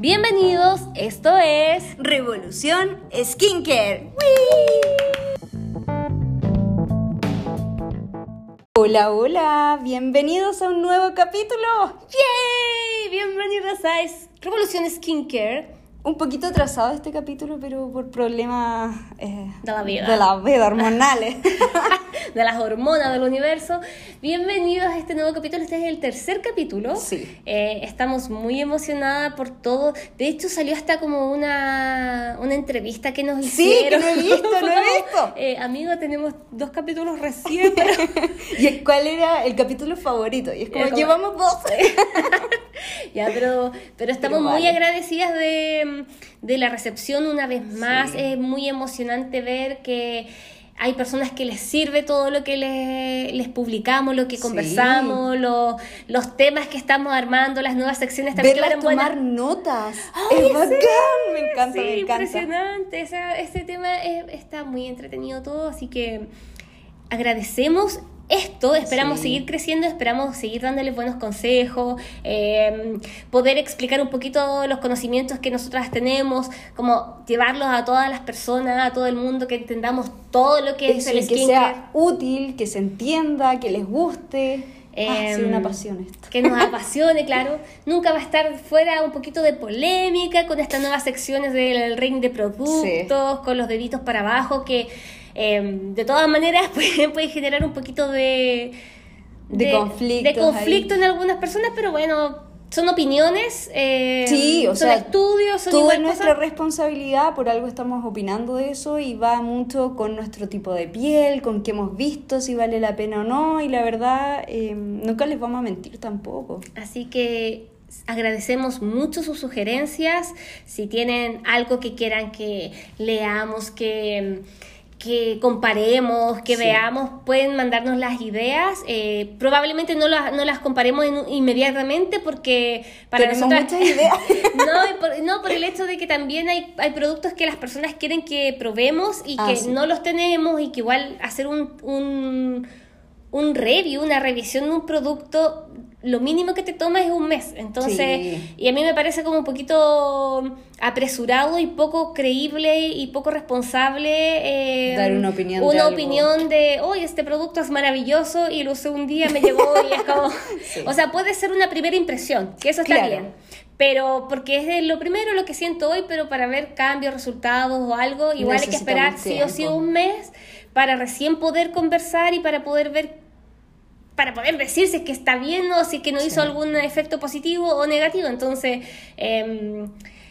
Bienvenidos, esto es Revolución Skincare. Hola, hola, bienvenidos a un nuevo capítulo. ¡Yay! Bienvenidos a Revolución Skincare un poquito atrasado este capítulo, pero por problemas eh, de la vida. De la vida, hormonales. de las hormonas del universo. Bienvenidos a este nuevo capítulo. Este es el tercer capítulo. Sí. Eh, estamos muy emocionadas por todo. De hecho, salió hasta como una, una entrevista que nos hicieron. Sí, que no he visto, no he visto. Eh, amigo, tenemos dos capítulos recién. ¿Y cuál era el capítulo favorito? Y es como, llevamos dos. ya, pero, pero estamos muy agradecidas de de la recepción una vez más. Es muy emocionante ver que hay personas que les sirve todo lo que les, publicamos, lo que conversamos, los temas que estamos armando, las nuevas secciones también. Verlas tomar notas. es bacán, me encanta, me encanta. Impresionante, ese tema está muy entretenido todo, así que agradecemos esto, esperamos seguir creciendo, esperamos seguir dándoles buenos consejos, em, poder explicar un poquito los conocimientos que nosotras tenemos, como llevarlos a todas las personas, a todo el mundo, que entendamos todo lo que es el skincare. Que sea útil, que se entienda, que les guste. Ah, sí, una em, pasión esto. Que nos apasione, claro. Nunca va a estar fuera un poquito de polémica con estas nuevas secciones del ring de productos, con los deditos para abajo, que Em, de todas maneras puede, generar un poquito de, de, conflicto en algunas personas, pero bueno, son opiniones, eh, sí, o son sea, estudios, son todo es nuestra responsabilidad, por algo estamos opinando de eso y va mucho con nuestro tipo de piel, con qué hemos visto, si vale la pena o no, y la verdad, em, nunca les vamos a mentir tampoco. Así que agradecemos mucho sus sugerencias, si tienen algo que quieran que leamos, que que comparemos, que veamos, pueden mandarnos las ideas. Eh, probablemente no las, no las comparemos inmediatamente porque para nosotros... muchas ideas. no, por, no, por el hecho de que también hay, hay productos que las personas quieren que probemos y ah, que no los tenemos y que igual hacer un, un, un review, una revisión de un producto lo mínimo que te toma es un mes. Entonces, y a mí me parece como un poquito apresurado y poco creíble y poco responsable eh, dar una opinión una de opinión de oye este producto es maravilloso y lo usé un día me llegó y es como o sea puede ser una primera impresión que eso está bien pero porque es de lo primero lo que siento hoy pero para ver cambios resultados o algo igual hay que esperar sí o sí un mes para recién poder conversar y para poder ver para poder decir si es que está bien o si es que no hizo algún efecto positivo o negativo. Entonces, em,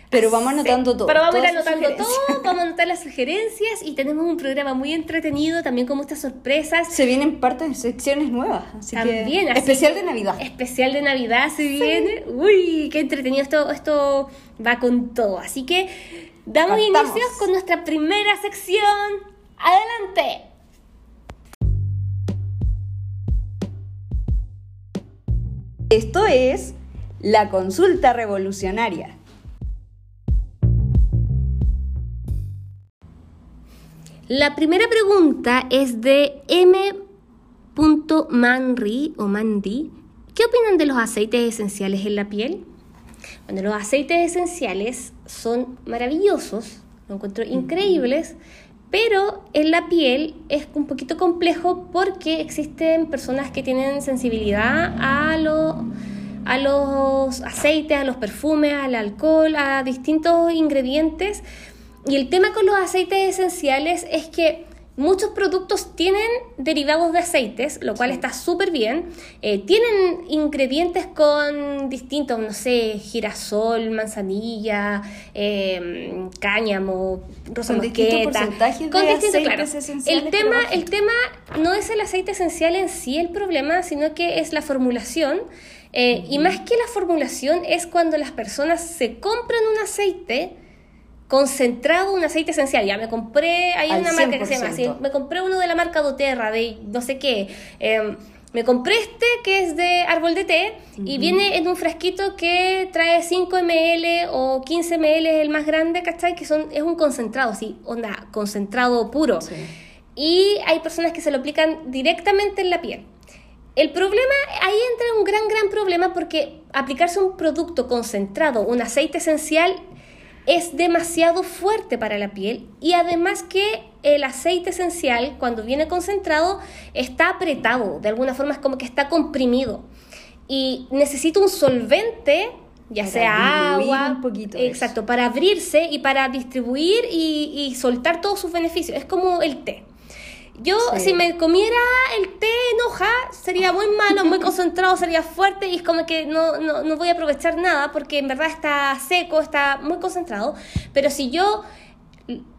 pero vamos anotando todo. Pero vamos a ir anotando todo, vamos a anotar las sugerencias y tenemos un programa muy entretenido, también con muchas sorpresas. Se vienen partes de secciones nuevas, así también, especial de Navidad. Especial de Navidad se viene. Uy, qué entretenido esto, esto va con todo. Así que damos inicio con nuestra primera sección. Adelante. Esto es la consulta revolucionaria. La primera pregunta es de M. Manri o Mandy. ¿Qué opinan de los aceites esenciales en la piel? Bueno, los aceites esenciales son maravillosos, lo encuentro increíbles, pero en la piel es un poquito complejo porque existen personas que tienen sensibilidad a, a los aceites, a los perfumes, al alcohol, a distintos ingredientes. Y el tema con los aceites esenciales es que Muchos productos tienen derivados de aceites, lo cual está súper bien. Eh, tienen ingredientes con distintos, no sé, girasol, manzanilla, eh, cáñamo, rosa con distintos porcentajes con distintos, El tema, el tema no es el aceite esencial en sí el problema, sino que es la formulación. Eh, y más que la formulación es cuando las personas se compran un aceite concentrado un aceite esencial. Ya me compré, hay una marca que se llama así, me compré uno de la marca doTERRA, de no sé qué. Em, me compré este que es de árbol de té y viene en un frasquito que trae 5 ml o 15 ml, el más grande, ¿cachai? Que son, es un concentrado, sí, onda, concentrado puro. Y hay personas que se lo aplican directamente en la piel. el problema, ahí entra un gran, gran problema porque aplicarse un producto concentrado, un aceite esencial, es demasiado fuerte para la piel y además que el aceite esencial cuando viene concentrado está apretado, de alguna forma es como que está comprimido y necesita un solvente ya sea agua, un poquito exacto, para abrirse y para distribuir y, y soltar todos sus beneficios. Es como el té. Yo, si me comiera el té en hoja, sería muy malo, muy concentrado, sería fuerte y es como que no, no, no, voy a aprovechar nada porque en verdad está seco, está muy concentrado. Pero si yo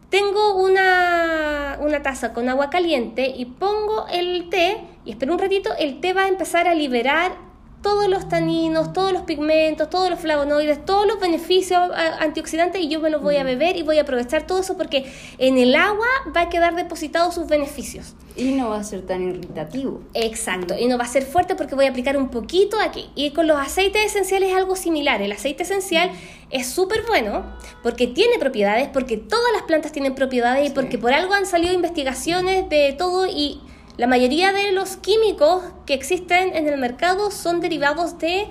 tengo una, una taza con agua caliente y pongo el té y espero un ratito, el té va a empezar a liberar todos los taninos, todos los pigmentos, todos los flavonoides, todos los beneficios antioxidantes y yo me los voy a mm. beber y voy a aprovechar todo eso porque en el agua va a quedar depositados sus beneficios. Y no va a ser tan irritativo. Exacto, y no va a ser fuerte porque voy a aplicar un poquito aquí. Y con los aceites esenciales es algo similar. El aceite esencial mm. es súper bueno porque tiene propiedades, porque todas las plantas tienen propiedades y porque por algo han salido investigaciones de todo y la mayoría de los químicos que existen en el mercado son derivados de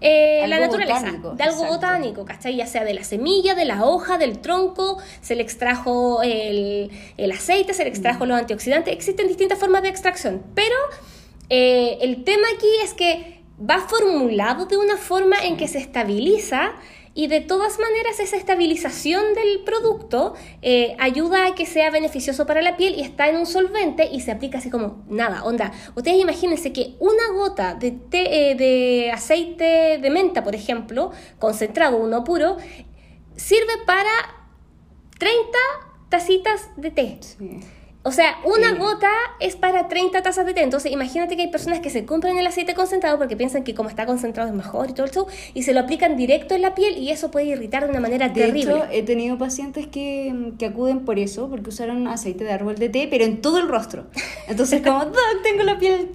eh, la naturaleza, de algo botánico, ¿cachai? Ya sea de la semilla, de la hoja, del tronco, se le extrajo el, aceite, se le extrajo mm. los antioxidantes, existen distintas formas de extracción, pero eh, el tema aquí es que va formulado de una forma en que se estabiliza y de todas maneras esa estabilización del producto eh, ayuda a que sea beneficioso para la piel y está en un solvente y se aplica así como nada, onda. Ustedes imagínense que una gota de, té, eh, de aceite de menta, por ejemplo, concentrado, uno puro, sirve para 30 tacitas de té. Sí. O sea, una gota es para 30 tazas de té. Entonces, imagínate que hay personas que se compran el aceite concentrado porque piensan que como está concentrado es mejor y todo eso, y se lo aplican directo en la piel y eso puede irritar de una manera de terrible. Hecho, he tenido pacientes que, que, acuden por eso, porque usaron aceite de árbol de té, pero en todo el rostro. Entonces, como, tengo la piel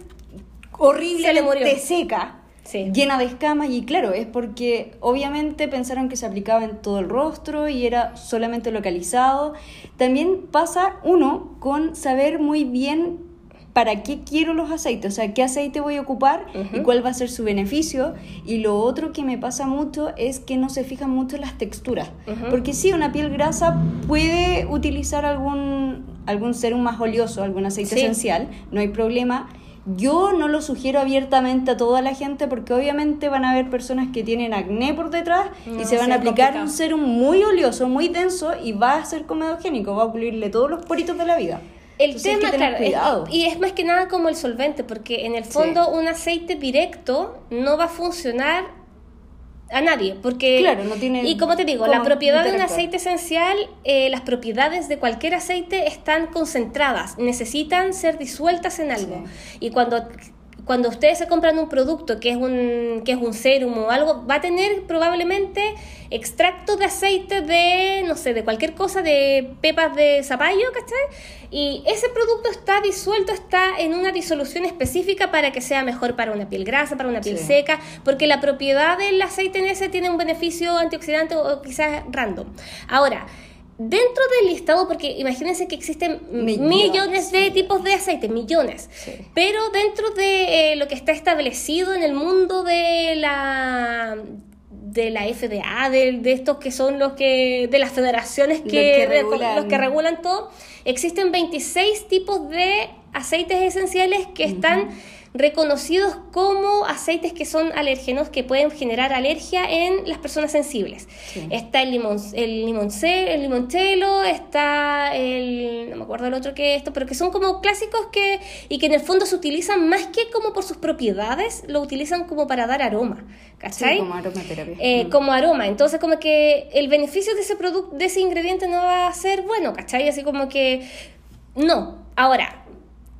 horrible, se le murió. seca llena de escamas y claro, es porque obviamente pensaron que se aplicaba en todo el rostro y era solamente localizado. También pasa uno con saber muy bien para qué quiero los aceites, o sea, qué aceite voy a ocupar y cuál va a ser su beneficio. Y lo otro que me pasa mucho es que no se fijan mucho en las texturas, porque si una piel grasa puede utilizar algún, algún serum más oleoso, algún aceite esencial, no hay problema yo no lo sugiero abiertamente a toda la gente porque obviamente van a haber personas que tienen acné por detrás y se van a aplicar un serum muy oleoso, muy denso y va a ser comedogénico, va a ocurrirle todos los poritos de la vida. El tema, claro, y es más que nada como el solvente, porque en el fondo un aceite directo no va a funcionar a nadie, porque... Claro, no tiene... Y como te digo, la propiedad de un aceite esencial, eh, las propiedades de cualquier aceite están concentradas, necesitan ser disueltas en algo. Y cuando cuando ustedes se compran un producto que es un, que es un serum o algo, va a tener probablemente extracto de aceite de, no sé, de cualquier cosa, de pepas de zapallo, ¿cachai? Y ese producto está disuelto, está en una disolución específica para que sea mejor para una piel grasa, para una piel seca, porque la propiedad del aceite en ese tiene un beneficio antioxidante o quizás random. Ahora, dentro del listado, porque imagínense que existen millones, de tipos de aceite, millones, pero dentro de eh, lo que está establecido en el mundo de la de la FDA, de, de estos que son los que, de las federaciones que, los que regulan. todo, existen 26 tipos de aceites esenciales que están reconocidos como aceites que son alérgenos, que pueden generar alergia en las personas sensibles. Está el, limón, el, el limoncello, está el, no me acuerdo el otro que esto, pero que son como clásicos que, y que en el fondo se utilizan más que como por sus propiedades, lo utilizan como para dar aroma, ¿cachai? como aromaterapia. Eh, mm. Como aroma, entonces como que el beneficio de ese producto, de ese ingrediente no va a ser bueno, ¿cachai? Así como que, no. Ahora,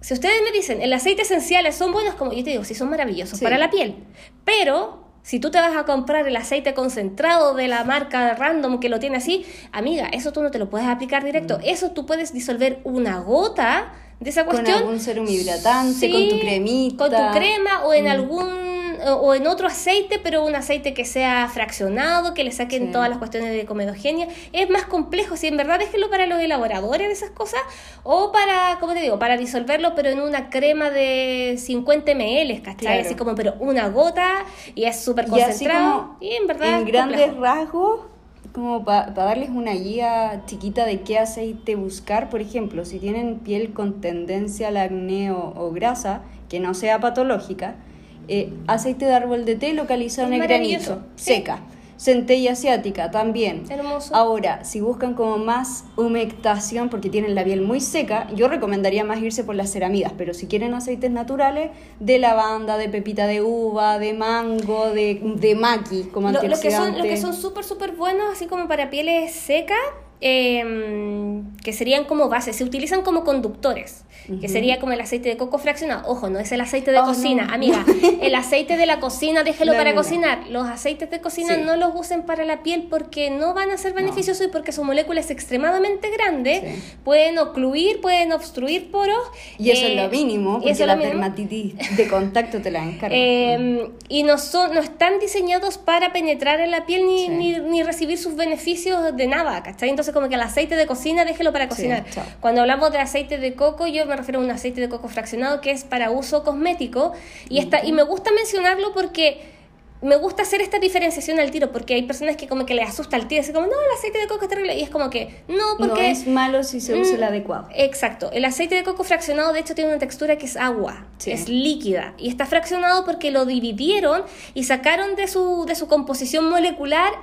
si ustedes me dicen, el aceite esenciales son buenos, como yo te digo, sí son maravillosos para la piel, pero si tú te vas a comprar el aceite concentrado de la marca random que lo tiene así, amiga, eso tú no te lo puedes aplicar directo. Mm. Eso tú puedes disolver una gota de esa cuestión. Con algún serum hidratante, con tu cremita. Con tu crema o en mm. algún o en otro aceite, pero un aceite que sea fraccionado, que le saquen todas las cuestiones de comedogenia. Es más complejo, si en verdad déjenlo para los elaboradores de esas cosas o para, ¿cómo te digo? Para disolverlo, pero en una crema de 50 ml, ¿cachai? Así como, pero una gota y es súper concentrado. Y, en verdad. En grandes rasgos como para darles una guía chiquita de qué aceite buscar. Por ejemplo, si tienen piel con tendencia al acné o, grasa, que no sea patológica, eh, aceite de árbol de té localizado en el granito, seca. Centella asiática también. Hermoso. Ahora, si buscan como más humectación porque tienen la piel muy seca, yo recomendaría más irse por las ceramidas, pero si quieren aceites naturales, de lavanda, de pepita de uva, de mango, de, de maqui como lo, Lo que son, lo que son súper, súper buenos, así como para pieles secas, Em, que serían como bases, se utilizan como conductores, que sería como el aceite de coco fraccionado. Ojo, no es el aceite de oh, cocina, amiga. El aceite de la cocina, déjelo para cocinar. Los aceites de cocina no los usen para la piel porque no van a ser beneficiosos y porque su molécula es extremadamente grande. Pueden ocluir, pueden obstruir poros. Y eso es lo eh, mínimo, porque la dermatitis de contacto te la encargan. Em, y no, son, no están diseñados para penetrar en la piel ni, ni, ni recibir sus beneficios de nada, ¿cachai? Entonces como que el aceite de cocina, déjelo para cocinar. Cuando hablamos de aceite de coco, yo me refiero a un aceite de coco fraccionado que es para uso cosmético y, está, y me gusta mencionarlo porque me gusta hacer esta diferenciación al tiro porque hay personas que como que le asusta el tiro, así como, no, el aceite de coco es terrible. Y es como que, no, porque... No es malo si se usa el mm, adecuado. Exacto. El aceite de coco fraccionado, de hecho, tiene una textura que es agua, es líquida. Y está fraccionado porque lo dividieron y sacaron de su, de su composición molecular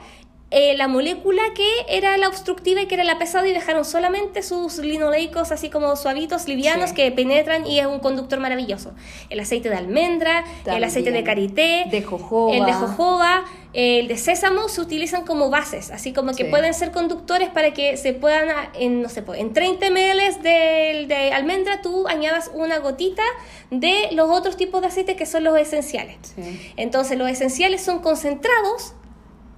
eh, la molécula que era la obstructiva y que era la pesada y dejaron solamente sus linoleicos así como suavitos, livianos que penetran y es un conductor maravilloso. El aceite de almendra, el aceite de karité, de jojoba. el de jojoba, el de sésamo se utilizan como bases, así como que pueden ser conductores para que se puedan, en, no sé, en 30 ml de, de almendra tú añadas una gotita de los otros tipos de aceite que son los esenciales. Entonces los esenciales son concentrados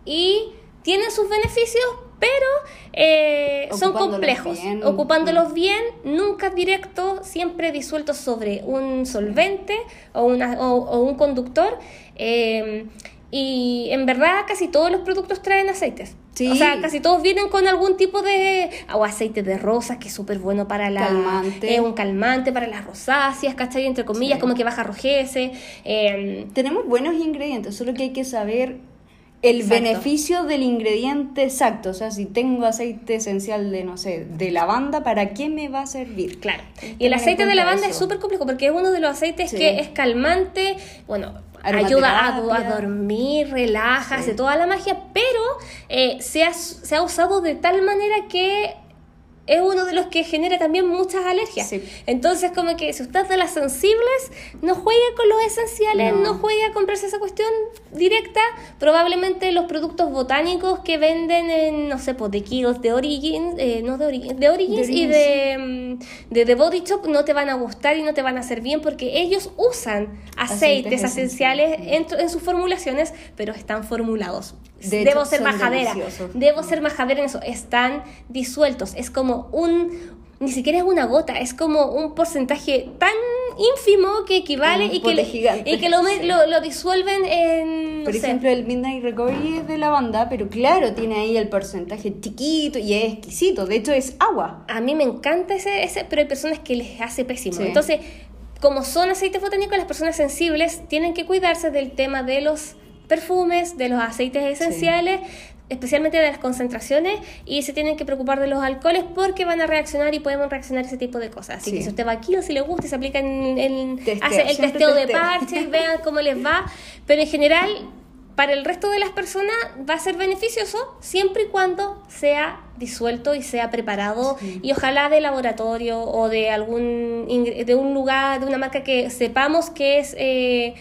y tienen sus beneficios, pero eh, son complejos. Ocupándolos bien, nunca directo, siempre disueltos sobre un solvente o, una, o, un conductor. Eh, y en verdad casi todos los productos traen aceites. O sea, casi todos vienen con algún tipo de... o aceite de rosas, que es súper bueno para la... Calmante. Es un calmante para las rosáceas, ¿cachai? Entre comillas, como que baja rojece. Eh, Tenemos buenos ingredientes, solo que hay que saber el beneficio del ingrediente exacto. O sea, si tengo aceite esencial de, no sé, de lavanda, ¿para qué me va a servir? Claro. Y el aceite de lavanda es súper complejo porque es uno de los aceites que es calmante, bueno, ayuda a, dormir, relaja, hace toda la magia, pero eh, se, ha, se ha usado de tal manera que es uno de los que genera también muchas alergias. Entonces, como que si usted es de las sensibles, no juegue con los esenciales, no. juegue a comprarse esa cuestión directa. Probablemente los productos botánicos que venden en, no sé, pues de Kiehl's, de Origins, eh, no de, Origins, de Origins y de, mm, de, Body Shop no te van a gustar y no te van a hacer bien porque ellos usan aceites, esenciales en, en sus formulaciones, pero están formulados debo ser majadera, debo ser majadera en eso, están disueltos, es como un, ni siquiera es una gota, es como un porcentaje tan ínfimo que equivale y que, y que lo, lo, disuelven en... Por ejemplo, el Midnight Recovery es de lavanda, pero claro, tiene ahí el porcentaje chiquito y es exquisito, de hecho es agua. A mí me encanta ese, ese pero hay personas que les hace pésimo. Entonces, como son aceites botánicos, las personas sensibles tienen que cuidarse del tema de los perfumes, de los aceites esenciales, especialmente de las concentraciones, y se tienen que preocupar de los alcoholes porque van a reaccionar y podemos reaccionar ese tipo de cosas. Así que si usted va aquí o si le gusta, se aplica en, hace el testeo de parches, vean cómo les va, pero en general para el resto de las personas va a ser beneficioso siempre y cuando sea disuelto y sea preparado y ojalá de laboratorio o de algún de un lugar de una marca que sepamos que es eh,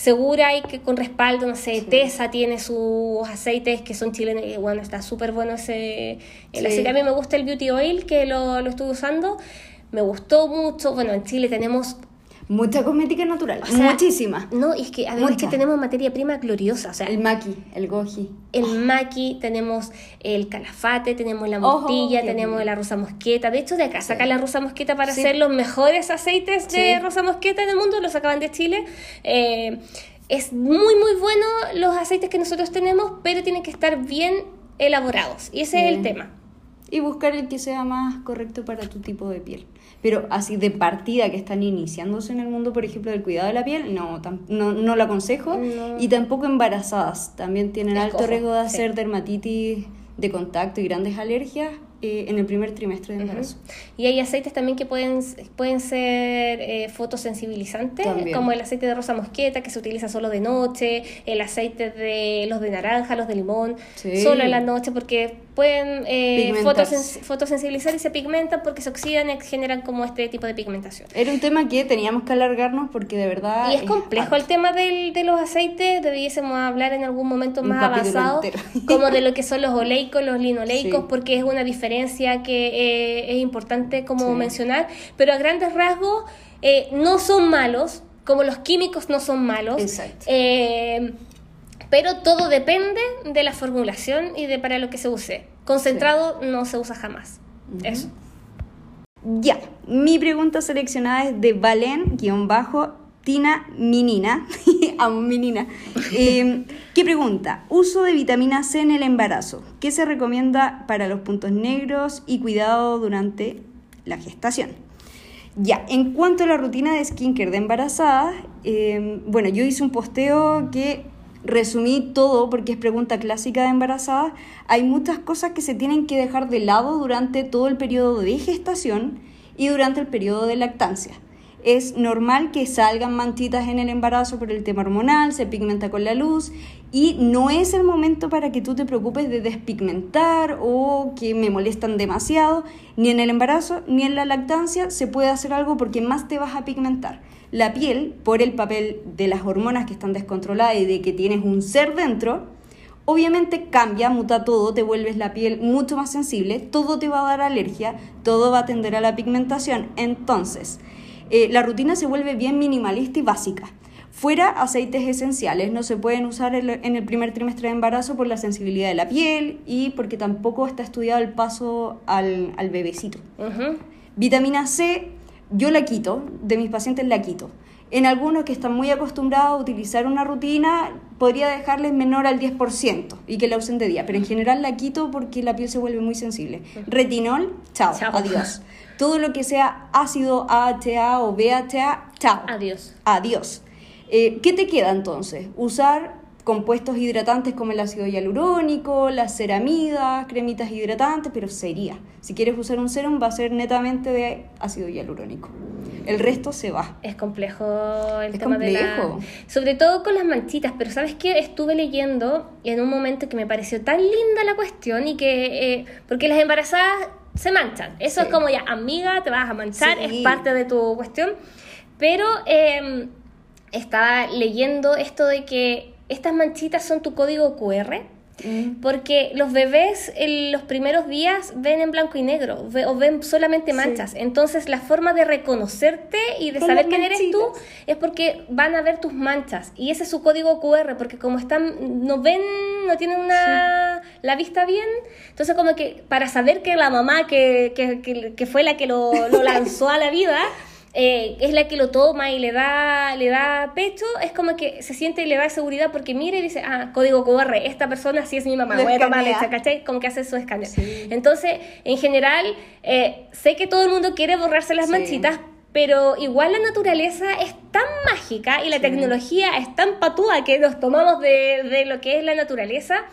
segura y que con respaldo, no sé, Tesa tiene sus aceites que son chilenos y bueno, está súper bueno ese, el aceite. A mí me gusta el Beauty Oil que lo, lo estuve usando, me gustó mucho, bueno, en Chile tenemos Mucha cosmética natural, muchísima. No, es que además que tenemos materia prima gloriosa, o sea, el maqui, el goji. El maqui, tenemos el calafate, tenemos la mostilla, tenemos la rosa mosqueta. De hecho, de acá sacan la rosa mosqueta para hacer los mejores aceites de rosa mosqueta del mundo, los sacaban de Chile. Eh, es muy, muy bueno los aceites que nosotros tenemos, pero tienen que estar bien elaborados. Y ese es el tema. Y buscar el que sea más correcto para tu tipo de piel. Pero así de partida que están iniciándose en el mundo, por ejemplo, del cuidado de la piel, no, no, no lo aconsejo. Y tampoco embarazadas. También tienen alto riesgo de hacer dermatitis de contacto y grandes alergias eh, en el primer trimestre de embarazo. Y hay aceites también que pueden, pueden ser eh, fotosensibilizantes, como el aceite de rosa mosqueta que se utiliza solo de noche, el aceite de los de naranja, los de limón, solo en la noche porque pueden eh, fotosensibilizar y se pigmentan porque se oxidan y generan como este tipo de pigmentación. Era un tema que teníamos que alargarnos porque de verdad... Y es, complejo el tema del, de los aceites, debiésemos hablar en algún momento más avanzado, como de lo que son los oleicos, los linoleicos, porque es una diferencia que eh, es importante como mencionar, pero a grandes rasgos eh, no son malos, como los químicos no son malos. Eh, pero todo depende de la formulación y de para lo que se use. Concentrado no se usa jamás. Eso. Ya, mi pregunta seleccionada es de Valen-bajo Tina Minina, aún Minina, eh, ¿Qué pregunta, uso de vitamina C en el embarazo, ¿qué se recomienda para los puntos negros y cuidado durante la gestación? Ya, en cuanto a la rutina de skincare de embarazada, eh, bueno, yo hice un posteo que resumí todo porque es pregunta clásica de embarazada. Hay muchas cosas que se tienen que dejar de lado durante todo el periodo de gestación y durante el periodo de lactancia es normal que salgan manchitas en el embarazo por el tema hormonal, se pigmenta con la luz y no es el momento para que tú te preocupes de despigmentar o que me molestan demasiado. Ni en el embarazo ni en la lactancia se puede hacer algo porque más te vas a pigmentar. La piel, por el papel de las hormonas que están descontroladas y de que tienes un ser dentro, obviamente cambia, muta todo, te vuelves la piel mucho más sensible, todo te va a dar alergia, todo va a tender a la pigmentación. Entonces, eh, la rutina se vuelve bien minimalista y básica. Fuera aceites esenciales, no se pueden usar en el primer trimestre de embarazo por la sensibilidad de la piel y porque tampoco está estudiado el paso al, bebecito. Vitamina C, yo la quito, de mis pacientes la quito. En algunos que están muy acostumbrados a utilizar una rutina, podría dejarles menor al 10% y que la usen de día, pero en general la quito porque la piel se vuelve muy sensible. Retinol, chao. adiós. todo lo que sea ácido AHA o BHA, chao. Adiós. Adiós. Eh, ¿Qué te queda entonces? Usar compuestos hidratantes como el ácido hialurónico, las ceramidas, cremitas hidratantes, pero sería. Si quieres usar un serum va a ser netamente de ácido hialurónico. El resto se va. Es complejo el tema de la... Sobre todo con las manchitas, pero ¿sabes qué? Estuve leyendo en un momento que me pareció tan linda la cuestión y que... Eh, porque las embarazadas se manchan. Eso es como ya, amiga, te vas a manchar, es parte de tu cuestión. Pero eh, estaba leyendo esto de que estas manchitas son tu código QR Mm. Porque los bebés en los primeros días ven en blanco y negro o ven solamente manchas. Entonces la forma de reconocerte y de saber quién eres tú es porque van a ver tus manchas. Y ese es su código QR, porque como están, no ven, no tienen una, la vista bien, entonces como que para saber que la mamá que, que, que, fue la que lo, lo lanzó a la vida, eh, es la que lo toma y le da, le da pecho, es como que se siente y le da seguridad porque mira y dice, ah, código QR, esta persona sí es mi mamá, voy a tomar leche, ¿cachai? Como que hace su escáner. Entonces, en general, eh, sé que todo el mundo quiere borrarse las manchitas, pero igual la naturaleza es tan mágica y la tecnología es tan patúa que nos tomamos de, de lo que es la naturaleza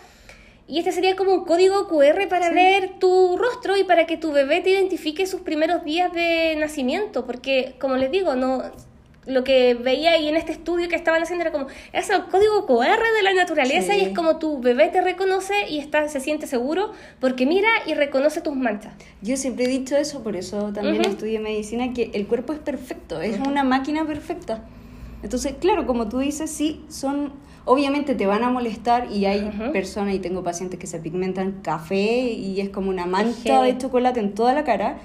y este sería como un código QR para ver tu rostro y para que tu bebé te identifique sus primeros días de nacimiento, porque como les digo, no lo que veía ahí en este estudio que estaban haciendo era como es el código QR de la naturaleza y es como tu bebé te reconoce y está se siente seguro porque mira y reconoce tus manchas. Yo siempre he dicho eso, por eso también estudié medicina que el cuerpo es perfecto, es una máquina perfecta. Entonces, claro, como tú dices, sí son Obviamente te van a molestar y hay personas, y tengo pacientes que se pigmentan café y es como una mancha de chocolate en toda la cara.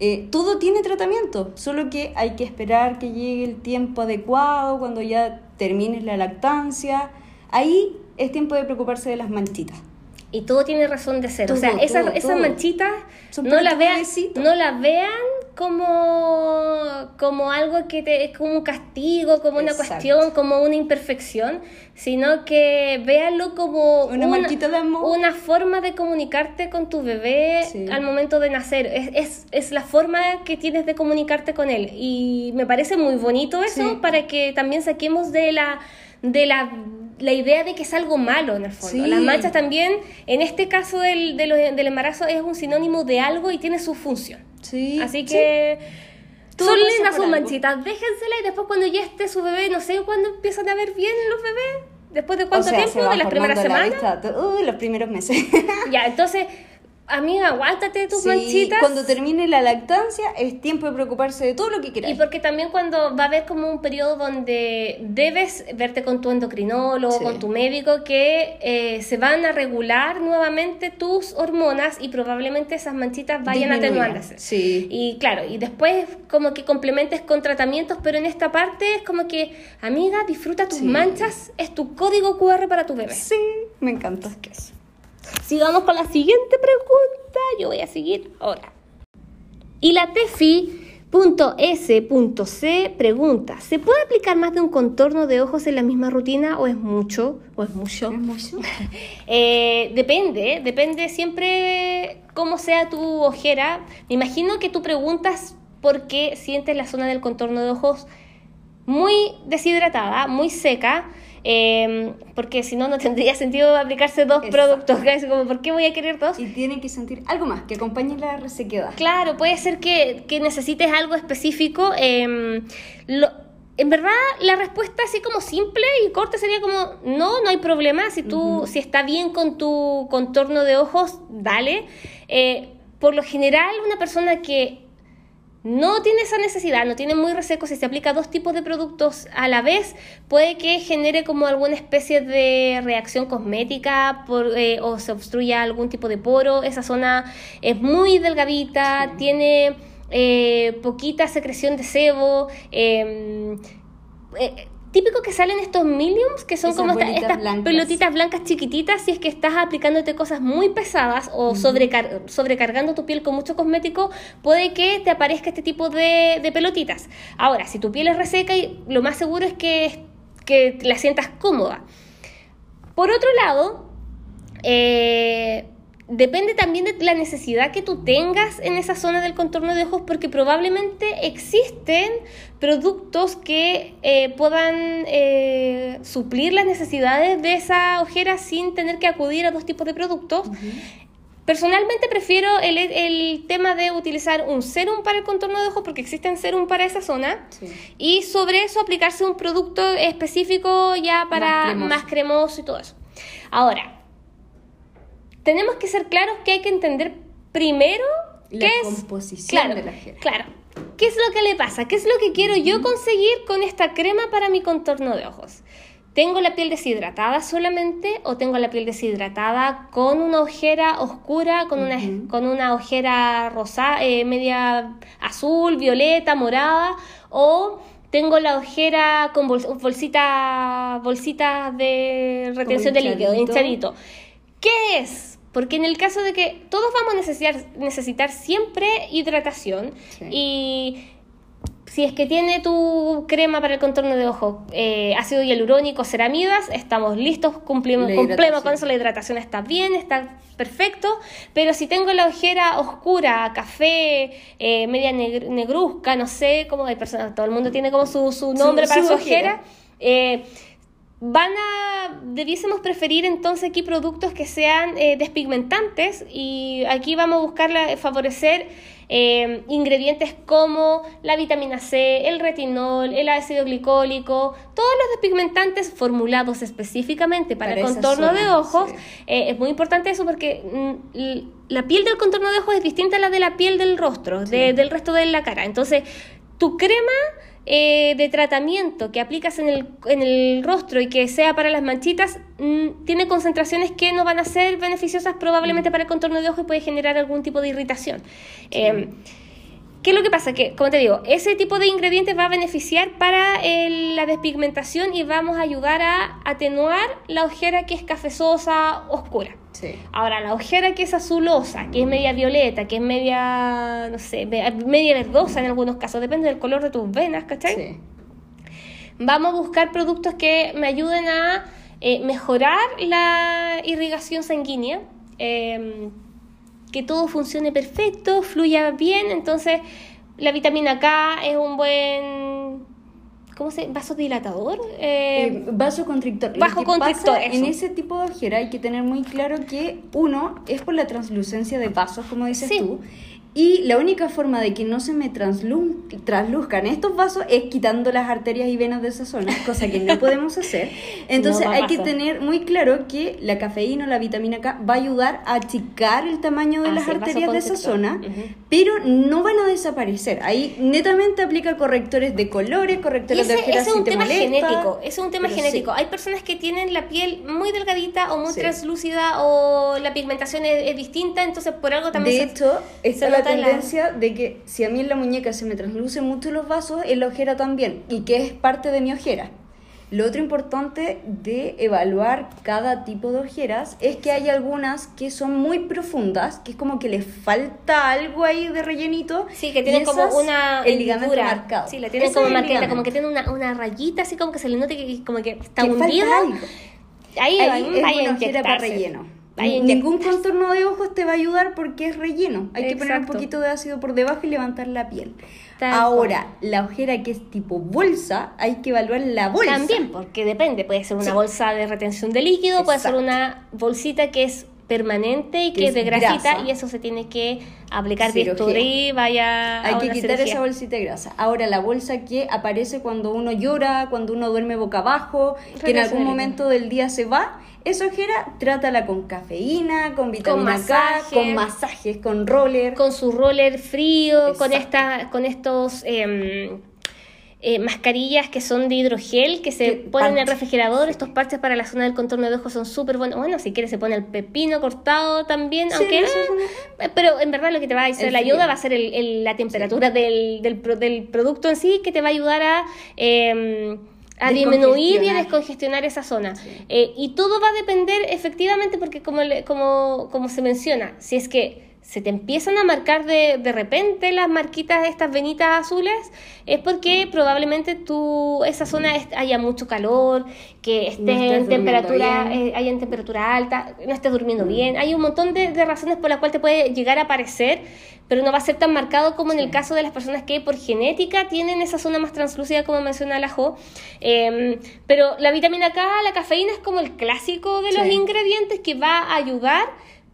Eh, todo tiene tratamiento, solo que hay que esperar que llegue el tiempo adecuado, cuando ya termines la lactancia. Ahí es tiempo de preocuparse de las manchitas. Y todo tiene razón de ser. o sea, esas, esas manchitas no, las vean, no las vean como, como algo que te, es como un castigo, como una cuestión, como una imperfección, sino que véanlo como una, una forma de comunicarte con tu bebé al momento de nacer. Es, es, es, la forma que tienes de comunicarte con él. Y me parece muy bonito eso para que también saquemos de la de la, la, idea de que es algo malo en el fondo. Las manchas también, en este caso del, del embarazo, es un sinónimo de algo y tiene su función. Sí. Así que... Son lindas sus manchitas, déjensela y después cuando ya esté su bebé, no sé cuándo empiezan a ver bien los bebés. ¿Después de cuánto tiempo? ¿De las primeras semanas? Uy, los primeros meses. ya, entonces amiga, aguántate tus manchitas. Cuando termine la lactancia es tiempo de preocuparse de todo lo que quieras. Y porque también cuando va a haber como un periodo donde debes verte con tu endocrinólogo, con tu médico, que eh, se van a regular nuevamente tus hormonas y probablemente esas manchitas vayan atenuándose. Sí. Y claro, y después como que complementes con tratamientos, pero en esta parte es como que, amiga, disfruta tus manchas, es tu código QR para tu bebé. Sí, me encanta. ¿Qué es? Sigamos con la siguiente pregunta. Yo voy a seguir ahora. Y la Tefi.s.c pregunta, ¿se puede aplicar más de un contorno de ojos en la misma rutina o es mucho? ¿O es mucho? ¿Es mucho? Eh, depende, depende siempre cómo sea tu ojera. Me imagino que tú preguntas por qué sientes la zona del contorno de ojos muy deshidratada, muy seca. Em, porque si no, no tendría sentido aplicarse dos productos. Como, ¿por qué voy a querer dos? Y tienen que sentir algo más que acompañe la resequedad. Claro, puede ser que, que necesites algo específico. Em, en verdad, la respuesta así como simple y corta sería como, no, no hay problema. Si tú, si está bien con tu contorno de ojos, dale. Eh, por lo general, una persona que no tiene esa necesidad, no tiene muy reseco, si se aplica dos tipos de productos a la vez, puede que genere como alguna especie de reacción cosmética por, eh, o se obstruya algún tipo de poro. Esa zona es muy delgadita, tiene eh, poquita secreción de sebo. Em, eh, típico que salen estos millions, que son como estas pelotitas blancas chiquititas, si es que estás aplicándote cosas muy pesadas o sobrecargando tu piel con mucho cosmético, puede que te aparezca este tipo de, de, pelotitas. Ahora, si tu piel es reseca, lo más seguro es que, que la sientas cómoda. Por otro lado, eh, depende también de la necesidad que tú tengas en esa zona del contorno de ojos porque probablemente existen productos que eh, puedan eh, suplir las necesidades de esa ojera sin tener que acudir a dos tipos de productos. Personalmente prefiero el, tema de utilizar un serum para el contorno de ojos porque existen serum para esa zona y sobre eso aplicarse un producto específico ya para más cremoso y todo eso. Ahora, tenemos que ser claros que hay que entender primero la qué composición de la jera. Claro. ¿Qué es lo que le pasa? ¿Qué es lo que quiero yo conseguir con esta crema para mi contorno de ojos? ¿Tengo la piel deshidratada solamente o tengo la piel deshidratada con una ojera oscura, con, una, con una ojera rosa, eh, media azul, violeta, morada? ¿O tengo la ojera con bolsita, bolsita de retención de líquido, hinchadito? ¿Qué es? Porque en el caso de que todos vamos a necesitar, necesitar siempre hidratación y si es que tiene tu crema para el contorno de ojo eh, ácido hialurónico, ceramidas, estamos listos, cumplimos, cumplimos con eso, la hidratación está bien, está perfecto, pero si tengo la ojera oscura, café, eh, media negruzca, no sé, cómo hay personas, todo el mundo tiene como su, su nombre para su, ojera, eh, van a debiésemos preferir entonces aquí productos que sean eh, despigmentantes y aquí vamos a buscar favorecer eh, ingredientes como la vitamina C, el retinol, el ácido glicólico, todos los despigmentantes formulados específicamente para, el contorno de ojos. Eh, es muy importante eso porque mm, la piel del contorno de ojos es distinta a la de la piel del rostro, del resto de la cara. Entonces, tu crema eh, de tratamiento que aplicas en el, en el, rostro y que sea para las manchitas mm, tiene concentraciones que no van a ser beneficiosas probablemente mm. para el contorno de ojo y puede generar algún tipo de irritación. Em, ¿Qué es lo que pasa? Que, como te digo, ese tipo de ingredientes va a beneficiar para la despigmentación y vamos a ayudar a atenuar la ojera que es cafezosa, oscura. Sí. Ahora, la ojera que es azulosa, que es media violeta, que es media, no sé, media verdosa en algunos casos, depende del color de tus venas, ¿cachai? Sí. Vamos a buscar productos que me ayuden a eh, mejorar la irrigación sanguínea. Eh, que todo funcione perfecto, fluya bien. Entonces, la vitamina K es un buen. ¿Cómo se ¿Vasodilatador? Eh, eh vasoconstrictor. Vasoconstrictor. En ese tipo de ojera hay que tener muy claro que, uno, es por la translucencia de vasos, como dices tú. Y la única forma de que no se me transluzcan estos vasos es quitando las arterias y venas de esa zona, cosa que no podemos hacer. Entonces hay que tener muy claro que la cafeína o la vitamina K va a ayudar a achicar el tamaño de las arterias de esa zona, pero no van a desaparecer. Ahí netamente aplica correctores de colores, correctores de ese es un tema genético. es un tema genético. Hay personas que tienen la piel muy delgadita o muy translúcida o la pigmentación es, distinta, entonces por algo también de hecho, está la tendencia de que si a mí en la muñeca se me translucen mucho los vasos, en la ojera también, y que es parte de mi ojera. Lo otro importante de evaluar cada tipo de ojeras es que hay algunas que son muy profundas, que es como que les falta algo ahí de rellenito. Sí, que tienen como una el ligamento marcado. Sí, la tienen como marcada, como que tiene una, una, rayita así como que se le note que como que está hundida. Ahí, ahí, ahí, es una ojera para relleno. Ningún contorno de ojos te va a ayudar porque es relleno. Hay que poner un poquito de ácido por debajo y levantar la piel. Ahora, la ojera que es tipo bolsa, hay que evaluar la bolsa. También, porque depende. Puede ser una bolsa de retención de líquido, puede ser una bolsita que es permanente y que, es de grasita y eso se tiene que aplicar bisturí, vaya Hay que quitar esa bolsita de grasa. Ahora la bolsa que aparece cuando uno llora, cuando uno duerme boca abajo, que en algún momento del día se va, esa ojera trátala con cafeína, con vitamina K, con masajes, con roller. Con su roller frío, con, esta, con estos... Em, eh, mascarillas que son de hidrogel que se ponen en el refrigerador. Estos parches para la zona del contorno de ojos son súper buenos. Bueno, si quieres se pone el pepino cortado también, aunque pero en verdad lo que te va a hacer la ayuda va a ser el, la temperatura del, del, del, producto en sí que te va a ayudar a... Eh, a disminuir y a descongestionar esa zona. Eh, y todo va a depender efectivamente porque como, como, como se menciona, si es que se te empiezan a marcar de, de repente las marquitas de estas venitas azules, es porque probablemente tú, esa zona haya mucho calor, que estés en temperatura, eh, haya en temperatura alta, no estés durmiendo mm. bien. Hay un montón de, de, razones por las cuales te puede llegar a aparecer, pero no va a ser tan marcado como en el caso de las personas que por genética tienen esa zona más translúcida, como menciona la Jo. Em, pero la vitamina K, la cafeína es como el clásico de los ingredientes que va a ayudar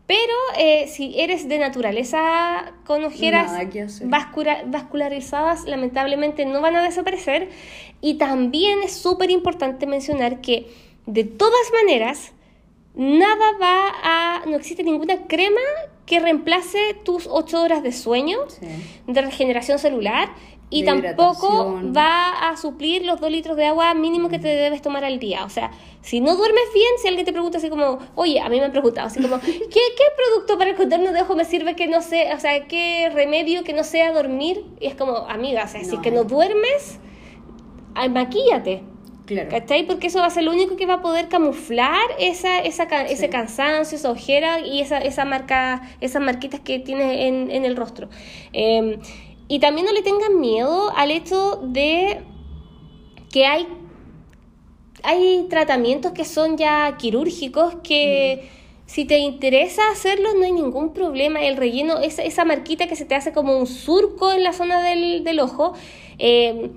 pero eh, si eres de naturaleza con ojeras vascularizadas, lamentablemente no van a desaparecer. Y también es súper importante mencionar que de todas maneras, nada va a, no existe ninguna crema que reemplace tus 8 horas de sueño, de regeneración celular y tampoco va a suplir los 2 litros de agua mínimo que te debes tomar al día. O sea, si no duermes bien, si alguien te pregunta así como, oye, a mí me han preguntado así como, ¿qué, qué producto para el contorno de ojo me sirve que no sea, o sea, qué remedio que no sea dormir? Y es como, amiga, o sea, si que no duermes, maquíllate. Claro. ¿Cachai? Porque eso va a ser lo único que va a poder camuflar esa, esa, ese cansancio, esa ojera y esa, esa marca, esas marquitas que tienes en, en el rostro. Eh, y también no le tengan miedo al hecho de que hay, hay tratamientos que son ya quirúrgicos que... Mm. Si te interesa hacerlos, no hay ningún problema. El relleno, esa, esa marquita que se te hace como un surco en la zona del, del ojo, eh,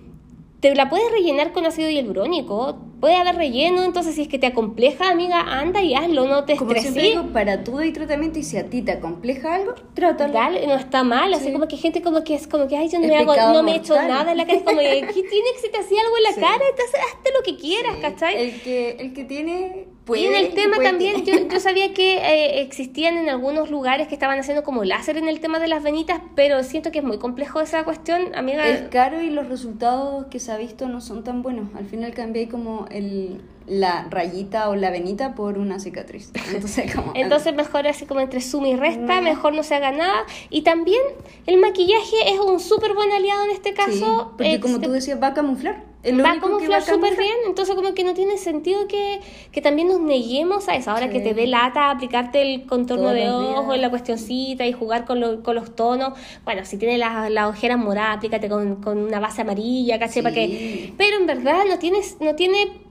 te la puedes rellenar con ácido hialurónico, puede haber relleno, entonces si es que te acompleja, amiga, anda y hazlo, no te como estreses. Como digo, para todo y tratamiento, y si a ti te acompleja algo, trátalo. Dale, no está mal, así como que gente como que es como que, ay, yo no me hago, no me he hecho nada en la cara, es como que, ¿qué tiene que se te hacía algo en la cara? Entonces, hazte lo que quieras, ¿cachai? El que, el que tiene y en el tema también, yo, yo, sabía que eh, existían en algunos lugares que estaban haciendo como láser en el tema de las venitas, pero siento que es muy complejo esa cuestión, amiga. Es caro y los resultados que se ha visto no son tan buenos. Al final cambié como el, la rayita o la venita por una cicatriz. Entonces, como, Entonces mejor así como entre suma y resta, mejor no se haga nada. Y también el maquillaje es un súper buen aliado en este caso. porque como tú decías, va a camuflar va a camuflar súper bien, entonces como que no tiene sentido que, que también nos neguemos a eso. Ahora que te dé lata aplicarte el contorno de ojo en la cuestioncita y jugar con, con los tonos. Bueno, si tienes las la ojeras moradas, aplícate con, con, una base amarilla, casi para que... Pero en verdad no tienes, no tiene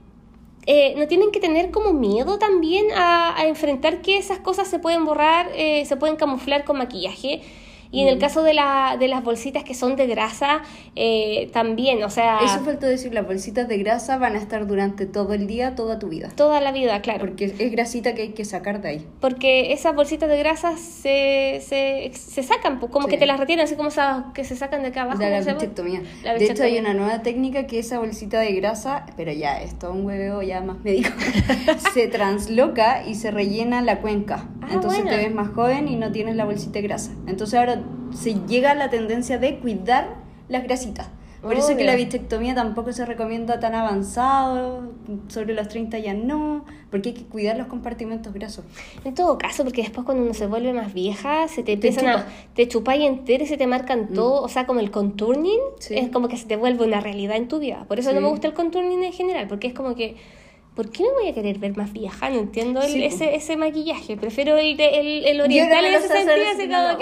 eh, no tienen que tener como miedo también a, a, enfrentar que esas cosas se pueden borrar, eh, se pueden camuflar con maquillaje. Y en el mm. caso de, la, de las bolsitas que son de grasa, eh, también, o sea... Eso faltó decir, las bolsitas de grasa van a estar durante todo el día, toda tu vida. Toda la vida, claro. Porque es grasita que hay que sacar de ahí. Porque esas bolsitas de grasa se, se, se sacan, pues, como que te las retiran, así como esas que se sacan de acá abajo. De la bichectomía. De hecho, hay una nueva técnica que esa bolsita de grasa, pero ya, esto un huevo ya más médico, se transloca y se rellena la cuenca. Ah, Entonces te ves más joven y no tienes la bolsita de grasa. Entonces ahora se llega a la tendencia de cuidar las grasitas. Por eso es que la bichectomía tampoco se recomienda tan avanzado, sobre los 30 ya no, porque hay que cuidar los compartimentos grasos. En todo caso, porque después cuando uno se vuelve más vieja, se te empiezan a... te chupa y entero y se te marcan mm. todo, o sea, como el contouring, es como que se te vuelve una realidad en tu vida. Por eso no me gusta el contouring en general, porque es como que ¿por qué me voy a querer ver más vieja? No entiendo ese, ese maquillaje. Prefiero el, el, el oriental en ese sentido. no.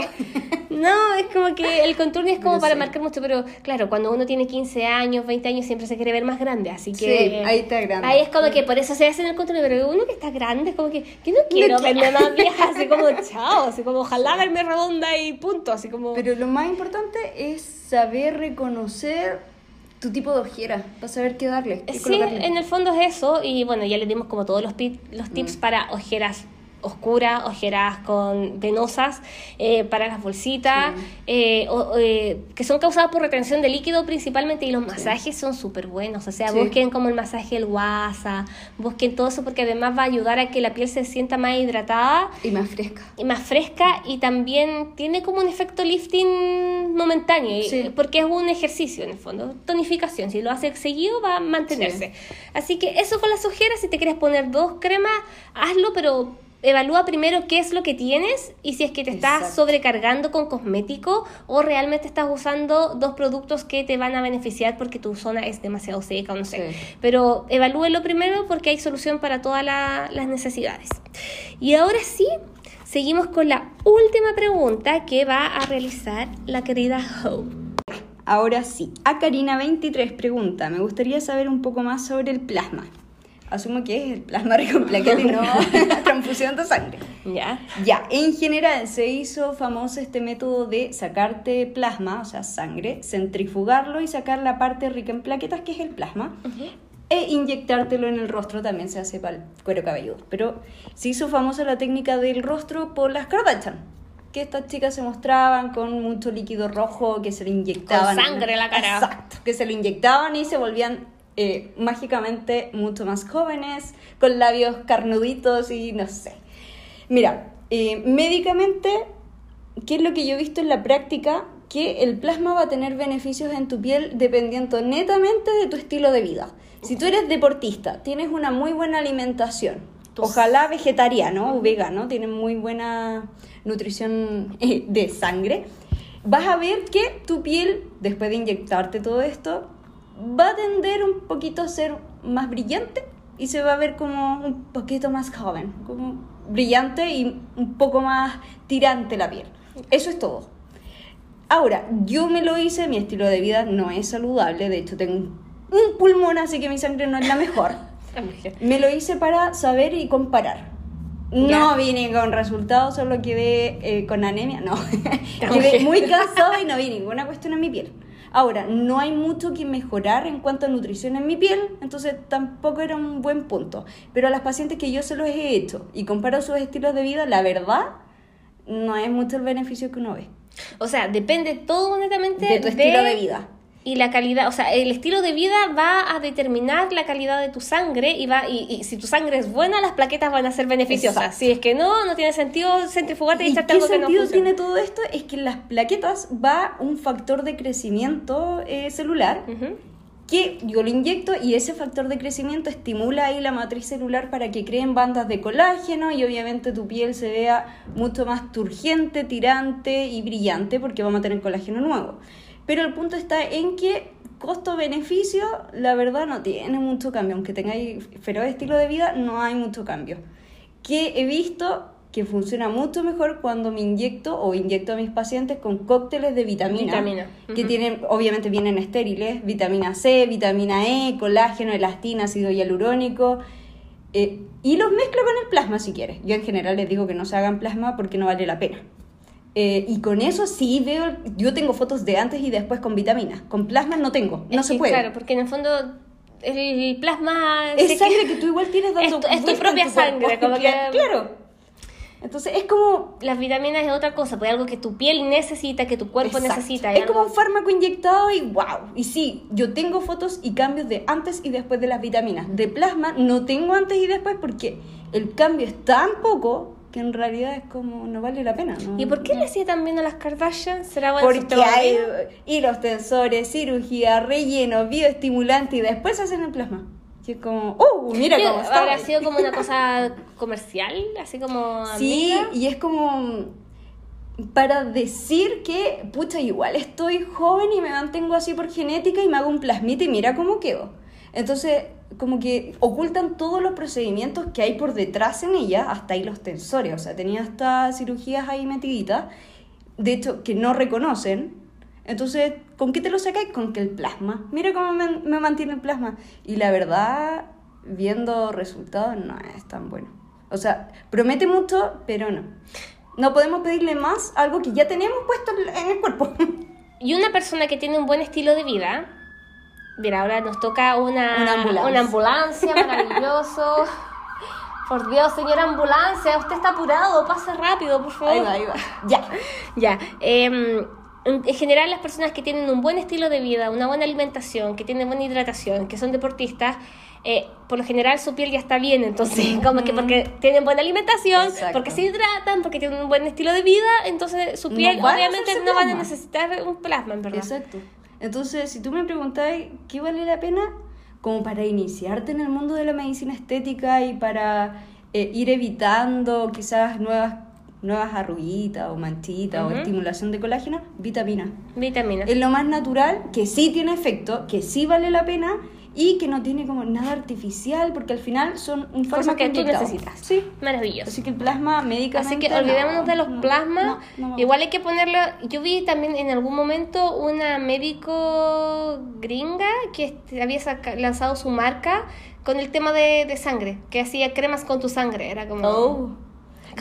no, es como que el contorno es como para marcar mucho, pero claro, cuando uno tiene 15 años, 20 años, siempre se quiere ver más grande, así que... Sí, ahí está grande. Ahí es como que por eso se hace en el contorno, pero uno que está grande es como que, que no quiero verme más vieja, así como chao, así como ojalá verme redonda y punto, así como... Pero lo más importante es saber reconocer tu tipo de ojera, para saber qué darle. sí, en el fondo es eso, y bueno, ya le dimos como todos los, los tips mm. para ojeras oscuras, ojeras con venosas eh, para las bolsitas, eh, eh, que son causadas por retención de líquido principalmente y los masajes son súper buenos, o sea, busquen como el masaje del guasa, busquen todo eso porque además va a ayudar a que la piel se sienta más hidratada y más fresca. Y más fresca y también tiene como un efecto lifting momentáneo, porque es un ejercicio en el fondo, tonificación, si lo hace seguido va a mantenerse. Así que eso con las ojeras, si te quieres poner dos cremas, hazlo, pero evalúa primero qué es lo que tienes y si es que te estás sobrecargando con cosmético o realmente estás usando dos productos que te van a beneficiar porque tu zona es demasiado seca o no sé. Pero evalúelo primero porque hay solución para todas las necesidades. Y ahora sí, seguimos con la última pregunta que va a realizar la querida Hope. Ahora sí, a Karina23 pregunta, me gustaría saber un poco más sobre el plasma asumo que es el plasma rico en plaquetas y no transfusión de sangre. Ya. Ya, en general se hizo famoso este método de sacarte plasma, o sea, sangre, centrifugarlo y sacar la parte rica en plaquetas, que es el plasma, e inyectártelo en el rostro, también se hace para el cuero cabelludo. Pero se hizo famosa la técnica del rostro por las Kardashian que estas chicas se mostraban con mucho líquido rojo que se lo inyectaban. Con sangre en la cara. Exacto, que se lo inyectaban y se volvían eh, mágicamente mucho más jóvenes, con labios carnuditos y no sé. Mira, eh, médicamente, ¿qué es lo que yo he visto en la práctica? Que el plasma va a tener beneficios en tu piel dependiendo netamente de tu estilo de vida. Si tú eres deportista, tienes una muy buena alimentación, ojalá vegetariano o vegano, tienes muy buena nutrición eh, de sangre, vas a ver que tu piel, después de inyectarte todo esto, va a tender un poquito a ser más brillante y se va a ver como un poquito más joven, como brillante y un poco más tirante la piel. Eso es todo. Ahora, yo me lo hice, mi estilo de vida no es saludable, de hecho tengo un, pulmón, así que mi sangre no es la mejor. me lo hice para saber y comparar. No vine con resultados, solo quedé eh, con anemia, no. quedé muy cansada y no vi ninguna cuestión en mi piel. Ahora, no hay mucho que mejorar en cuanto a nutrición en mi piel, entonces tampoco era un buen punto. Pero a las pacientes que yo se los he hecho y comparo sus estilos de vida, la verdad, no es mucho el beneficio que uno ve. O sea, depende todo netamente de tu estilo de vida y la calidad, o sea, el estilo de vida va a determinar la calidad de tu sangre y va y, si tu sangre es buena, las plaquetas van a ser beneficiosas. Si es que no, no tiene sentido centrifugarte y, echarte algo que no ¿Qué sentido tiene todo esto? Es que en las plaquetas va un factor de crecimiento eh, celular que yo lo inyecto y ese factor de crecimiento estimula ahí la matriz celular para que creen bandas de colágeno y obviamente tu piel se vea mucho más turgente, tirante y brillante porque vamos a tener colágeno nuevo. Pero el punto está en que costo-beneficio, la verdad no tiene mucho cambio. Aunque tengáis feroz estilo de vida, no hay mucho cambio. Que he visto que funciona mucho mejor cuando me inyecto o inyecto a mis pacientes con cócteles de vitamina, que tienen, obviamente vienen estériles, vitamina C, vitamina E, colágeno, elastina, ácido hialurónico, eh, y los mezclo con el plasma si quieres. Yo en general les digo que no se hagan plasma porque no vale la pena. Eh, y con eso sí veo, yo tengo fotos de antes y después con vitaminas. Con plasma no tengo, no se puede. Claro, porque en el fondo el plasma... Es sangre que, tú igual tienes dando Es tu, propia sangre, como que... Claro. Entonces es como... Las vitaminas es otra cosa, pues algo que tu piel necesita, que tu cuerpo necesita. Es como un fármaco inyectado y wow. Y sí, yo tengo fotos y cambios de antes y después de las vitaminas. De plasma no tengo antes y después porque el cambio es tan poco que en realidad es como no vale la pena. ¿Y por qué le hacía tan bien a las Kardashian? ¿Será bueno Porque hay hilos tensores, cirugía, relleno, bioestimulante y después hacen el plasma. Y es como, ¡oh! Mira cómo está. Habrá sido como una cosa comercial, así como. Sí, y es como para decir que, pucha, igual estoy joven y me mantengo así por genética y me hago un plasmita y mira cómo quedo. Entonces, como que ocultan todos los procedimientos que hay por detrás en ella, hasta ahí los tensores. O sea, tenía estas cirugías ahí metiditas, de hecho, que no reconocen entonces, ¿con qué te lo sacáis? Con que el plasma. Mira cómo me, mantiene el plasma. Y la verdad, viendo resultados, no es tan bueno. O sea, promete mucho, pero no. No podemos pedirle más algo que ya tenemos puesto en el cuerpo. Y una persona que tiene un buen estilo de vida, mira, ahora nos toca una, una ambulancia, una ambulancia maravilloso. Por Dios, señora ambulancia, usted está apurado, pase rápido, por favor. Ahí va, ahí va. Ya. Ya. Eh, en general las personas que tienen un buen estilo de vida, una buena alimentación, que tienen buena hidratación, que son deportistas, eh, por lo general su piel ya está bien, entonces como que porque tienen buena alimentación, porque se hidratan, porque tienen un buen estilo de vida, entonces su piel obviamente no van a necesitar un plasma, en verdad. Exacto. Entonces, si tú me preguntas qué vale la pena, como para iniciarte en el mundo de la medicina estética y para eh, ir evitando quizás nuevas nuevas arruguitas o manchitas o estimulación de colágeno, vitamina. Vitamina. Es lo más natural, que sí tiene efecto, que sí vale la pena y que no tiene como nada artificial porque al final son un fármaco que tú necesitas. Sí. Maravilloso. Así que el plasma médicamente... Así que olvidémonos de los plasmas. Igual hay que ponerlo... Yo vi también en algún momento una médico gringa que había lanzado su marca con el tema de, de, sangre, que hacía cremas con tu sangre. Era como... Oh.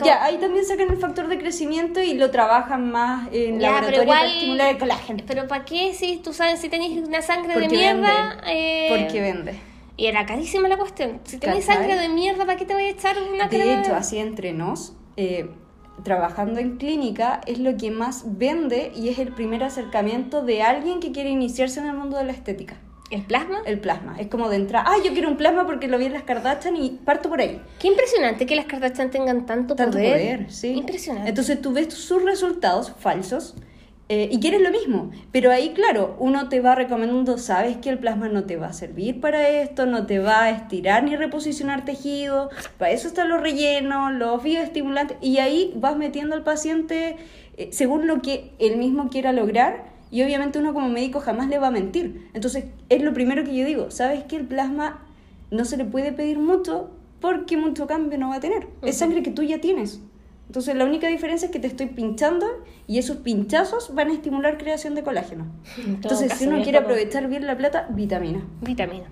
Ya, ahí también sacan el factor de crecimiento y lo trabajan más en la laboratorio igual, para estimular el colágeno. Pero ¿para qué si tú sabes si tenés una sangre de mierda? Eh, Porque vende. Y era carísima la cuestión. Si tenés sangre de mierda, ¿para qué te voy a echar una De hecho, así entre nos, eh, trabajando en clínica, es lo que más vende y es el primer acercamiento de alguien que quiere iniciarse en el mundo de la estética. ¿El plasma? El plasma. Es como de entrar, ah, yo quiero un plasma porque lo vi en las Kardashian y parto por ahí. Qué impresionante que las Kardashian tengan tanto, tanto poder. sí. Impresionante. Entonces tú ves sus resultados falsos eh, y quieres lo mismo. Pero ahí, claro, uno te va recomendando, sabes que el plasma no te va a servir para esto, no te va a estirar ni reposicionar tejido, para eso están los rellenos, los bioestimulantes, y ahí vas metiendo al paciente eh, según lo que él mismo quiera lograr y obviamente uno como médico jamás le va a mentir. Entonces, es lo primero que yo digo, ¿sabes que el plasma no se le puede pedir mucho porque mucho cambio no va a tener? Es sangre que tú ya tienes. Entonces, la única diferencia es que te estoy pinchando y esos pinchazos van a estimular creación de colágeno. Entonces, si uno quiere aprovechar bien la plata, vitamina. Vitamina.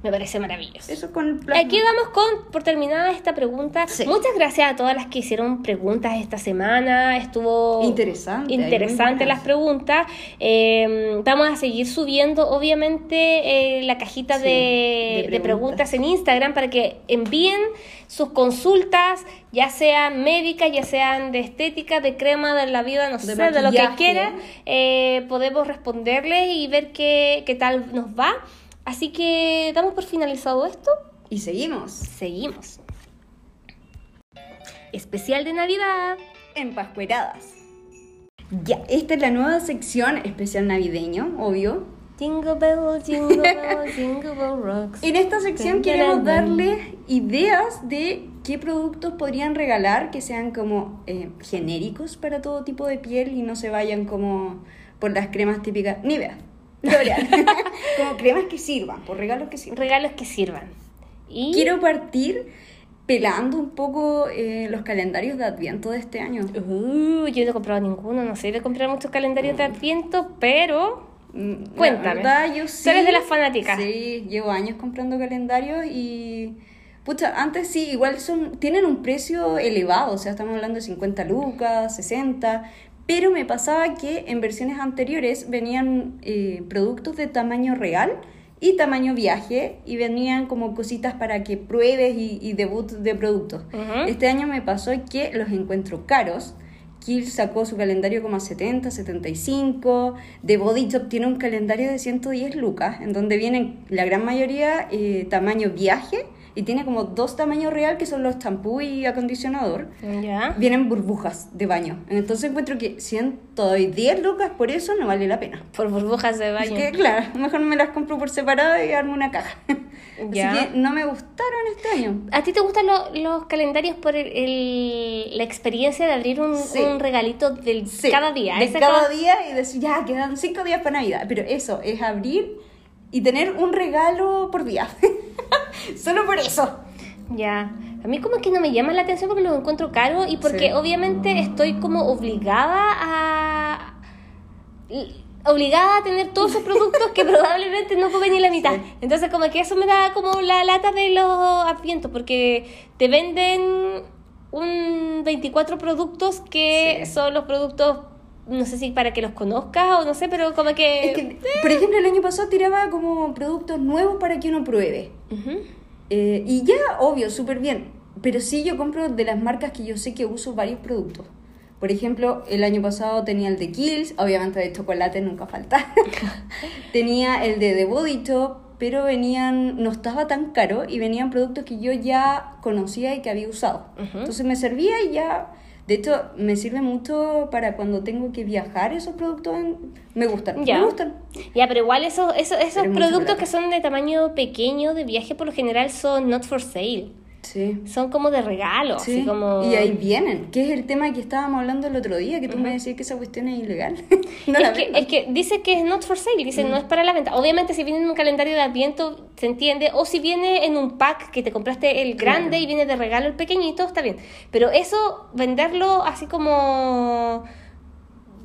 Me parece maravilloso. Eso con Aquí damos con, por terminada esta pregunta. Muchas gracias a todas las que hicieron preguntas esta semana. Estuvo interesante. Interesante las preguntas. Em, vamos a seguir subiendo, obviamente, eh, la cajita de, preguntas. en Instagram para que envíen sus consultas, ya sean médicas, ya sean de estética, de crema, de la vida, no sé, de lo que quieran. Eh, podemos responderles y ver qué, qué tal nos va. Así que damos por finalizado esto. Y seguimos. Seguimos. Especial de Navidad. En Pascueradas. Ya, esta es la nueva sección especial navideño, obvio. Jingle bell, jingle bell, jingle bell rocks. En esta sección queremos darles ideas de qué productos podrían regalar que sean como eh, genéricos para todo tipo de piel y no se vayan como por las cremas típicas. Ni veas. como cremas que sirvan, por regalos que sirvan. Regalos que sirvan. Y... Quiero partir pelando un poco eh, los calendarios de Adviento de este año. Uh, yo no he comprado ninguno, no sé de comprar muchos calendarios de Adviento, pero mm, cuéntame. Verdad, yo sí. eres de las fanáticas. Sí, llevo años comprando calendarios y pucha, antes sí, igual son tienen un precio elevado, o sea, estamos hablando de 50 lucas, 60, pero me pasaba que en versiones anteriores venían eh, productos de tamaño real y tamaño viaje y venían como cositas para que pruebes y, debut de productos. Este año me pasó que los encuentro caros. Kill sacó su calendario como a 70, 75. The Body Shop tiene un calendario de 110 lucas, en donde vienen la gran mayoría eh, tamaño viaje y tiene como dos tamaños real que son los champú y acondicionador. ¿Ya? Vienen burbujas de baño. Entonces encuentro que 110 lucas por eso no vale la pena. Por burbujas de baño. Es que claro, mejor me las compro por separado y armo una caja. ¿Ya? Así que no me gustaron este año. ¿A ti te gustan los calendarios por el, la experiencia de abrir un, un regalito del cada día? De cada día y decir, ya, quedan cinco días para Navidad. Pero eso, es abrir y tener un regalo por día. Solo por eso. Ya. A mí como que no me llama la atención porque lo encuentro caro y porque obviamente estoy como obligada a obligada a tener todos esos productos que probablemente no puedo ni la mitad. Entonces como que eso me da como la lata de los advientos porque te venden un 24 productos que son los productos no sé si para que los conozcas o no sé, pero como que... Por ejemplo, el año pasado tiraba como productos nuevos para que uno pruebe. Eh, y ya, obvio, súper bien. Pero sí yo compro de las marcas que yo sé que uso varios productos. Por ejemplo, el año pasado tenía el de Kills, obviamente de chocolate nunca falta. tenía el de The Body Top, pero venían, no estaba tan caro y venían productos que yo ya conocía y que había usado. Entonces me servía y ya de hecho, me sirve mucho para cuando tengo que viajar esos productos. Me gustan, ya. me gustan. Ya, pero igual esos, esos, esos productos que son de tamaño pequeño de viaje por lo general son not for sale. Sí. Son como de regalo, sí. como... Y ahí vienen, que es el tema que estábamos hablando el otro día, que tú me decías que esa cuestión es ilegal. no es, que, es, que, dice que es not for sale, dice no es para la venta. Obviamente si viene en un calendario de adviento, se entiende, o si viene en un pack que te compraste el grande y viene de regalo el pequeñito, está bien. Pero eso, venderlo así como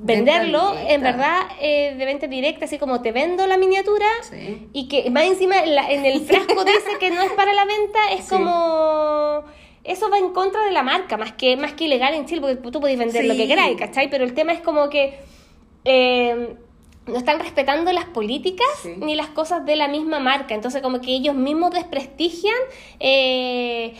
venderlo en verdad eh, de venta directa, así como te vendo la miniatura y que más encima en, el frasco dice que no es para la venta, es como... Eso va en contra de la marca, más que, más que ilegal en Chile, porque tú puedes vender lo que queráis, ¿cachai? Pero el tema es como que eh, no están respetando las políticas ni las cosas de la misma marca, entonces como que ellos mismos desprestigian... Eh,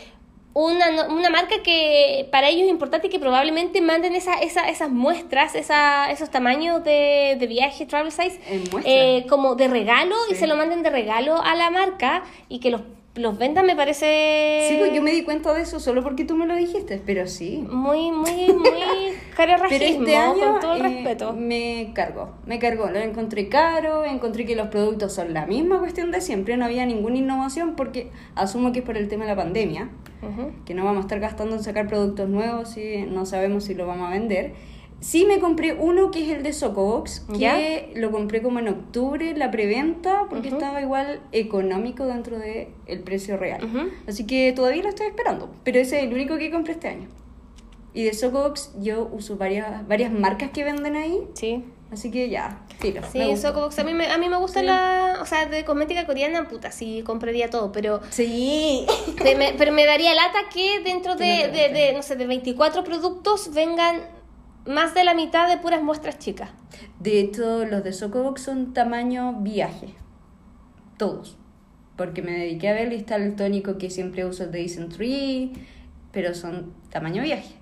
una, una marca que para ellos es importante y que probablemente manden esa, esa, esas muestras, esa, esos tamaños de, de viaje, travel size, eh, como de regalo y se lo manden de regalo a la marca y que los los vendan me parece... Sí, pues yo me di cuenta de eso solo porque tú me lo dijiste, pero sí. Muy, muy, muy caro Pero este año, con todo el eh, respeto. Me cargó, me cargó. Lo encontré caro, encontré que los productos son la misma cuestión de siempre, no había ninguna innovación porque asumo que es por el tema de la pandemia, que no vamos a estar gastando en sacar productos nuevos y no sabemos si lo vamos a vender. Sí me compré uno que es el de Socobox, que lo compré como en octubre, la preventa, porque estaba igual económico dentro del el precio real. Así que todavía lo estoy esperando, pero ese es el único que compré este año. Y de Socobox yo uso varias, varias marcas que venden ahí. Sí. Así que ya, filo. Sí, Socobox a mí me, a mí me gusta la... O sea, de cosmética coreana, puta, sí, compraría todo, pero... Sí. pero me daría lata que dentro de, de, de, no sé, de 24 productos vengan más de la mitad de puras muestras chicas. De hecho, los de Socobox son tamaño viaje. Todos. Porque me dediqué a ver está el tónico que siempre uso de Dyson pero son tamaño viaje.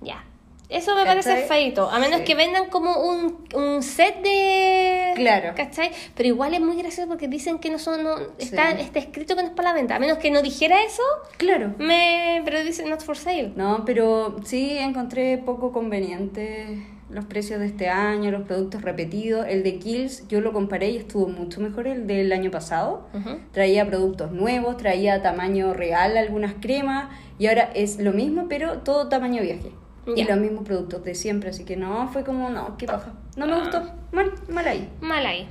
Ya. Eso me parece feito, a menos que vendan como un, un, set de... Claro. ¿Cachai? Pero igual es muy gracioso porque dicen que no son... No, está, está escrito que no es para la venta. A menos que no dijera eso, claro. me pero dice not for sale. No, pero sí encontré poco conveniente los precios de este año, los productos repetidos. El de Kills yo lo comparé y estuvo mucho mejor el del año pasado. Traía productos nuevos, traía tamaño real algunas cremas y ahora es lo mismo pero todo tamaño viaje. Y los mismos productos de siempre, así que no, fue como, no, qué paja. No me gustó, mal, mal ahí. Mal ahí.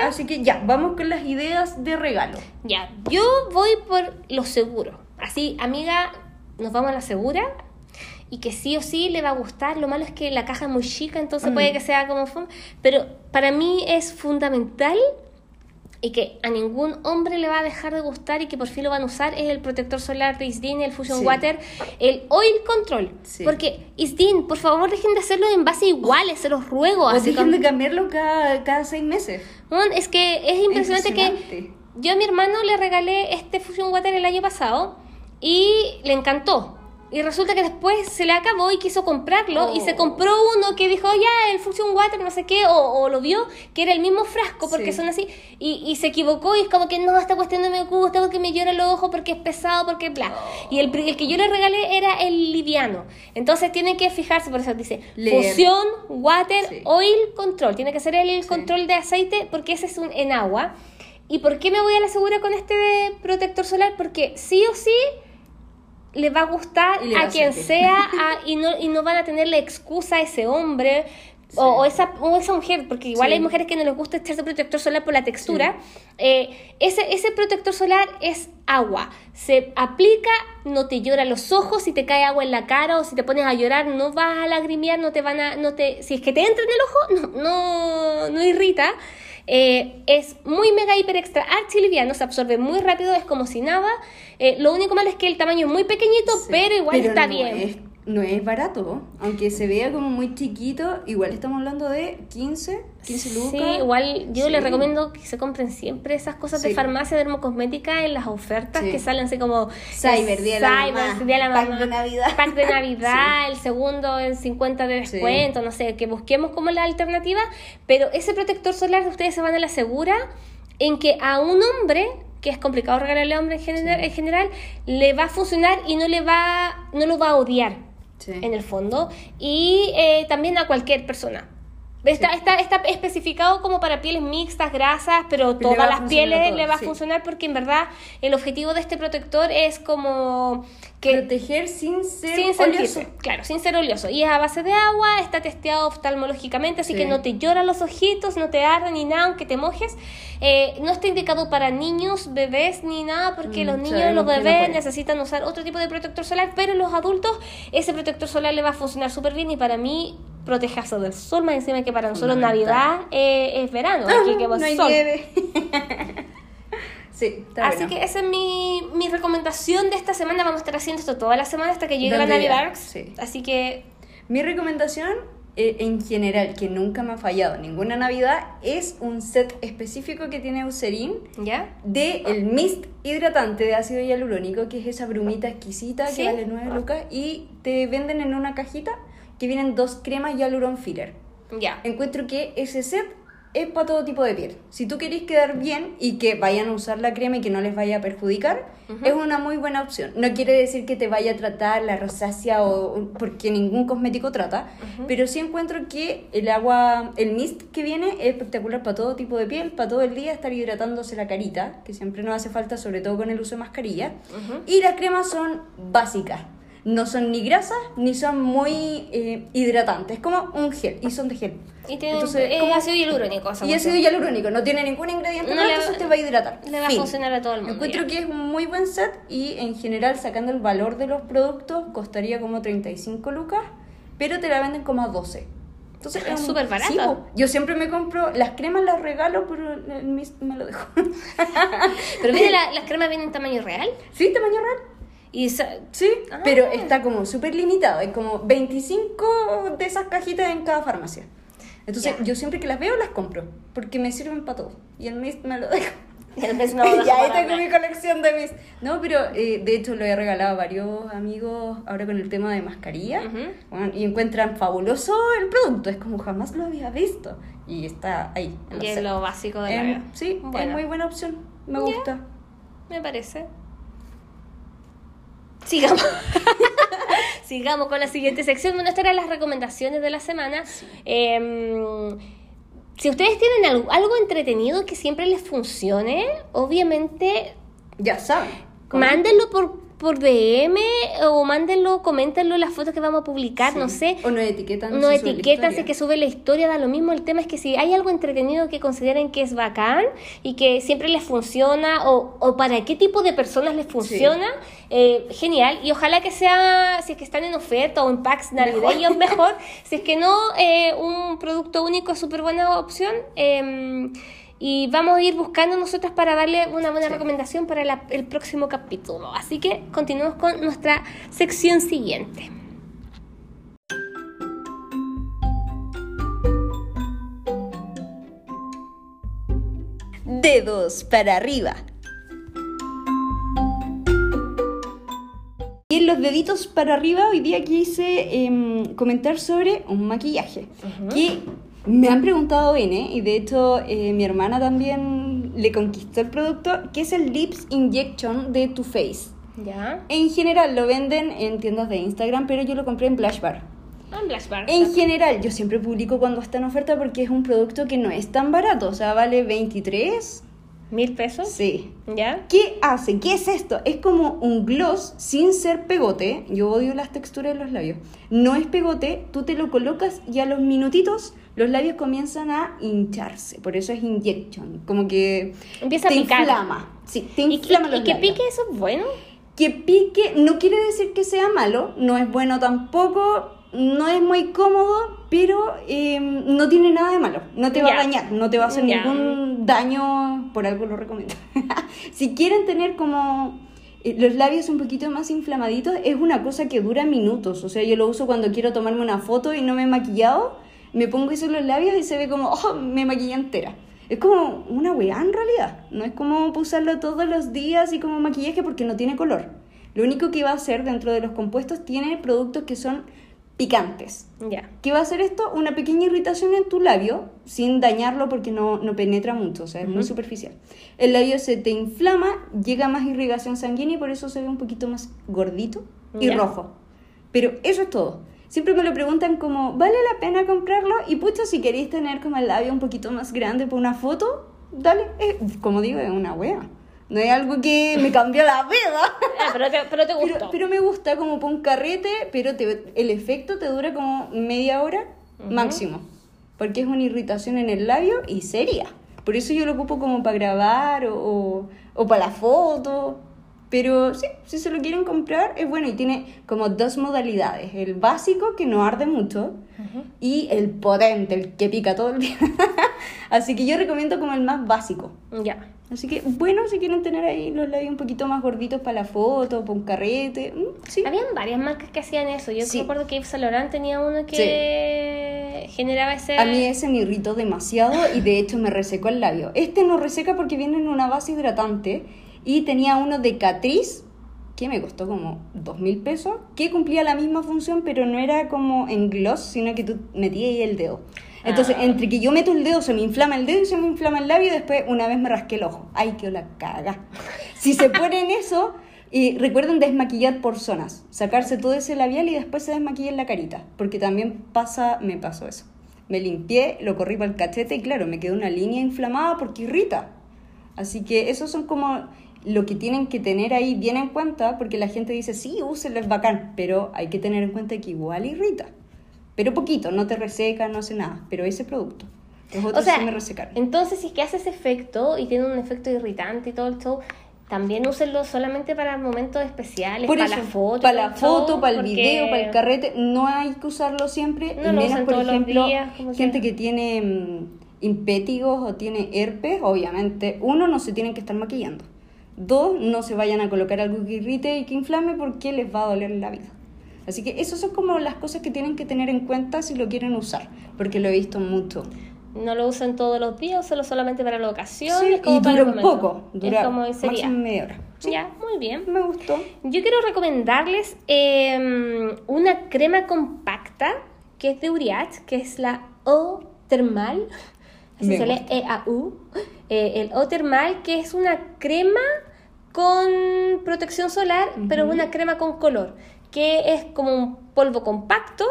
Así que ya, vamos con las ideas de regalo. Ya, yo voy por lo seguro. Así, amiga, nos vamos a la segura y que sí o sí le va a gustar. Lo malo es que la caja es muy chica, entonces mm. puede que sea como... Pero para mí es fundamental y que a ningún hombre le va a dejar de gustar y que por fin lo van a usar es el protector solar de Isdin, el Fusion Water, el Oil Control. Porque Isdin, por favor, dejen de hacerlo en base iguales, se los ruego. O dejen de cambiarlo cada, cada seis meses. es que es impresionante, que yo a mi hermano le regalé este Fusion Water el año pasado y le encantó. Y resulta que después se le acabó y quiso comprarlo y se oh. compró uno que dijo, ya, el Fusion Water, no sé qué, o, lo vio, que era el mismo frasco, porque son así, y, y, se equivocó y es como que no, esta cuestión no me gusta, porque me llora el ojo, porque es pesado, porque bla. Y el, el, que yo le regalé era el liviano. Entonces tienen que fijarse, por eso dice, Fusion Water Oil Control. Tiene que ser el control de aceite, porque ese es un en agua. ¿Y por qué me voy a la segura con este protector solar? Porque sí o sí le va a gustar a quien sea y, no, y no van a tener la excusa a ese hombre o, esa, o esa mujer, porque igual hay mujeres que no les gusta echarse protector solar por la textura. Eh, ese, ese protector solar es agua. Se aplica, no te llora los ojos, si te cae agua en la cara o si te pones a llorar, no vas a lagrimear, no te van a. No te, si es que te entra en el ojo, no, no, no irrita. Eh, es muy mega hiper extra archi liviano, se absorbe muy rápido, es como si nada. Eh, lo único malo es que el tamaño es muy pequeñito, pero igual está bien no es barato, aunque se vea como muy chiquito, igual estamos hablando de 15, 15 lucas. Sí, igual yo les recomiendo que se compren siempre esas cosas de farmacia dermocosmética en las ofertas que salen así como Cyber, Día de la Pack de Navidad. Pack de Navidad, el segundo en 50 de descuento, no sé, que busquemos como la alternativa, pero ese protector solar de ustedes se van a la segura en que a un hombre que es complicado regalarle a hombre en general, en general, le va a funcionar y no le va, no lo va a odiar en el fondo, y eh, también a cualquier persona. Está, está, está, especificado como para pieles mixtas, grasas, pero todas las pieles le va a funcionar porque en verdad el objetivo de este protector es como que proteger sin ser oleoso. Claro, sin ser oleoso. Y es a base de agua, está testeado oftalmológicamente, así que no te lloran los ojitos, no te arden ni nada, aunque te mojes. Eh, no está indicado para niños, bebés ni nada, porque mm, los niños y los bebés necesitan usar otro tipo de protector solar, pero los adultos ese protector solar le va a funcionar súper bien y para mí protejazo del sol, más encima que para nosotros Navidad eh, es verano, aquí que no hay sol. sí, Así que esa es mi, mi, recomendación de esta semana. Vamos a estar haciendo esto toda la semana hasta que llegue la Navidad. Sí. Así que... Mi recomendación eh, en general, que nunca me ha fallado ninguna Navidad, es un set específico que tiene Eucerin ¿Ya? de el mist hidratante de ácido hialurónico, que es esa brumita exquisita que vale 9 lucas y te venden en una cajita que vienen dos cremas Hyaluron Filler. Ya. Encuentro que ese set es para todo tipo de piel. Si tú querés quedar bien y que vayan a usar la crema y que no les vaya a perjudicar, es una muy buena opción. No quiere decir que te vaya a tratar la rosácea o porque ningún cosmético trata, pero sí encuentro que el agua, el mist que viene es espectacular para todo tipo de piel, para todo el día estar hidratándose la carita, que siempre nos hace falta, sobre todo con el uso de mascarilla. Y las cremas son básicas no son ni grasas ni son muy eh, hidratantes, como un gel, y son de gel. Y tiene entonces, es ácido hialurónico. Y ácido hialurónico, no tiene ningún ingrediente, no entonces te va a hidratar. Le va a funcionar a todo el mundo. Encuentro que es un muy buen set y en general, sacando el valor de los productos, costaría como 35 lucas, pero te la venden como a 12. Entonces es súper barato. yo siempre me compro, las cremas las regalo, pero el me lo dejo. pero mira, las cremas vienen en tamaño real. Sí, tamaño real. Y sí, ah. pero está como súper limitado. Hay como 25 de esas cajitas en cada farmacia. Entonces, yo siempre que las veo las compro, porque me sirven para todo. Y el mes me lo dejo. ya ahí tengo mi colección de mis. No, pero eh, de hecho lo he regalado a varios amigos ahora con el tema de mascarilla. y encuentran fabuloso el producto. Es como jamás lo había visto. Y está ahí. Y es lo básico de la vida. Sí, es muy buena opción. Me gusta. Me parece. Sigamos. Sigamos con la siguiente sección. Bueno, estas eran las recomendaciones de la semana. Em, si ustedes tienen algo, algo, entretenido que siempre les funcione, obviamente... Ya saben. Mándenlo por por DM o mándenlo, coméntenlo las fotos que vamos a publicar, no sé. O nos etiquetan. No etiquetan, sé que sube la historia, da lo mismo. El tema es que si hay algo entretenido que consideren que es bacán y que siempre les funciona o, o para qué tipo de personas les funciona, eh, genial. Y ojalá que sea, si es que están en oferta o en packs navideños, mejor. si es que no, eh, un producto único es súper buena opción. Eh, y vamos a ir buscando nosotras para darle una buena recomendación para el próximo capítulo. Así que continuamos con nuestra sección siguiente. Dedos para arriba. Y en los deditos para arriba, hoy día quise em, comentar sobre un maquillaje. Que me han preguntado N, y de hecho eh, mi hermana también le conquistó el producto, que es el Lips Injection de Too Faced. ¿Ya? En general lo venden en tiendas de Instagram, pero yo lo compré en Blush Bar. Ah, en Blush Bar. En general, yo siempre publico cuando está en oferta porque es un producto que no es tan barato, o sea, vale 23, ¿Mil pesos? Sí. ¿Ya? ¿Qué hace? ¿Qué es esto? Es como un gloss sin ser pegote. Yo odio las texturas de los labios. No es pegote, tú te lo colocas y a los minutitos los labios comienzan a hincharse. Por eso es injection. Como que Empieza te a picar. inflama. Sí, te inflama ¿Y, que pique eso es bueno? Que pique no quiere decir que sea malo, no es bueno tampoco no es muy cómodo, pero em, no tiene nada de malo. No te va a dañar, no te va a hacer ningún daño, por algo lo recomiendo. si quieren tener como eh, los labios un poquito más inflamaditos, es una cosa que dura minutos. O sea, yo lo uso cuando quiero tomarme una foto y no me he maquillado, me pongo eso en los labios y se ve como, oh, me maquillé entera. Es como una weá en realidad. No es como usarlo todos los días y como maquillaje porque no tiene color. Lo único que va a hacer dentro de los compuestos tiene productos que son picantes. Ya. ¿Qué va a hacer esto? Una pequeña irritación en tu labio, sin dañarlo porque no, no penetra mucho, o sea, es muy superficial. El labio se te inflama, llega más irrigación sanguínea y por eso se ve un poquito más gordito y rojo. Pero eso es todo. Siempre me lo preguntan como, ¿vale la pena comprarlo? Y pucha, si queréis tener como el labio un poquito más grande por una foto, dale. como digo, es una wea. No es algo que me cambió la vida. Ah, pero, te, pero te gustó. Pero, me gusta como para un carrete, pero el efecto te dura como media hora máximo. Porque es una irritación en el labio y seria. Por eso yo lo ocupo como para grabar o, o, para la foto. Pero sí, si se lo quieren comprar, es bueno y tiene como dos modalidades. El básico, que no arde mucho, y el potente, el que pica todo el día. Así que yo recomiendo como el más básico. Ya. Así que, bueno, si quieren tener ahí los labios un poquito más gorditos para la foto, para un carrete, mm, sí. Habían varias marcas que hacían eso. Yo sí. recuerdo que Yves Saint Laurent tenía uno que generaba ese... A mí ese me irritó demasiado y de hecho me resecó el labio. Este no reseca porque viene en una base hidratante y tenía uno de Catrice que me costó como dos mil pesos, que cumplía la misma función, pero no era como en gloss, sino que tú metías ahí el dedo. Entonces, ah. entre que yo meto el dedo, se me inflama el dedo y se me inflama el labio, y después una vez me rasqué el ojo. ¡Ay, qué la caga! Si se ponen eso, y recuerden desmaquillar por zonas, sacarse todo ese labial y después se desmaquilla la carita, porque también pasa, me pasó eso. Me limpié, lo corrí para el cachete y claro, me quedó una línea inflamada porque irrita. Así que esos son como lo que tienen que tener ahí bien en cuenta, porque la gente dice, sí, úsenlo, es bacán, pero hay que tener en cuenta que igual irrita. Pero poquito, no te reseca, no hace nada, pero ese producto. Los otros o sea, me resecaron. Entonces, si es que hace ese efecto y tiene un efecto irritante y todo el show, también úsenlo solamente para momentos especiales, para la foto. Para la foto, para el video, para el carrete. No hay que usarlo siempre. No menos, por ejemplo, gente que tiene mm, impétigos o tiene herpes, obviamente, uno, no se tienen que estar maquillando. Dos, no se vayan a colocar algo que irrite y que inflame porque les va a doler la vida. Así que esas son como las cosas que tienen que tener en cuenta si lo quieren usar, porque lo he visto mucho. No lo usan todos los días, solo solamente para la ocasión. Sí, y dura un poco, dura como sería. media hora. Ya, muy bien. Me gustó. Yo quiero recomendarles em, una crema compacta que es de Uriach, que es la O Termal. Se lee E-A-U. Eh, el O Termal, que es una crema con protección solar, pero una crema con color, que es como un polvo compacto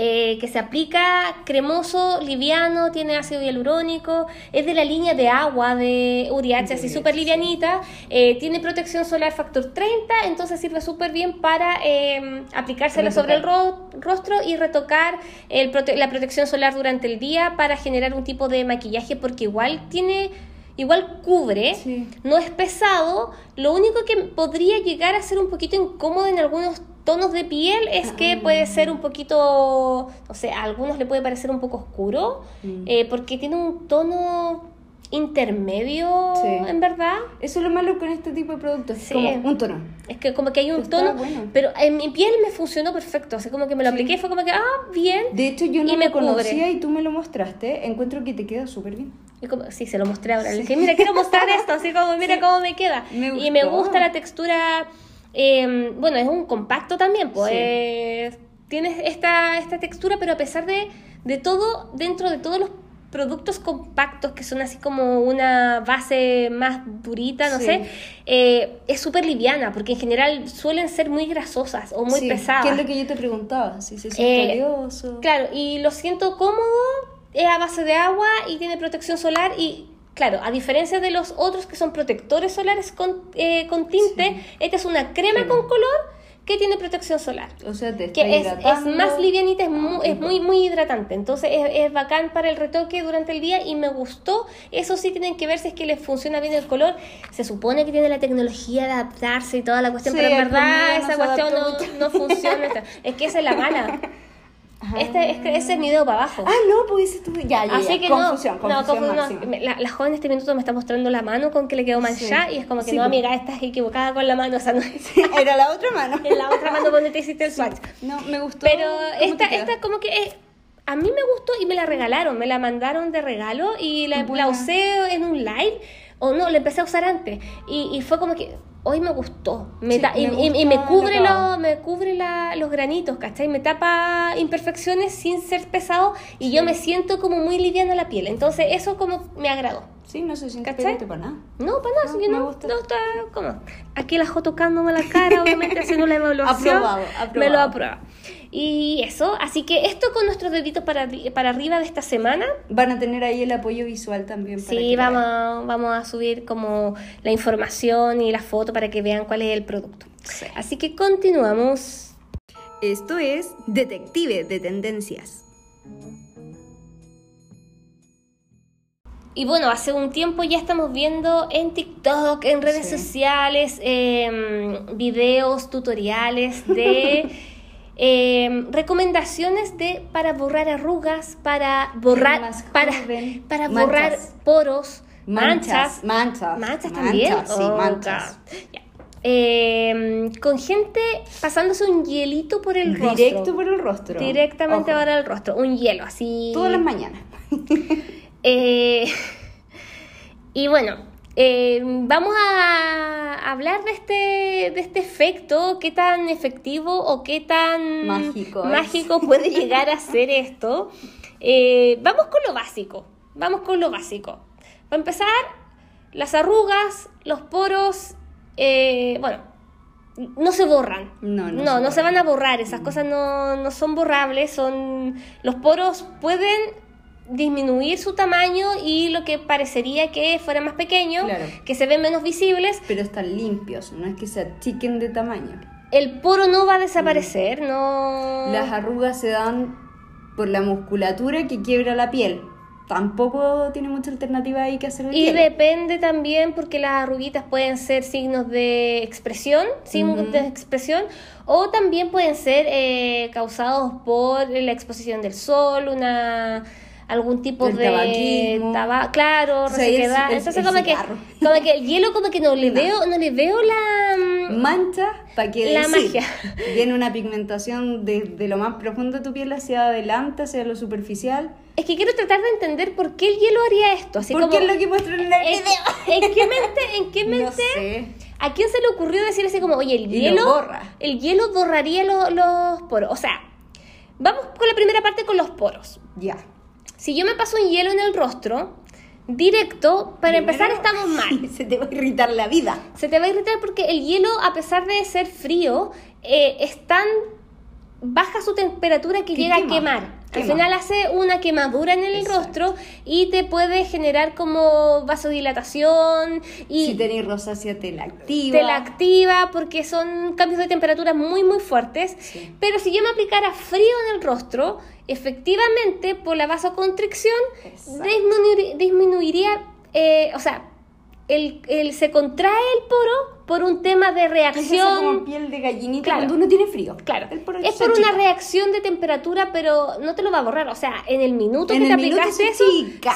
eh, que se aplica cremoso, liviano, tiene ácido hialurónico, es de la línea de agua de Uriacha, así súper livianita, eh, tiene protección solar factor 30, entonces sirve súper bien para eh, aplicársela sobre el rostro y retocar la protección solar durante el día para generar un tipo de maquillaje, porque igual tiene igual cubre, no es pesado, lo único que podría llegar a ser un poquito incómodo en algunos tonos de piel es que ah. puede ser un poquito, no sé, a algunos le puede parecer un poco oscuro, mm. eh, porque tiene un tono intermedio, en verdad. Eso es lo malo con este tipo de productos, como un tono. Es que como que hay un tono, pero en mi piel me funcionó perfecto, o sea, como que me lo apliqué, fue como que, ah, bien. De hecho, yo no me conocía y tú me lo mostraste, encuentro que te queda súper bien. Y como, sí, se lo mostré ahora, le dije, mira, quiero mostrar esto, así como, mira cómo me queda. y me gusta la textura Em, bueno, es un compacto también, pues tienes esta, esta textura, pero a pesar de, de todo, dentro de todos los productos compactos que son así como una base más durita, no sé, eh, es súper liviana, porque en general suelen ser muy grasosas o muy pesadas. ¿Qué es lo que yo te preguntaba? Si se siente eh, Claro, y lo siento cómodo, es a base de agua y tiene protección solar y Claro, a diferencia de los otros que son protectores solares con, eh, con tinte, esta es una crema con color que tiene protección solar. O sea, te que es, es, más livianita, es, muy, es muy, muy hidratante. Entonces es, es, bacán para el retoque durante el día y me gustó. Eso sí tienen que ver si es que les funciona bien el color. Se supone que tiene la tecnología de adaptarse y toda la cuestión, pero en verdad esa cuestión no, no funciona. es que esa es la mala. Este, este, ese es mi dedo para abajo. Ah, no, pues tú. Ya, ya, Así que confusión, no, confusión no, la, la, joven en este minuto me está mostrando la mano con que le quedó manchada y es como que no, amiga, estás equivocada con la mano. O sea, no Era la otra mano. En la otra mano donde te hiciste el swatch. No, me gustó. Pero esta, esta como que es, a mí me gustó y me la regalaron. Me la mandaron de regalo y la, la usé en un live. O no, la empecé a usar antes. Y, y fue como que hoy me gustó. Me y, me cubre, lo, me cubre la, los granitos, ¿cachai? Me tapa imperfecciones sin ser pesado y yo me siento como muy liviana la piel. Entonces eso como me agradó. Sí, no sé si ¿cachai? para nada. No, para nada, no, gusta. no está como aquí la jo tocándome la cara, obviamente haciendo la evaluación. aprobado, aprobado. Me lo aprueba. Y eso, así que esto con nuestros deditos para, para arriba de esta semana. Van a tener ahí el apoyo visual también. Para sí, vamos, vamos a subir como la información y la foto para que vean cuál es el producto. Así que continuamos. Esto es Detective de Tendencias. Y bueno, hace un tiempo ya estamos viendo en TikTok, en redes sociales, eh, videos, tutoriales de Em, recomendaciones de para borrar arrugas, para borrar, para, para borrar poros, manchas, manchas, manchas, también, sí, oh, manchas. Em, con gente pasándose un hielito por el rostro. Directo por el rostro. Directamente para el rostro, un hielo así. Todas las mañanas. eh, y bueno, eh, vamos a hablar de este, de este efecto, qué tan efectivo o qué tan mágico, mágico puede llegar a ser esto. Eh, vamos con lo básico, vamos con lo básico. Para empezar, las arrugas, los poros, eh, bueno, no se borran. No, no, no, no se van a borrar, esas cosas no, no son borrables, son los poros pueden disminuir su tamaño y lo que parecería que fuera más pequeño, que se ven menos visibles. Pero están limpios, no es que se achiquen de tamaño. El poro no va a desaparecer, no... Las arrugas se dan por la musculatura que quiebra la piel. Tampoco tiene mucha alternativa ahí que hacer. y depende también porque las arruguitas pueden ser signos de expresión, signos de expresión, o también pueden ser eh, causados por la exposición del sol, una algún tipo de tabaco, claro, o Entonces como que como que el hielo como que no le veo no le veo la mm, mancha para que la magia. Viene una pigmentación desde lo más profundo de tu piel hacia adelante, hacia lo superficial. Es que quiero tratar de entender por qué el hielo haría esto, así Porque es lo que muestran en el video. ¿En qué mente en qué mente ¿A quién se le ocurrió decir así como, oye, el hielo el hielo borraría los poros? O sea, vamos con la primera parte con los poros. Ya. Si yo me paso un hielo en el rostro, directo, para empezar estamos mal. Se te va a irritar la vida. Se te va a irritar porque el hielo, a pesar de ser frío, eh, es tan baja su temperatura que llega a quemar. Al final hace una quemadura en el rostro y te puede generar como vasodilatación. Y si tenés rosácea te la activa. Te la activa porque son cambios de temperatura muy muy fuertes. Pero si yo me aplicara frío en el rostro, efectivamente por la vasoconstricción disminuiría, eh, o sea, el, el, se contrae el poro por un tema de reacción. como piel de gallinita cuando uno tiene frío. Claro. Es por una reacción de temperatura, pero no te lo va a borrar. O sea, en el minuto que te aplicaste eso,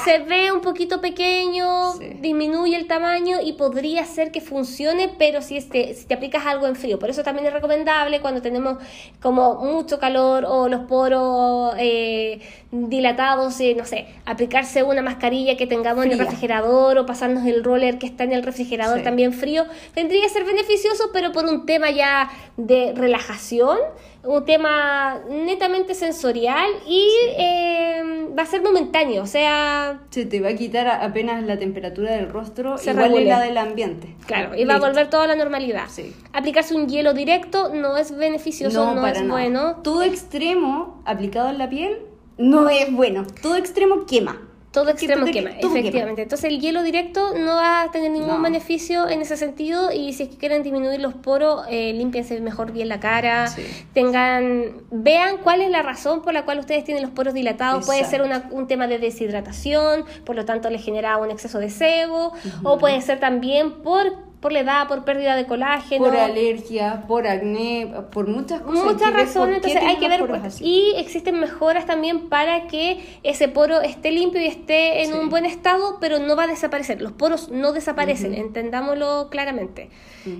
se ve un poquito pequeño, disminuye el tamaño y podría ser que funcione, pero si, este, si te aplicas algo en frío. Por eso también es recomendable cuando tenemos como mucho calor o los poros eh, dilatados, eh, no sé, aplicarse una mascarilla que tengamos en el refrigerador o pasarnos el roller que está en el refrigerador también frío. Tendría ser beneficioso, pero por un tema ya de relajación, un tema netamente sensorial y eh, va a ser momentáneo, o sea... Se te va a quitar apenas la temperatura del rostro, se igual la del ambiente. Claro, y va a volver toda la normalidad. Aplicarse un hielo directo no es beneficioso, no, es bueno. Todo extremo aplicado en la piel no es bueno. Todo extremo quema. Todo extremo quema, efectivamente. Entonces el hielo directo no va a tener ningún beneficio en ese sentido y si es que quieren disminuir los poros, eh, límpiense mejor bien la cara, tengan, vean cuál es la razón por la cual ustedes tienen los poros dilatados. Puede ser un tema de deshidratación, por lo tanto les genera un exceso de sebo, o puede ser también por por la edad, por pérdida de colágeno. Por alergia, por acné, por muchas cosas. Muchas razones, entonces hay que ver. Y existen mejoras también para que ese poro esté limpio y esté en un buen estado, pero no va a desaparecer. Los poros no desaparecen, entendámoslo claramente.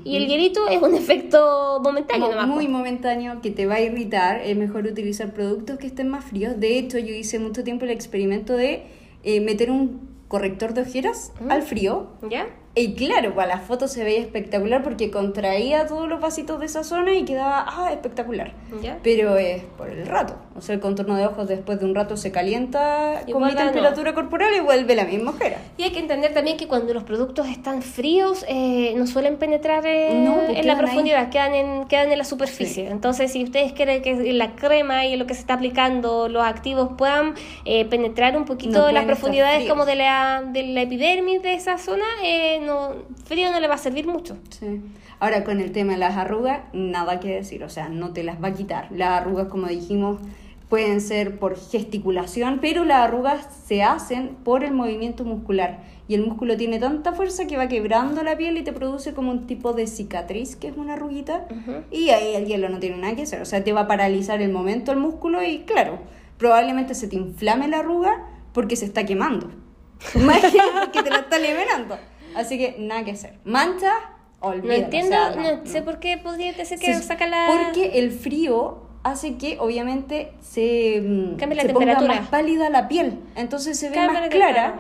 Y el hielito es un efecto momentáneo. muy momentáneo, que te va a irritar. Es mejor utilizar productos que estén más fríos. De hecho, yo hice mucho tiempo el experimento de eh, meter un corrector de ojeras al frío. ¿Ya? Y claro, para la foto se veía espectacular porque contraía todos los vasitos de esa zona y quedaba ah, espectacular. Pero es por el rato. O sea, el contorno de ojos después de un rato se calienta con mi temperatura corporal y vuelve la misma ojera. Y hay que entender también que cuando los productos están fríos eh, no suelen penetrar pues en la profundidad, quedan en, quedan en la superficie. Entonces, si ustedes quieren que la crema y lo que se está aplicando, los activos puedan eh, penetrar un poquito en las profundidades como de la, de la epidermis de esa zona, eh, no, frío no le va a servir mucho. Sí. Ahora con el tema de las arrugas, nada que decir, o sea, no te las va a quitar. Las arrugas, como dijimos, pueden ser por gesticulación, pero las arrugas se hacen por el movimiento muscular. Y el músculo tiene tanta fuerza que va quebrando la piel y te produce como un tipo de cicatriz, que es una arruguita. Y ahí el hielo no tiene nada que hacer. O sea, te va a paralizar el momento el músculo y claro, probablemente se te inflame la arruga porque se está quemando. Imagínate que te la está liberando. Así que nada que hacer. Mancha, olvídalo. No entiendo, no, sé por qué podría decir que saca la... Porque el frío hace que obviamente se, mm, Cambie la temperatura. ponga más pálida la piel. Entonces se ve más clara.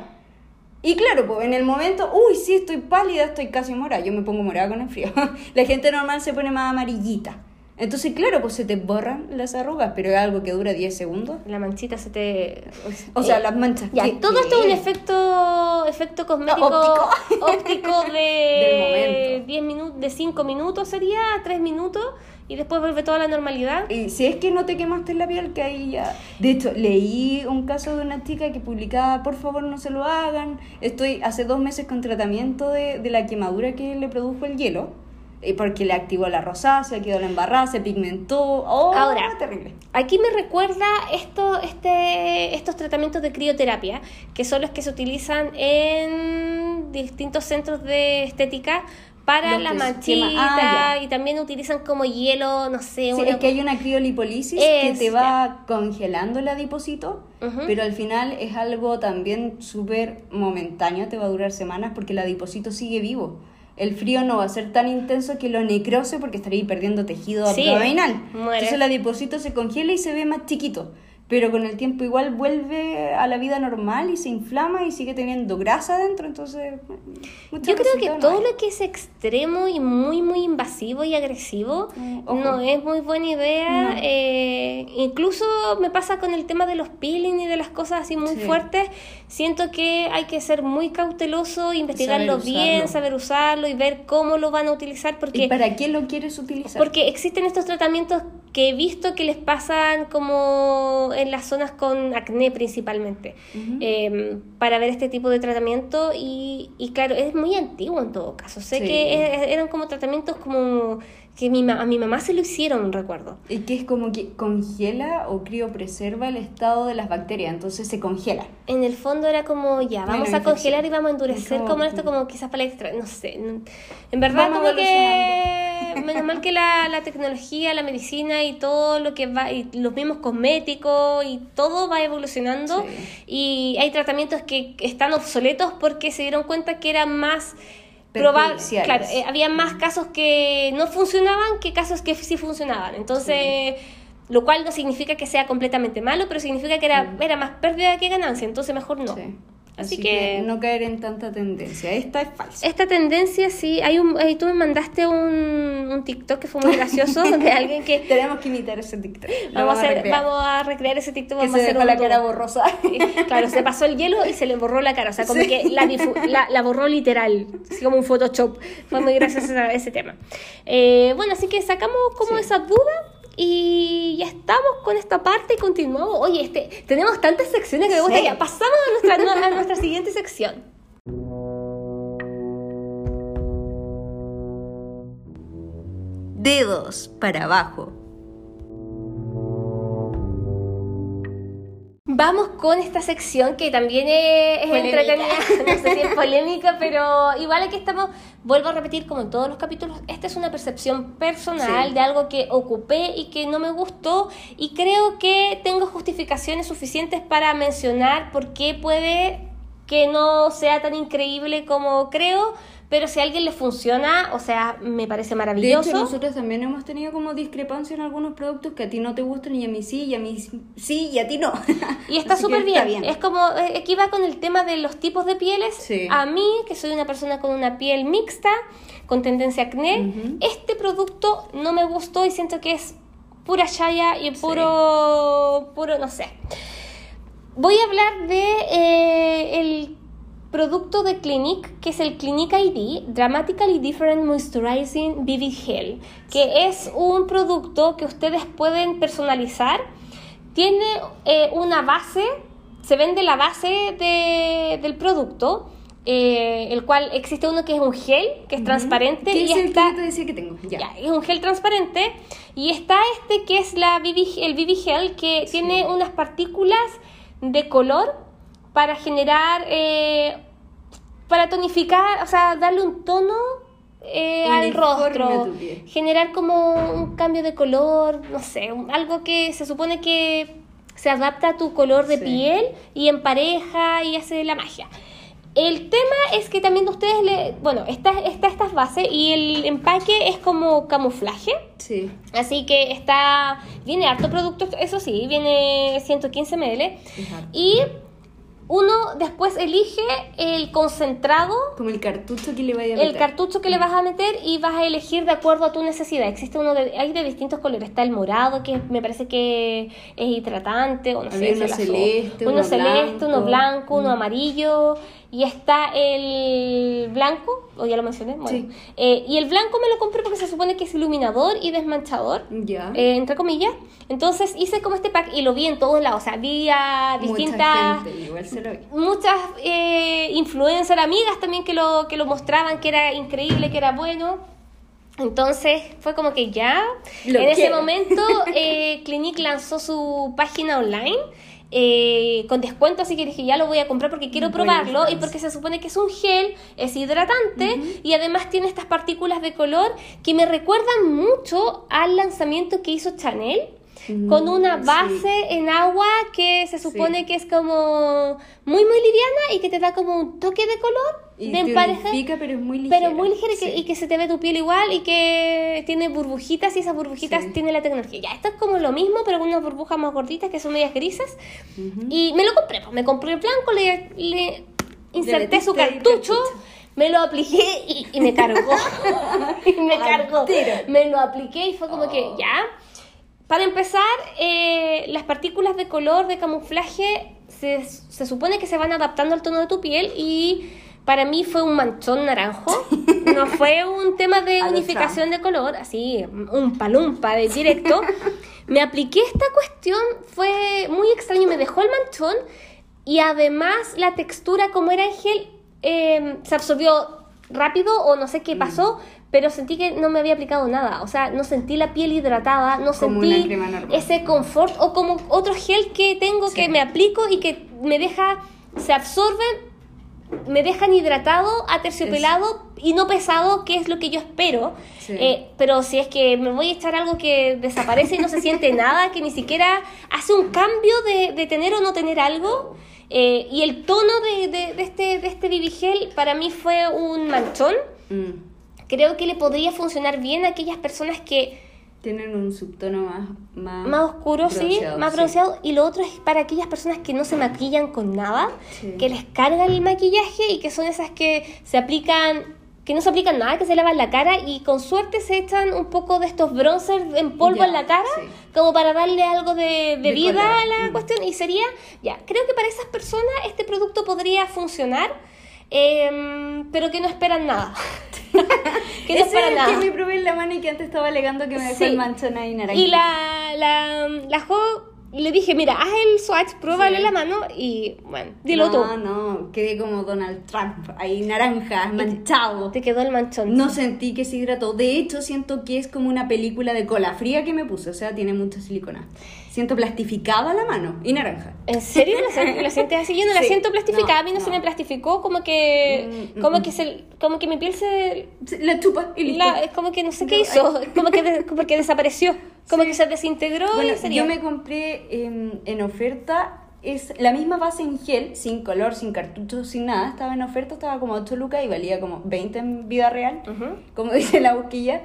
Y claro, pues en el momento, uy, sí, estoy pálida, estoy casi morada. Yo me pongo morada con el frío. la gente normal se pone más amarillita. Entonces, claro, pues se te borran las arrugas, pero es algo que dura 10 segundos. La manchita se te... O sea, las manchas. Ya, todo esto es un efecto, efecto cosmético óptico, de 10 minutos, de 5 minutos sería, 3 minutos, y después vuelve toda la normalidad. Y si es que no te quemaste la piel, que ahí ya... De hecho, leí un caso de una chica que publicaba, por favor no se lo hagan, estoy hace dos meses con tratamiento de, de la quemadura que le produjo el hielo porque le activó la rosácea, quedó la embarrada, se pigmentó. Oh, Ahora, terrible. Aquí me recuerda esto, este, estos tratamientos de crioterapia, que son los que se utilizan en distintos centros de estética para la manchita ah, y también utilizan como hielo, no sé. Sí, es que hay una criolipolisis que te va congelando el adipocito, pero al final es algo también súper momentáneo, te va a durar semanas porque el adipocito sigue vivo. El frío no va a ser tan intenso que lo necrose porque estaría perdiendo tejido abdominal. Entonces el adipocito se congela y se ve más chiquito pero con el tiempo igual vuelve a la vida normal y se inflama y sigue teniendo grasa dentro, entonces... Yo creo que todo lo que es extremo y muy, muy invasivo y agresivo mm, no es muy buena idea. Eh, incluso me pasa con el tema de los peeling y de las cosas así muy fuertes. Siento que hay que ser muy cauteloso, investigarlo bien, saber usarlo y ver cómo lo van a utilizar. Porque, ¿Y para qué lo quieres utilizar? Porque existen estos tratamientos que he visto que les pasan como en las zonas con acné principalmente, em, para ver este tipo de tratamiento y, y, claro, es muy antiguo en todo caso. Sé que eran como tratamientos como que mi, a mi mamá se lo hicieron, recuerdo. Y que es como que congela o criopreserva el estado de las bacterias, entonces se congela. En el fondo era como, ya, vamos a congelar y vamos a endurecer como, esto, como quizás para extra, no sé. En verdad, como que, menos mal que la, la tecnología, la medicina y todo lo que va, y los mismos cosméticos y todo va evolucionando y hay tratamientos que están obsoletos porque se dieron cuenta que eran más Claro, eh, había más casos que no funcionaban que casos que sí funcionaban. Entonces, lo cual no significa que sea completamente malo, pero significa que era, era más pérdida que ganancia. Entonces, mejor no. Así, que, no caer en tanta tendencia. Esta es falsa. Esta tendencia, sí. Hay un, tú me mandaste un, un TikTok que fue muy gracioso de alguien que. Tenemos que imitar ese TikTok. Vamos, a, hacer, vamos a recrear ese TikTok. Vamos a hacer la cara borrosa. Claro, se pasó el hielo y se le borró la cara. O sea, como que la, la, la, borró literal. Así como un Photoshop. Fue muy gracioso ese tema. Eh, bueno, así que sacamos como esa duda y ya estamos con esta parte y continuamos. Oye, este, tenemos tantas secciones que me gusta. Ya pasamos a nuestra, a nuestra siguiente sección. Dedos para abajo. Vamos con esta sección que también es, entretenida, no sé si es polémica, pero igual aquí estamos, vuelvo a repetir como en todos los capítulos, esta es una percepción personal de algo que ocupé y que no me gustó y creo que tengo justificaciones suficientes para mencionar por qué puede que no sea tan increíble como creo, pero si a alguien le funciona, o sea, me parece maravilloso. De hecho, nosotros también hemos tenido como discrepancia en algunos productos que a ti no te gustan y a mí sí, y a mí sí, y a ti no. Y está súper bien. Es como, eh, aquí va con el tema de los tipos de pieles. A mí, que soy una persona con una piel mixta, con tendencia a acné, este producto no me gustó y siento que es pura chaya y puro, puro, no sé. Voy a hablar de eh, el producto de Clinique, que es el Clinique ID, Dramatically Different Moisturizing BB Gel, que es un producto que ustedes pueden personalizar. Tiene eh, una base, se vende la base del producto. Eh, el cual existe uno que es un gel, que es transparente. y es está, el que te decía que tengo? Ya. es un gel transparente. Y está este que es la el BB Gel, que tiene unas partículas de color para generar, eh, para tonificar, o sea, darle un tono eh, al rostro, generar como un cambio de color, no sé, algo que se supone que se adapta a tu color de piel y en pareja y hace la magia. El tema es que también ustedes le. Bueno, está, está estas bases y el empaque es como camuflaje. Sí. Así que está. Viene harto producto, eso sí, viene 115 ml. Y uno después elige el concentrado. Como el cartucho que le vaya a meter. El cartucho que le vas a meter y vas a elegir de acuerdo a tu necesidad. Existe uno de, hay de distintos colores. Está el morado, que me parece que es hidratante, o no sé. Uno celeste, uno, celeste, uno blanco, uno mm. amarillo. Y está el blanco, o ya lo mencioné, bueno. Eh, y el blanco me lo compré porque se supone que es iluminador y desmanchador, ya. Eh, entre comillas. Entonces hice como este pack y lo vi en todos lados. O sea, vi a distintas. Muchas eh, influencers, amigas también que lo, que lo mostraban, que era increíble, que era bueno. Entonces fue como que ya. en ese momento, eh, Clinique lanzó su página online eh, con descuento, así que dije, ya lo voy a comprar porque quiero probarlo y porque se supone que es un gel, es hidratante y además tiene estas partículas de color que me recuerdan mucho al lanzamiento que hizo Chanel con una base en agua que se supone que es como muy muy liviana y que te da como un toque de color y de empareja, pero es muy ligera. Pero muy ligera y, que, se te ve tu piel igual y que tiene burbujitas y esas burbujitas tienen tiene la tecnología. Ya, esto es como lo mismo, pero con unas burbujas más gorditas que son medias grises. Y me lo compré, pues me compré el blanco, le, le inserté su cartucho, me lo apliqué y, me cargó. y me cargó. Me lo apliqué y fue como que, oh. ya para empezar, eh, las partículas de color de camuflaje se, se, supone que se van adaptando al tono de tu piel y para mí fue un manchón naranjo. No fue un tema de unificación de color, así, un palumpa de directo. Me apliqué esta cuestión, fue muy extraño, me dejó el manchón y además la textura como era en gel eh, se absorbió rápido o no sé qué mm. pasó, pero sentí que no me había aplicado nada. O sea, no sentí la piel hidratada, no sentí ese confort o como otro gel que tengo que me aplico y que me deja, se absorben, me dejan hidratado, aterciopelado y no pesado, que es lo que yo espero. Eh, pero si es que me voy a echar algo que desaparece y no se siente nada, que ni siquiera hace un cambio de, tener o no tener algo. Eh, y el tono de, de, este, de este Gel para mí fue un manchón. Mm creo que le podría funcionar bien a aquellas personas que tienen un subtono más más, oscuro, sí, más bronceado y lo otro es para aquellas personas que no se maquillan con nada, que les carga el maquillaje y que son esas que se aplican que no se aplican nada, que se lavan la cara y con suerte se echan un poco de estos bronzers en polvo en la cara, como para darle algo de, vida a la mm. cuestión. Y sería, ya, creo que para esas personas este producto podría funcionar Em, pero que no esperan nada. que no esperan nada. que me probé en la mano y que antes estaba alegando que me dejó el manchón ahí naranja. Y la, la, la le dije, mira, haz el swatch, pruébalo en la mano y bueno, dilo tú. No, no, quedé como Donald Trump, ahí naranja, manchado. Te quedó el manchón. No sentí que se hidrató. De hecho, siento que es como una película de cola fría que me puse, o sea, tiene mucha silicona. Siento plastificada la mano y naranja. ¿En serio? ¿La, sientes así? Yo no la siento plastificada, a mí no, se me plastificó, como que mm, mm, como mm. que se como que mi piel se la chupa y listo. es como que no sé qué hizo, como que como que desapareció. Como que se desintegró bueno, Yo me compré en, oferta es la misma base en gel, sin color, sin cartucho, sin nada. Estaba en oferta, estaba como 8 lucas y valía como 20 en vida real, como dice la boquilla.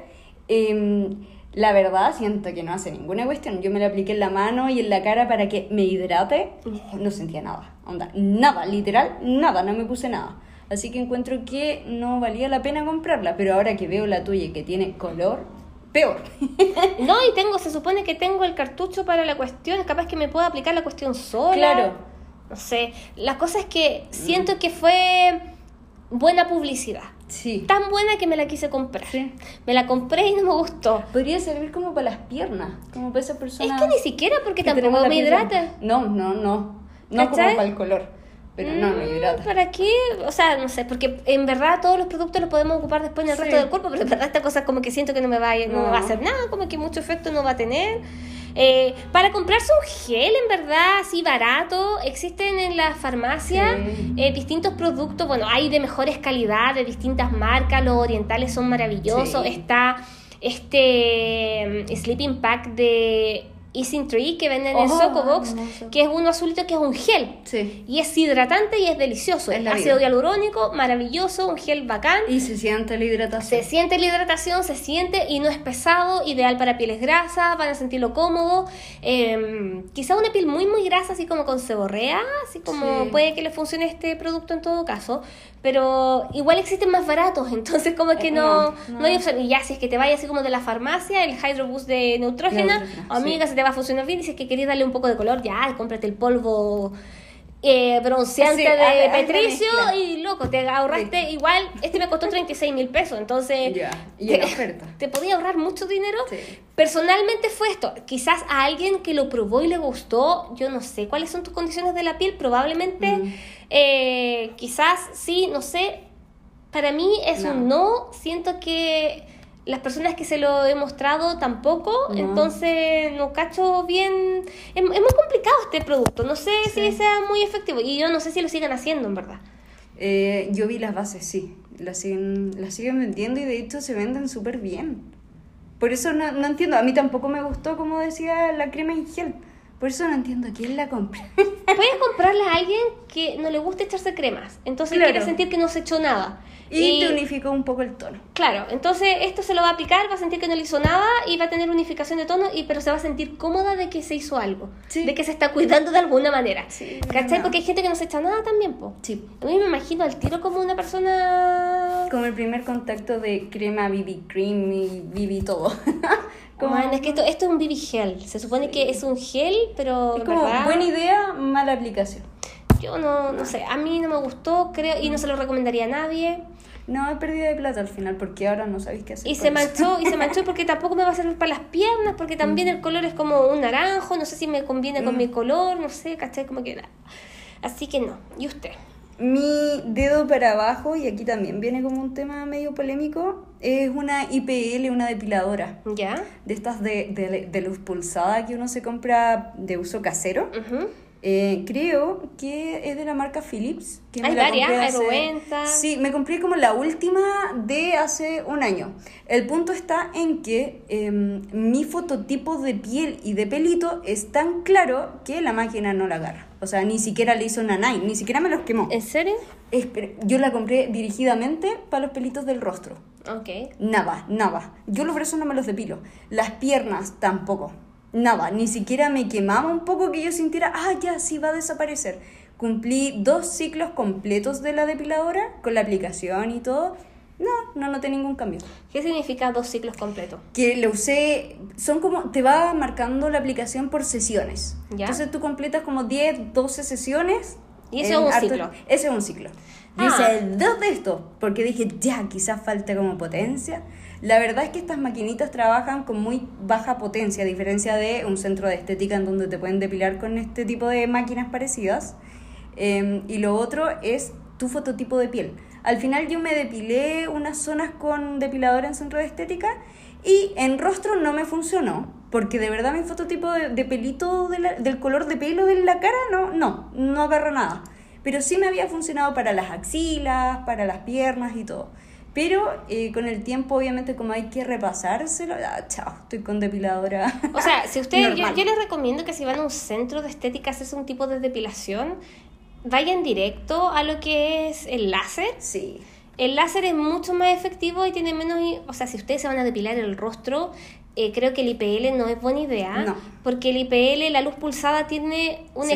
Em, la verdad, siento que no hace ninguna cuestión. Yo me la apliqué en la mano y en la cara para que me hidrate. No sentía nada. Onda, nada, literal, nada, no me puse nada. Así que encuentro que no valía la pena comprarla. Pero ahora que veo la tuya que tiene color, peor. no, y tengo, se supone que tengo el cartucho para la cuestión, capaz que me pueda aplicar la cuestión sola. Claro. No sé, la cosa es que siento que fue buena publicidad. Sí. Tan buena que me la quise comprar. Me la compré y no me gustó. Podría servir como para las piernas, como para esa persona. Es que ni siquiera porque tampoco me hidrata. No, no, no. No como para el color. Pero no, no hidrata. ¿Para qué? O sea, no sé, porque en verdad todos los productos los podemos ocupar después en el resto del cuerpo, pero en verdad esta cosa como que siento que no me va, a, no. va a hacer nada, como que mucho efecto no va a tener. Eh, para comprarse un gel, en verdad, así barato, existen en la farmacia eh, distintos productos. Bueno, hay de mejores calidad, de distintas marcas. Los orientales son maravillosos. Está este mm, Sleeping Pack de Easing Tree que venden en oh, Socobox, que es uno azulito que es un gel. Sí. Y es hidratante y es delicioso. Es ácido hialurónico, maravilloso, un gel bacán. Y se siente la hidratación. Se siente la hidratación, se siente y no es pesado, ideal para pieles grasas, van a sentirlo cómodo. Eh, quizá una piel muy, muy grasa, así como con seborrea, así como puede que le funcione este producto en todo caso pero igual existen más baratos, entonces como que no, no, hay opción. Y ya, si es que te vayas así como de la farmacia, el Hydro Boost de Neutrógena, amiga, se te va a funcionar bien, si es que querías darle un poco de color, ya, cómprate el polvo eh, bronceante de Petricio y loco, te ahorraste igual, este me costó 36 mil pesos, entonces y te, oferta. te podía ahorrar mucho dinero. Personalmente fue esto, quizás a alguien que lo probó y le gustó, yo no sé cuáles son tus condiciones de la piel, probablemente, mm. eh, quizás sí, no sé, para mí es un no, siento que las personas que se lo he mostrado tampoco, entonces no cacho bien. Es, muy complicado este producto, no sé si sea muy efectivo y yo no sé si lo sigan haciendo en verdad. Eh, yo vi las bases, sí, las siguen, las siguen vendiendo y de hecho se venden súper bien. Por eso no, no entiendo, a mí tampoco me gustó, como decía, la crema en gel. Por eso no entiendo quién la compra. Puedes comprarla a alguien que no le guste echarse cremas. Entonces quiere sentir que no se echó nada. Y, te unificó un poco el tono. Claro, entonces esto se lo va a aplicar, va a sentir que no le hizo nada y va a tener unificación de tono, y, pero se va a sentir cómoda de que se hizo algo, de que se está cuidando de alguna manera. Sí, ¿Cachai? Porque hay gente que no se echa nada también, po. Sí. A mí me imagino al tiro como una persona... Como el primer contacto de crema BB Cream y BB todo. Como... es que esto, esto es un BB gel. Se supone que es un gel, pero. Es como buena idea, mala aplicación. Yo no, no sé, a mí no me gustó, creo, y no se lo recomendaría a nadie. No, he perdido de plata al final porque ahora no sabéis qué hacer. Y se manchó, y se manchó porque tampoco me va a servir para las piernas, porque también mm. el color es como un naranjo, no sé si me conviene con mm. mi color, no sé, ¿cachai? Como que Así que no. ¿Y usted? Mi dedo para abajo, y aquí también viene como un tema medio polémico, es una IPL, una depiladora. ¿Ya? De estas de, de, luz pulsada que uno se compra de uso casero. Eh, creo que es de la marca Philips. Que Hay varias, Sí, me compré como la última de hace un año. El punto está en que em, mi fototipo de piel y de pelito es tan claro que la máquina no la agarra. O sea, ni siquiera le hizo nanay, ni siquiera me los quemó. ¿En serio? yo la compré dirigidamente para los pelitos del rostro. Ok. Nada, nada. Yo los brazos no me los depilo. Las piernas tampoco nada, ni siquiera me quemaba un poco que yo sintiera, ah, ya, sí va a desaparecer. Cumplí dos ciclos completos de la depiladora con la aplicación y todo. No, no noté ningún cambio. ¿Qué significa dos ciclos completos? Que lo usé, son como, te va marcando la aplicación por sesiones. Entonces tú completas como 10, 12 sesiones. Y eso es un ciclo. Ese es un ciclo. Yo hice ah. dos de estos, porque dije, ya, quizás falte como potencia. La verdad es que estas maquinitas trabajan con muy baja potencia, a diferencia de un centro de estética en donde te pueden depilar con este tipo de máquinas parecidas. Em, y lo otro es tu fototipo de piel. Al final yo me depilé unas zonas con depilador en centro de estética y en rostro no me funcionó, porque de verdad mi fototipo de, pelito del color de pelo de la cara no, no, no agarra nada. Pero sí me había funcionado para las axilas, para las piernas y todo. Pero eh, con el tiempo, obviamente, como hay que repasárselo, ah, chao, estoy con depiladora. O sea, si usted, yo, les recomiendo que si van a un centro de estética a hacerse un tipo de depilación, vayan directo a lo que es el láser. Sí. El láser es mucho más efectivo y tiene menos. O sea, si ustedes se van a depilar el rostro, eh, creo que el IPL no es buena idea. No. Porque el IPL, la luz pulsada, tiene un.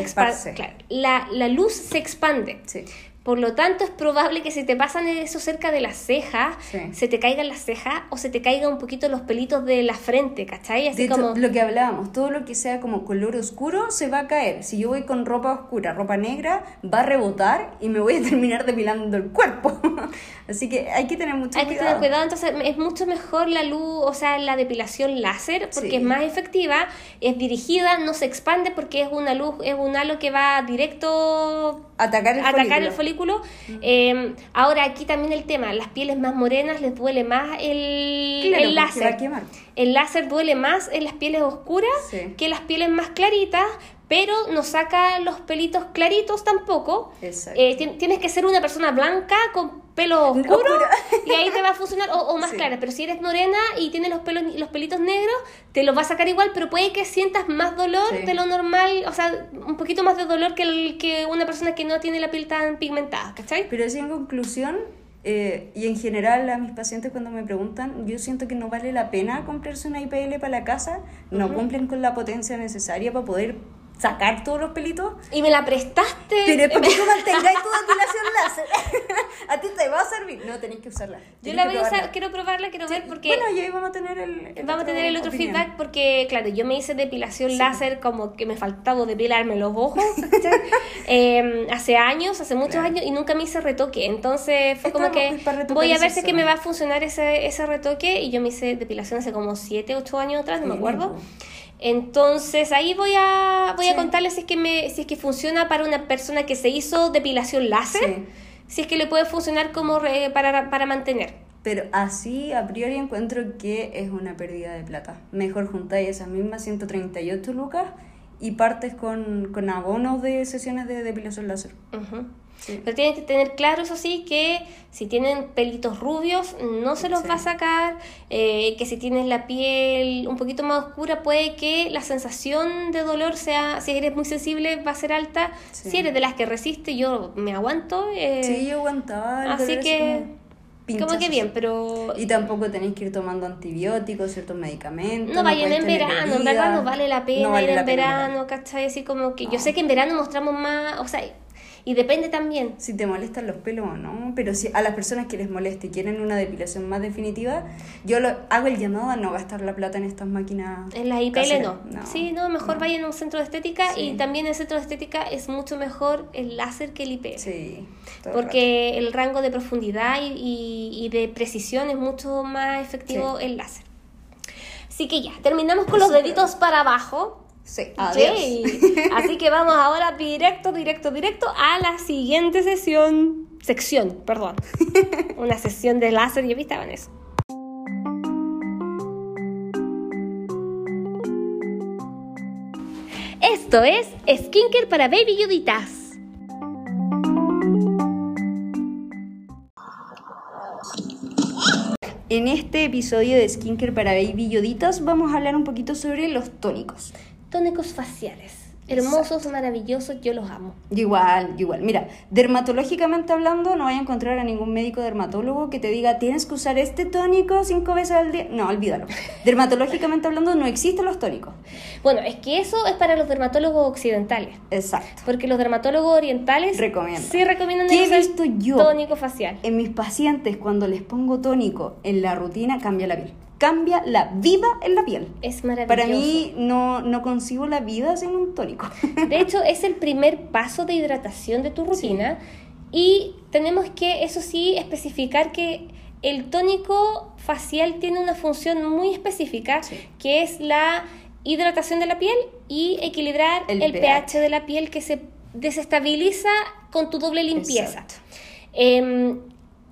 Claro, la, la luz se expande. Sí. Por lo tanto, es probable que si te pasan eso cerca de las cejas, se te caigan las cejas o se te caigan un poquito los pelitos de la frente, ¿cachai? Así como... lo que hablábamos, todo lo que sea como color oscuro se va a caer. Si yo voy con ropa oscura, ropa negra, va a rebotar y me voy a terminar depilando el cuerpo. Así que hay que tener mucho cuidado. Hay que tener cuidado, entonces es mucho mejor la luz, o sea, la depilación láser, porque es más efectiva, es dirigida, no se expande porque es una luz, es un halo que va directo atacar el atacar folículo. el folículo. Em, ahora aquí también el tema, las pieles más morenas les duele más el, el láser. El láser duele más en las pieles oscuras que las pieles más claritas, pero no saca los pelitos claritos tampoco. Eh, tienes que ser una persona blanca con pelo oscuro y ahí te va a funcionar, o, más clara. Pero si eres morena y tienes los, pelos, los pelitos negros, te los va a sacar igual, pero puede que sientas más dolor de lo normal, o sea, un poquito más de dolor que, el, que una persona que no tiene la piel tan pigmentada, ¿cachai? Pero así en conclusión, eh, y en general a mis pacientes cuando me preguntan, yo siento que no vale la pena comprarse una IPL para la casa, no cumplen con la potencia necesaria para poder sacar todos los pelitos. Y me la prestaste. Pero es para que tú mantengáis tu depilación láser. a ti te va a servir. No, tenéis que usarla. Yo la voy a usar, quiero probarla, quiero ver porque... Bueno, y ahí vamos a tener el... vamos a tener el otro feedback porque, claro, yo me hice depilación láser como que me faltaba depilarme los ojos eh, hace años, hace muchos años, y nunca me hice retoque. Entonces fue como que voy a ver si es que me va a funcionar ese, ese retoque y yo me hice depilación hace como 7, 8 años atrás, no me acuerdo. Entonces ahí voy a voy a contarles si es que me si es que funciona para una persona que se hizo depilación láser, si es que le puede funcionar como para, para mantener. Pero así, a priori, encuentro que es una pérdida de plata. Mejor juntáis esas mismas 138 lucas y partes con, con abonos de sesiones de depilación láser. Pero tienen que tener claro, eso sí, que si tienen pelitos rubios, no se los va a sacar, eh, que si tienes la piel un poquito más oscura, puede que la sensación de dolor sea, si eres muy sensible, va a ser alta. Si eres de las que resiste, yo me aguanto. Eh, sí, yo aguantaba. Así que... Como que bien, pero... Y tampoco tenéis que ir tomando antibióticos, ciertos medicamentos. No, vayan en verano, en verdad no vale la pena ir en verano, ¿cachai? Así como que yo sé que en verano mostramos más, o sea, y depende también. Si te molestan los pelos o no, pero si a las personas que les moleste y quieren una depilación más definitiva, yo lo, hago el llamado a no gastar la plata en estas máquinas. En las IPL no. Sí, no, mejor vayan a un centro de estética y también el centro de estética es mucho mejor el láser que el IPL. Sí. Porque el, rango de profundidad y, y, de precisión es mucho más efectivo el láser. Así que ya, terminamos con los deditos para abajo. Sí, Así que vamos ahora directo, directo, directo a la siguiente sesión. Sección, perdón. Una sesión de láser y en eso. Esto es Skinker para Baby Yuditas. En este episodio de Skincare para Baby Yuditas vamos a hablar un poquito sobre los tónicos tónicos faciales. Hermosos, maravillosos, yo los amo. Igual, igual. Mira, dermatológicamente hablando, no vaya a encontrar a ningún médico dermatólogo que te diga tienes que usar este tónico cinco veces al día. No, olvídalo. dermatológicamente hablando, no existen los tónicos. Bueno, es que eso es para los dermatólogos occidentales. Exacto. Porque los dermatólogos orientales recomiendan. Sí recomiendan ¿Qué he visto yo? Tónico facial. En mis pacientes, cuando les pongo tónico en la rutina, cambia la piel cambia la vida en la piel. Es maravilloso. Para mí no, no consigo la vida sin un tónico. De hecho, es el primer paso de hidratación de tu rutina y tenemos que, eso sí, especificar que el tónico facial tiene una función muy específica, que es la hidratación de la piel y equilibrar el, pH. de la piel que se desestabiliza con tu doble limpieza. Em,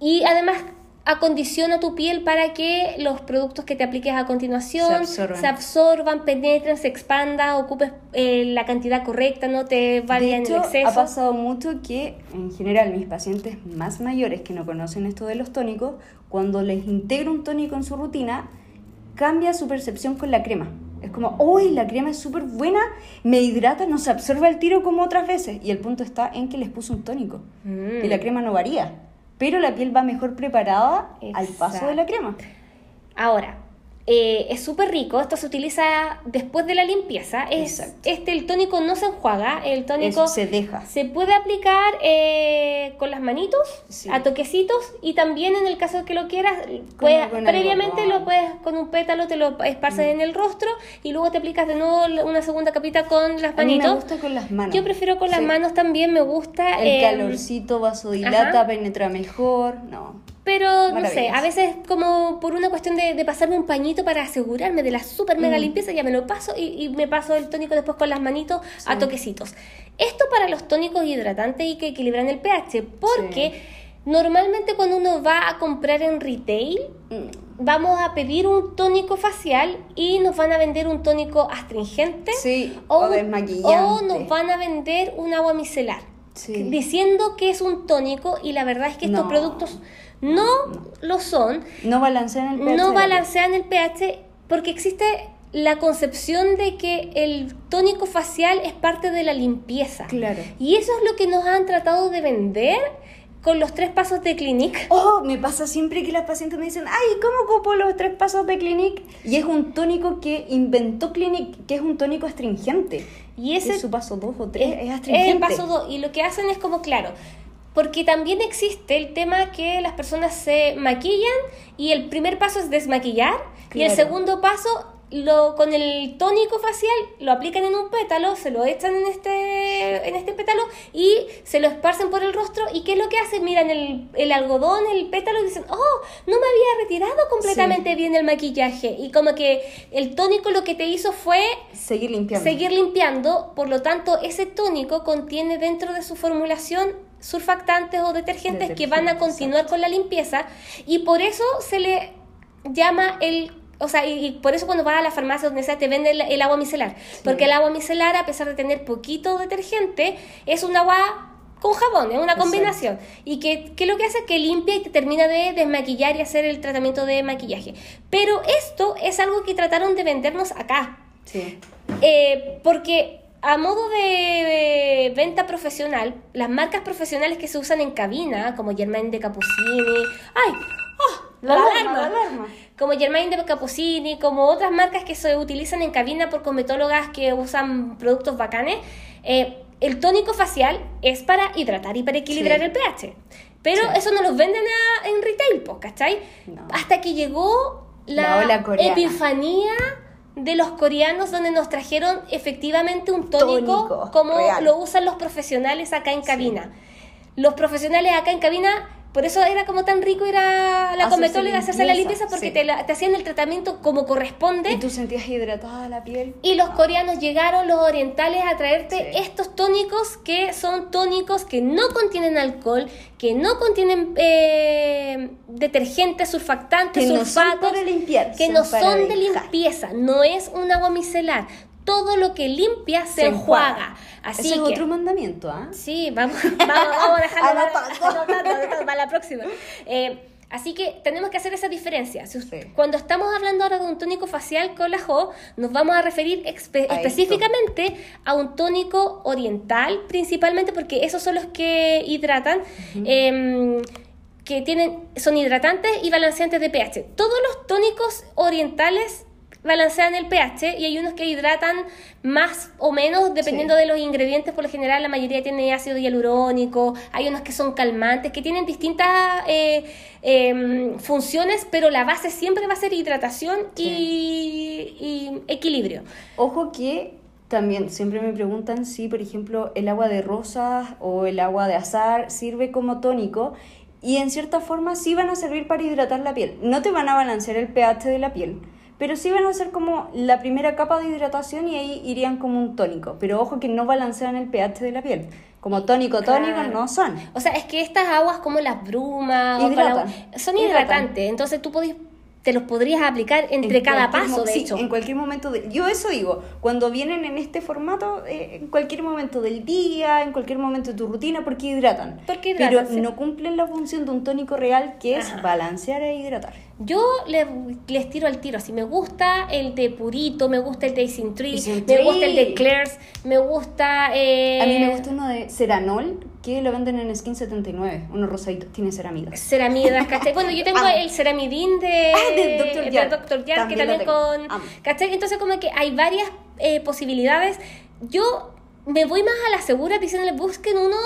y además acondiciona tu piel para que los productos que te apliques a continuación se absorban, penetren, se expandan, ocupes eh, la cantidad correcta, no te vayan en exceso. Ha pasado mucho que, en general, mis pacientes más mayores que no conocen esto de los tónicos, cuando les integro un tónico en su rutina, cambia su percepción con la crema. Es como, uy, la crema es súper buena, me hidrata, no se absorbe el tiro como otras veces. Y el punto está en que les puse un tónico. Y la mm. crema no varía pero la piel va mejor preparada al paso de la crema. Ahora, eh, es súper rico, esto se utiliza después de la limpieza. Es, este, el tónico no se enjuaga, el tónico se deja. Se puede aplicar eh, con las manitos, a toquecitos, y también en el caso que lo quieras, previamente lo puedes con un pétalo, te lo esparces mm. en el rostro y luego te aplicas de nuevo una segunda capita con las manitos. me gusta con las manos. Yo prefiero con las manos también, me gusta. El eh, calorcito vasodilata, penetra mejor, no. Pero no sé, a veces como por una cuestión de, pasarme un pañito para asegurarme de la super mega mm. limpieza, ya me lo paso y, me paso el tónico después con las manitos a toquecitos. Esto para los tónicos hidratantes y que equilibran el pH, porque normalmente cuando uno va a comprar en retail, mm. vamos a pedir un tónico facial y nos van a vender un tónico astringente o, o nos van a vender un agua micelar. Diciendo que es un tónico y la verdad es que estos productos no, lo son. No balancean el pH. No balancean el pH porque existe la concepción de que el tónico facial es parte de la limpieza. Claro. Y eso es lo que nos han tratado de vender con los tres pasos de Clinique. Oh, me pasa siempre que las pacientes me dicen, ay, ¿cómo ocupo los tres pasos de Clinique? Y es un tónico que inventó Clinique, que es un tónico astringente. Y ese es su paso dos o tres, es, astringente. Es el paso dos. Y lo que hacen es como, claro, porque también existe el tema que las personas se maquillan y el primer paso es desmaquillar y el segundo paso lo con el tónico facial lo aplican en un pétalo, se lo echan en este en este pétalo y se lo esparcen por el rostro y qué es lo que hacen, miran el, el algodón, el pétalo y dicen, "Oh, no me había retirado completamente bien el maquillaje." Y como que el tónico lo que te hizo fue seguir limpiando. Seguir limpiando, por lo tanto, ese tónico contiene dentro de su formulación surfactantes o detergentes, que van a continuar con la limpieza y por eso se le llama el o sea, y, por eso cuando vas a la farmacia donde sea te venden el, agua micelar, porque el agua micelar a pesar de tener poquito detergente es un agua con jabón, es una combinación. Y que, que, lo que hace es que limpia y te termina de desmaquillar y hacer el tratamiento de maquillaje. Pero esto es algo que trataron de vendernos acá. Sí. Eh, porque a modo de venta profesional, las marcas profesionales que se usan en cabina, como Germain de Cappuccini, ¡ay! ¡Oh! La, alarma, Como Germain de Cappuccini, como otras marcas que se utilizan en cabina por cosmetólogas que usan productos bacanes, eh, el tónico facial es para hidratar y para equilibrar el pH. Pero eso no los venden en retail, ¿cachai? Hasta que llegó la, epifanía de los coreanos donde nos trajeron efectivamente un tónico, como lo usan los profesionales acá en cabina. Los profesionales acá en cabina por eso era como tan rico ir a la cometóloga a hacerse la limpieza porque te, te, hacían el tratamiento como corresponde. Y tú sentías hidratada la piel. Y los coreanos llegaron, los orientales, a traerte estos tónicos que son tónicos que no contienen alcohol, que no contienen eh, detergentes, surfactantes, que sulfatos. No limpiar, que no son de limpieza. No es un agua micelar todo lo que limpia se, enjuaga. Así Ese es otro mandamiento, ¿ah? Sí, vamos, vamos, a dejarlo para, la próxima. Eh, así que tenemos que hacer esa diferencia. Cuando estamos hablando ahora de un tónico facial con la JO, nos vamos a referir específicamente a un tónico oriental, principalmente porque esos son los que hidratan. Em, que tienen, son hidratantes y balanceantes de pH. Todos los tónicos orientales balancean el pH y hay unos que hidratan más o menos dependiendo de los ingredientes. Por lo general, la mayoría tiene ácido hialurónico, hay unos que son calmantes, que tienen distintas eh, em, funciones, pero la base siempre va a ser hidratación y, y equilibrio. Ojo que también siempre me preguntan si, por ejemplo, el agua de rosas o el agua de azar sirve como tónico y en cierta forma sí van a servir para hidratar la piel. No te van a balancear el pH de la piel, pero sí van a ser como la primera capa de hidratación y ahí irían como un tónico. Pero ojo que no balancean el pH de la piel. Como tónico, tónico no son. O sea, es que estas aguas como las brumas son hidratantes. Entonces tú podés te los podrías aplicar entre cada paso, de hecho. En cualquier momento. De, yo eso digo, cuando vienen en este formato, eh, en cualquier momento del día, en cualquier momento de tu rutina, porque hidratan. Porque hidratan Pero no cumplen la función de un tónico real que es balancear e hidratar. Yo les tiro al tiro, así me gusta el de Purito, me gusta el de Sin Tree, me gusta el de Claire's, me gusta... Eh... A mí me gusta uno de Ceranol, que lo venden en Skin 79, uno rosadito, tiene ceramidas. Ceramidas, ¿cachai? Bueno, yo tengo ah. el ceramidín de, ah, de Dr. Yar que también con... ¿Cachai? Entonces como que hay varias eh, posibilidades. Yo me voy más a la segura diciéndole busquen uno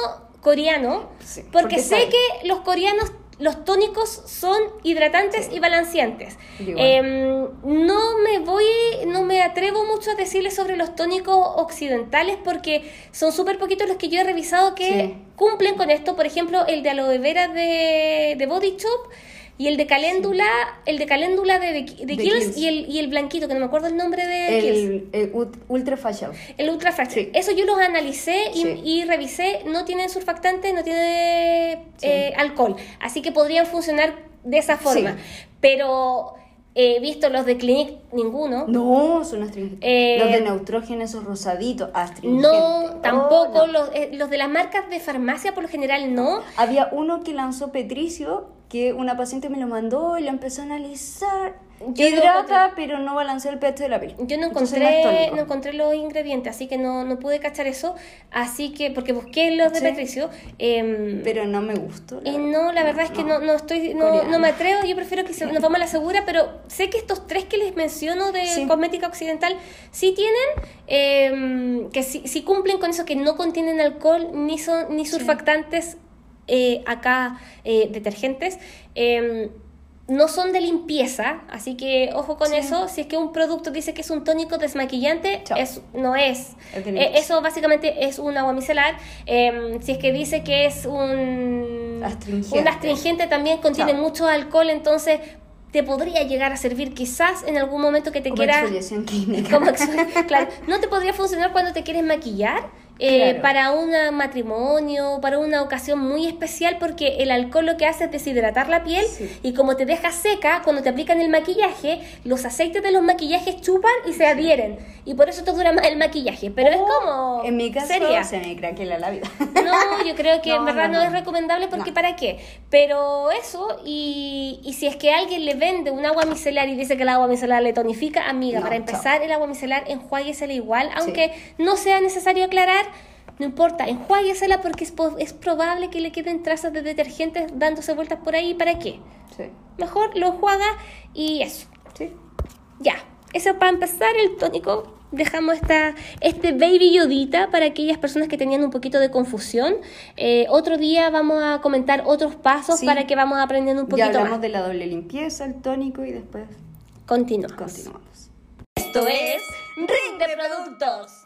coreano, porque, sé que los coreanos los tónicos son hidratantes y balanceantes. Em, no me voy, no me atrevo mucho a decirles sobre los tónicos occidentales porque son súper poquitos los que yo he revisado que cumplen con esto. Por ejemplo, el de aloe vera de, de Body Shop y el de caléndula, el de caléndula de, de, Kills, Y, el, y el blanquito, que no me acuerdo el nombre de el, El Ultra Facial. El Ultra Facial. Eso yo los analicé y, y, revisé, no tienen surfactante, no tiene eh, alcohol. Así que podrían funcionar de esa forma. Pero He visto los de Clinic, ninguno. No, son astringentes. Eh, los de Neutrógeno, esos rosaditos, astringentes. No, tampoco. Oh, los, eh, los, de las marcas de farmacia, por lo general, no. Había uno que lanzó Petricio, que una paciente me lo mandó y lo empezó a analizar. Yo hidrata, pero no balancea el pH de la piel. Yo no encontré, no, encontré los ingredientes, así que no, no pude cachar eso. Así que, porque busqué los de Petricio. Em, pero no me gustó. Y no, la verdad es que no, no estoy, no, no, me atrevo. Yo prefiero que nos vamos a la segura, pero sé que estos tres que les menciono de cosmética occidental sí tienen, em, que sí, sí, cumplen con eso, que no contienen alcohol ni, son, ni surfactantes. Eh, acá eh, detergentes. Em, no son de limpieza, así que ojo con eso. Si es que un producto dice que es un tónico desmaquillante, es, no es. Eh, eso básicamente es un agua micelar. Em, si es que dice que es un astringente, un astringente también contiene mucho alcohol, entonces te podría llegar a servir quizás en algún momento que te como quiera... Exfoliación química. claro, no te podría funcionar cuando te quieres maquillar eh, para un matrimonio, para una ocasión muy especial, porque el alcohol lo que hace es deshidratar la piel y como te deja seca, cuando te aplican el maquillaje, los aceites de los maquillajes chupan y se adhieren. Y por eso te dura más el maquillaje. Pero es oh, como... En mi caso se me craquela la vida. No, yo creo que en verdad no, es recomendable porque ¿para qué? Pero eso, y, y si es que alguien le vende un agua micelar y dice que el agua micelar le tonifica, amiga, para empezar el agua micelar enjuáguesela igual, aunque no sea necesario aclarar no importa, enjuáguesela porque es, es probable que le queden trazas de detergentes dándose vueltas por ahí. ¿Para qué? Sí. Mejor lo enjuaga y eso. Sí. Ya. Eso para empezar el tónico. Dejamos esta, este baby yodita para aquellas personas que tenían un poquito de confusión. Eh, otro día vamos a comentar otros pasos para que vamos aprendiendo un poquito ya hablamos de la doble limpieza, el tónico y después continuamos. Continuamos. Esto es Ring de Productos.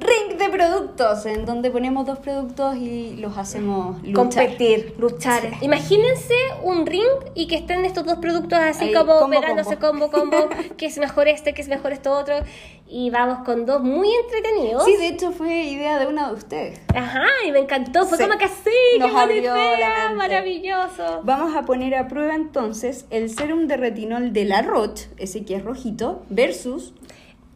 Ring de productos, en donde ponemos dos productos y los hacemos luchar. Competir, luchar. Imagínense un ring y que estén estos dos productos así como combo, pegándose combo, combo, que es mejor este, que es mejor esto otro. Y vamos con dos muy entretenidos. Sí, de hecho fue idea de una de ustedes. Ajá, y me encantó. Fue como que así, Nos qué maravilloso. Vamos a poner a prueba entonces el serum de retinol de la Roche, ese que es rojito, versus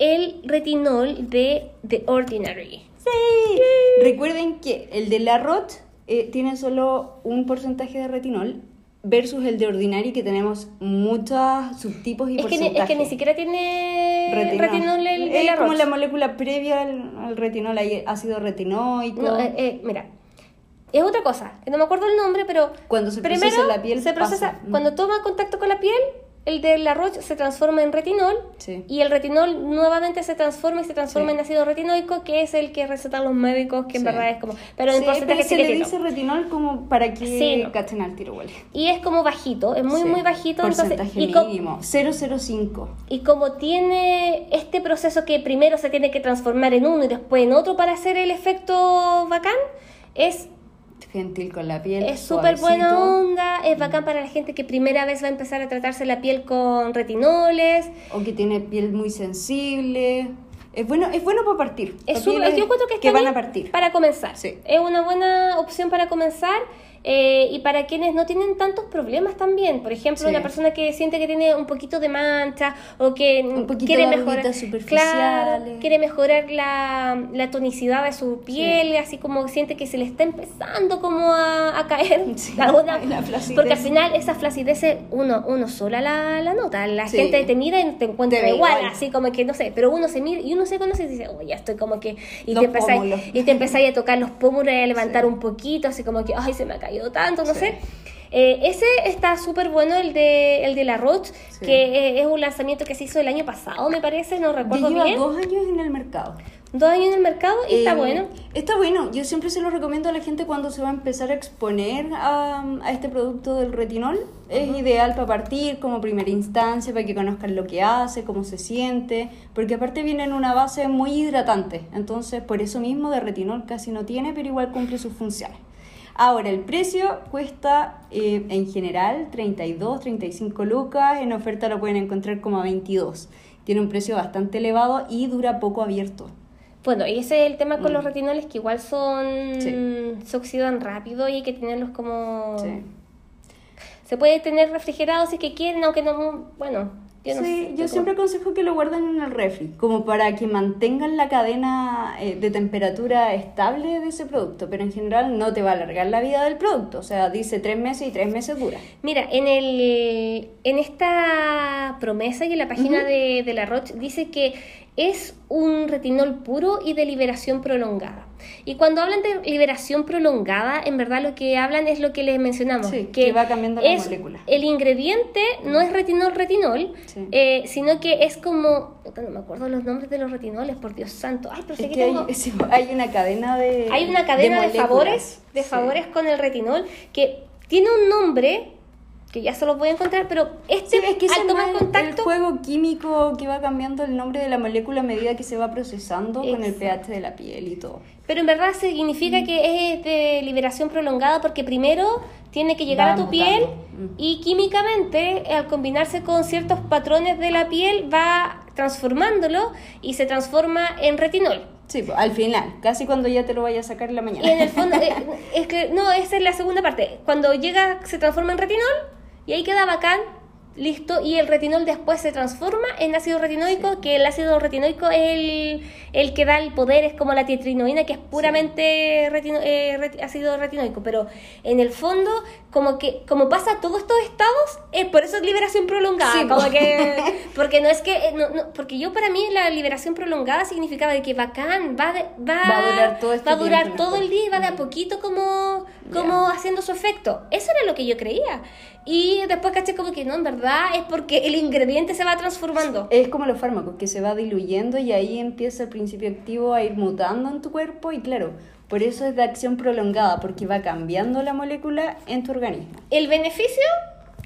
el retinol de The Ordinary. Sí. Recuerden que el de la Roche eh, tiene solo un porcentaje de retinol versus el de Ordinary que tenemos muchos subtipos y es porcentajes. Que, es que ni siquiera tiene retinol, el es como la molécula previa al, retinol, hay ácido retinoico. No, eh, eh, mira, es otra cosa, no me acuerdo el nombre, pero cuando se procesa la piel se procesa, cuando toma contacto con la piel el de la Roche se transforma en retinol y el retinol nuevamente se transforma y se transforma en ácido retinoico que es el que recetan los médicos que en verdad es como pero en pero se le dice retinol como para que cachen al tiro y es como bajito es muy muy bajito Porcentaje entonces, mínimo 005 y como tiene este proceso que primero se tiene que transformar en uno y después en otro para hacer el efecto bacán es gentil con la piel. Es súper buena onda, es bacán para la gente que primera vez va a empezar a tratarse la piel con retinoles. O que tiene piel muy sensible. Es bueno, es bueno para partir. Es yo encuentro que, que van a partir. Para comenzar. Es una buena opción para comenzar. Eh, y para quienes no tienen tantos problemas también, por ejemplo, una persona que siente que tiene un poquito de mancha o que quiere mejorar, claro, quiere mejorar la, la, tonicidad de su piel, así como siente que se le está empezando como a, caer alguna, porque al final esa flacidez uno, uno sola la, la nota, la gente te mira y te encuentra igual, así como que no sé, pero uno se mira y uno se conoce y dice, oh, ya estoy como que, y te empezáis, y te empezáis a tocar los pómulos y a levantar un poquito, así como que, ay, se me ha caído tanto, no sé. Eh, ese está súper bueno, el de, el de la Roche, que es un lanzamiento que se hizo el año pasado, me parece, no recuerdo lleva bien. dos años en el mercado. Dos años en el mercado y está eh, bueno. Está bueno, yo siempre se lo recomiendo a la gente cuando se va a empezar a exponer a, a este producto del retinol. Es ideal para partir como primera instancia, para que conozcan lo que hace, cómo se siente, porque aparte viene en una base muy hidratante, entonces por eso mismo de retinol casi no tiene, pero igual cumple sus funciones. Ahora, el precio cuesta eh, en general 32, 35 lucas, en oferta lo pueden encontrar como a 22. Tiene un precio bastante elevado y dura poco abierto. Bueno, y ese es el tema con los mm. retinoles que igual son se oxidan rápido y hay que tenerlos como se puede tener refrigerados si que quieren, aunque no, bueno, sí, yo siempre aconsejo que lo guarden en el refri, como para que mantengan la cadena eh, de temperatura estable de ese producto, pero en general no te va a alargar la vida del producto, o sea, dice tres meses y tres meses dura. Mira, en, el, en esta promesa y en la página de, de la Roche dice que es un retinol puro y de liberación prolongada. Y cuando hablan de liberación prolongada, en verdad lo que hablan es lo que les mencionamos, que, va cambiando la molécula. El ingrediente no es retinol retinol, eh, sino que es como, no me acuerdo los nombres de los retinoles, por Dios santo. Ay, pero que hay, una cadena de Hay una cadena de, favores, de favores con el retinol que tiene un nombre que ya se los voy a encontrar, pero este es que al tomar contacto... El juego químico que va cambiando el nombre de la molécula a medida que se va procesando con el pH de la piel y todo. Pero en verdad significa mm. que es de liberación prolongada porque primero tiene que llegar a tu piel mm. y químicamente al combinarse con ciertos patrones de la piel va transformándolo y se transforma en retinol. Sí, pues, al final, casi cuando ya te lo vaya a sacar en la mañana. Y en el fondo, eh, es que no, esa es la segunda parte. Cuando llega, se transforma en retinol y ahí queda bacán listo, y el retinol después se transforma en ácido retinoico, que el ácido retinoico es el, el, que da el poder, es como la tetrinoína, que es puramente eh, ácido retinoico, pero en el fondo, como que como pasa todos estos estados, es por eso es liberación prolongada, como que, porque no es que, eh, no, porque yo para mí la liberación prolongada significaba de que bacán, va, va, a durar todo, este va a durar todo el día y va de a poquito como, como haciendo su efecto. Eso era lo que yo creía. Y después caché como que no, en verdad es porque el ingrediente se va transformando. Es como los fármacos, que se va diluyendo y ahí empieza el principio activo a ir mutando en tu cuerpo y claro, por eso es de acción prolongada, porque va cambiando la molécula en tu organismo. El beneficio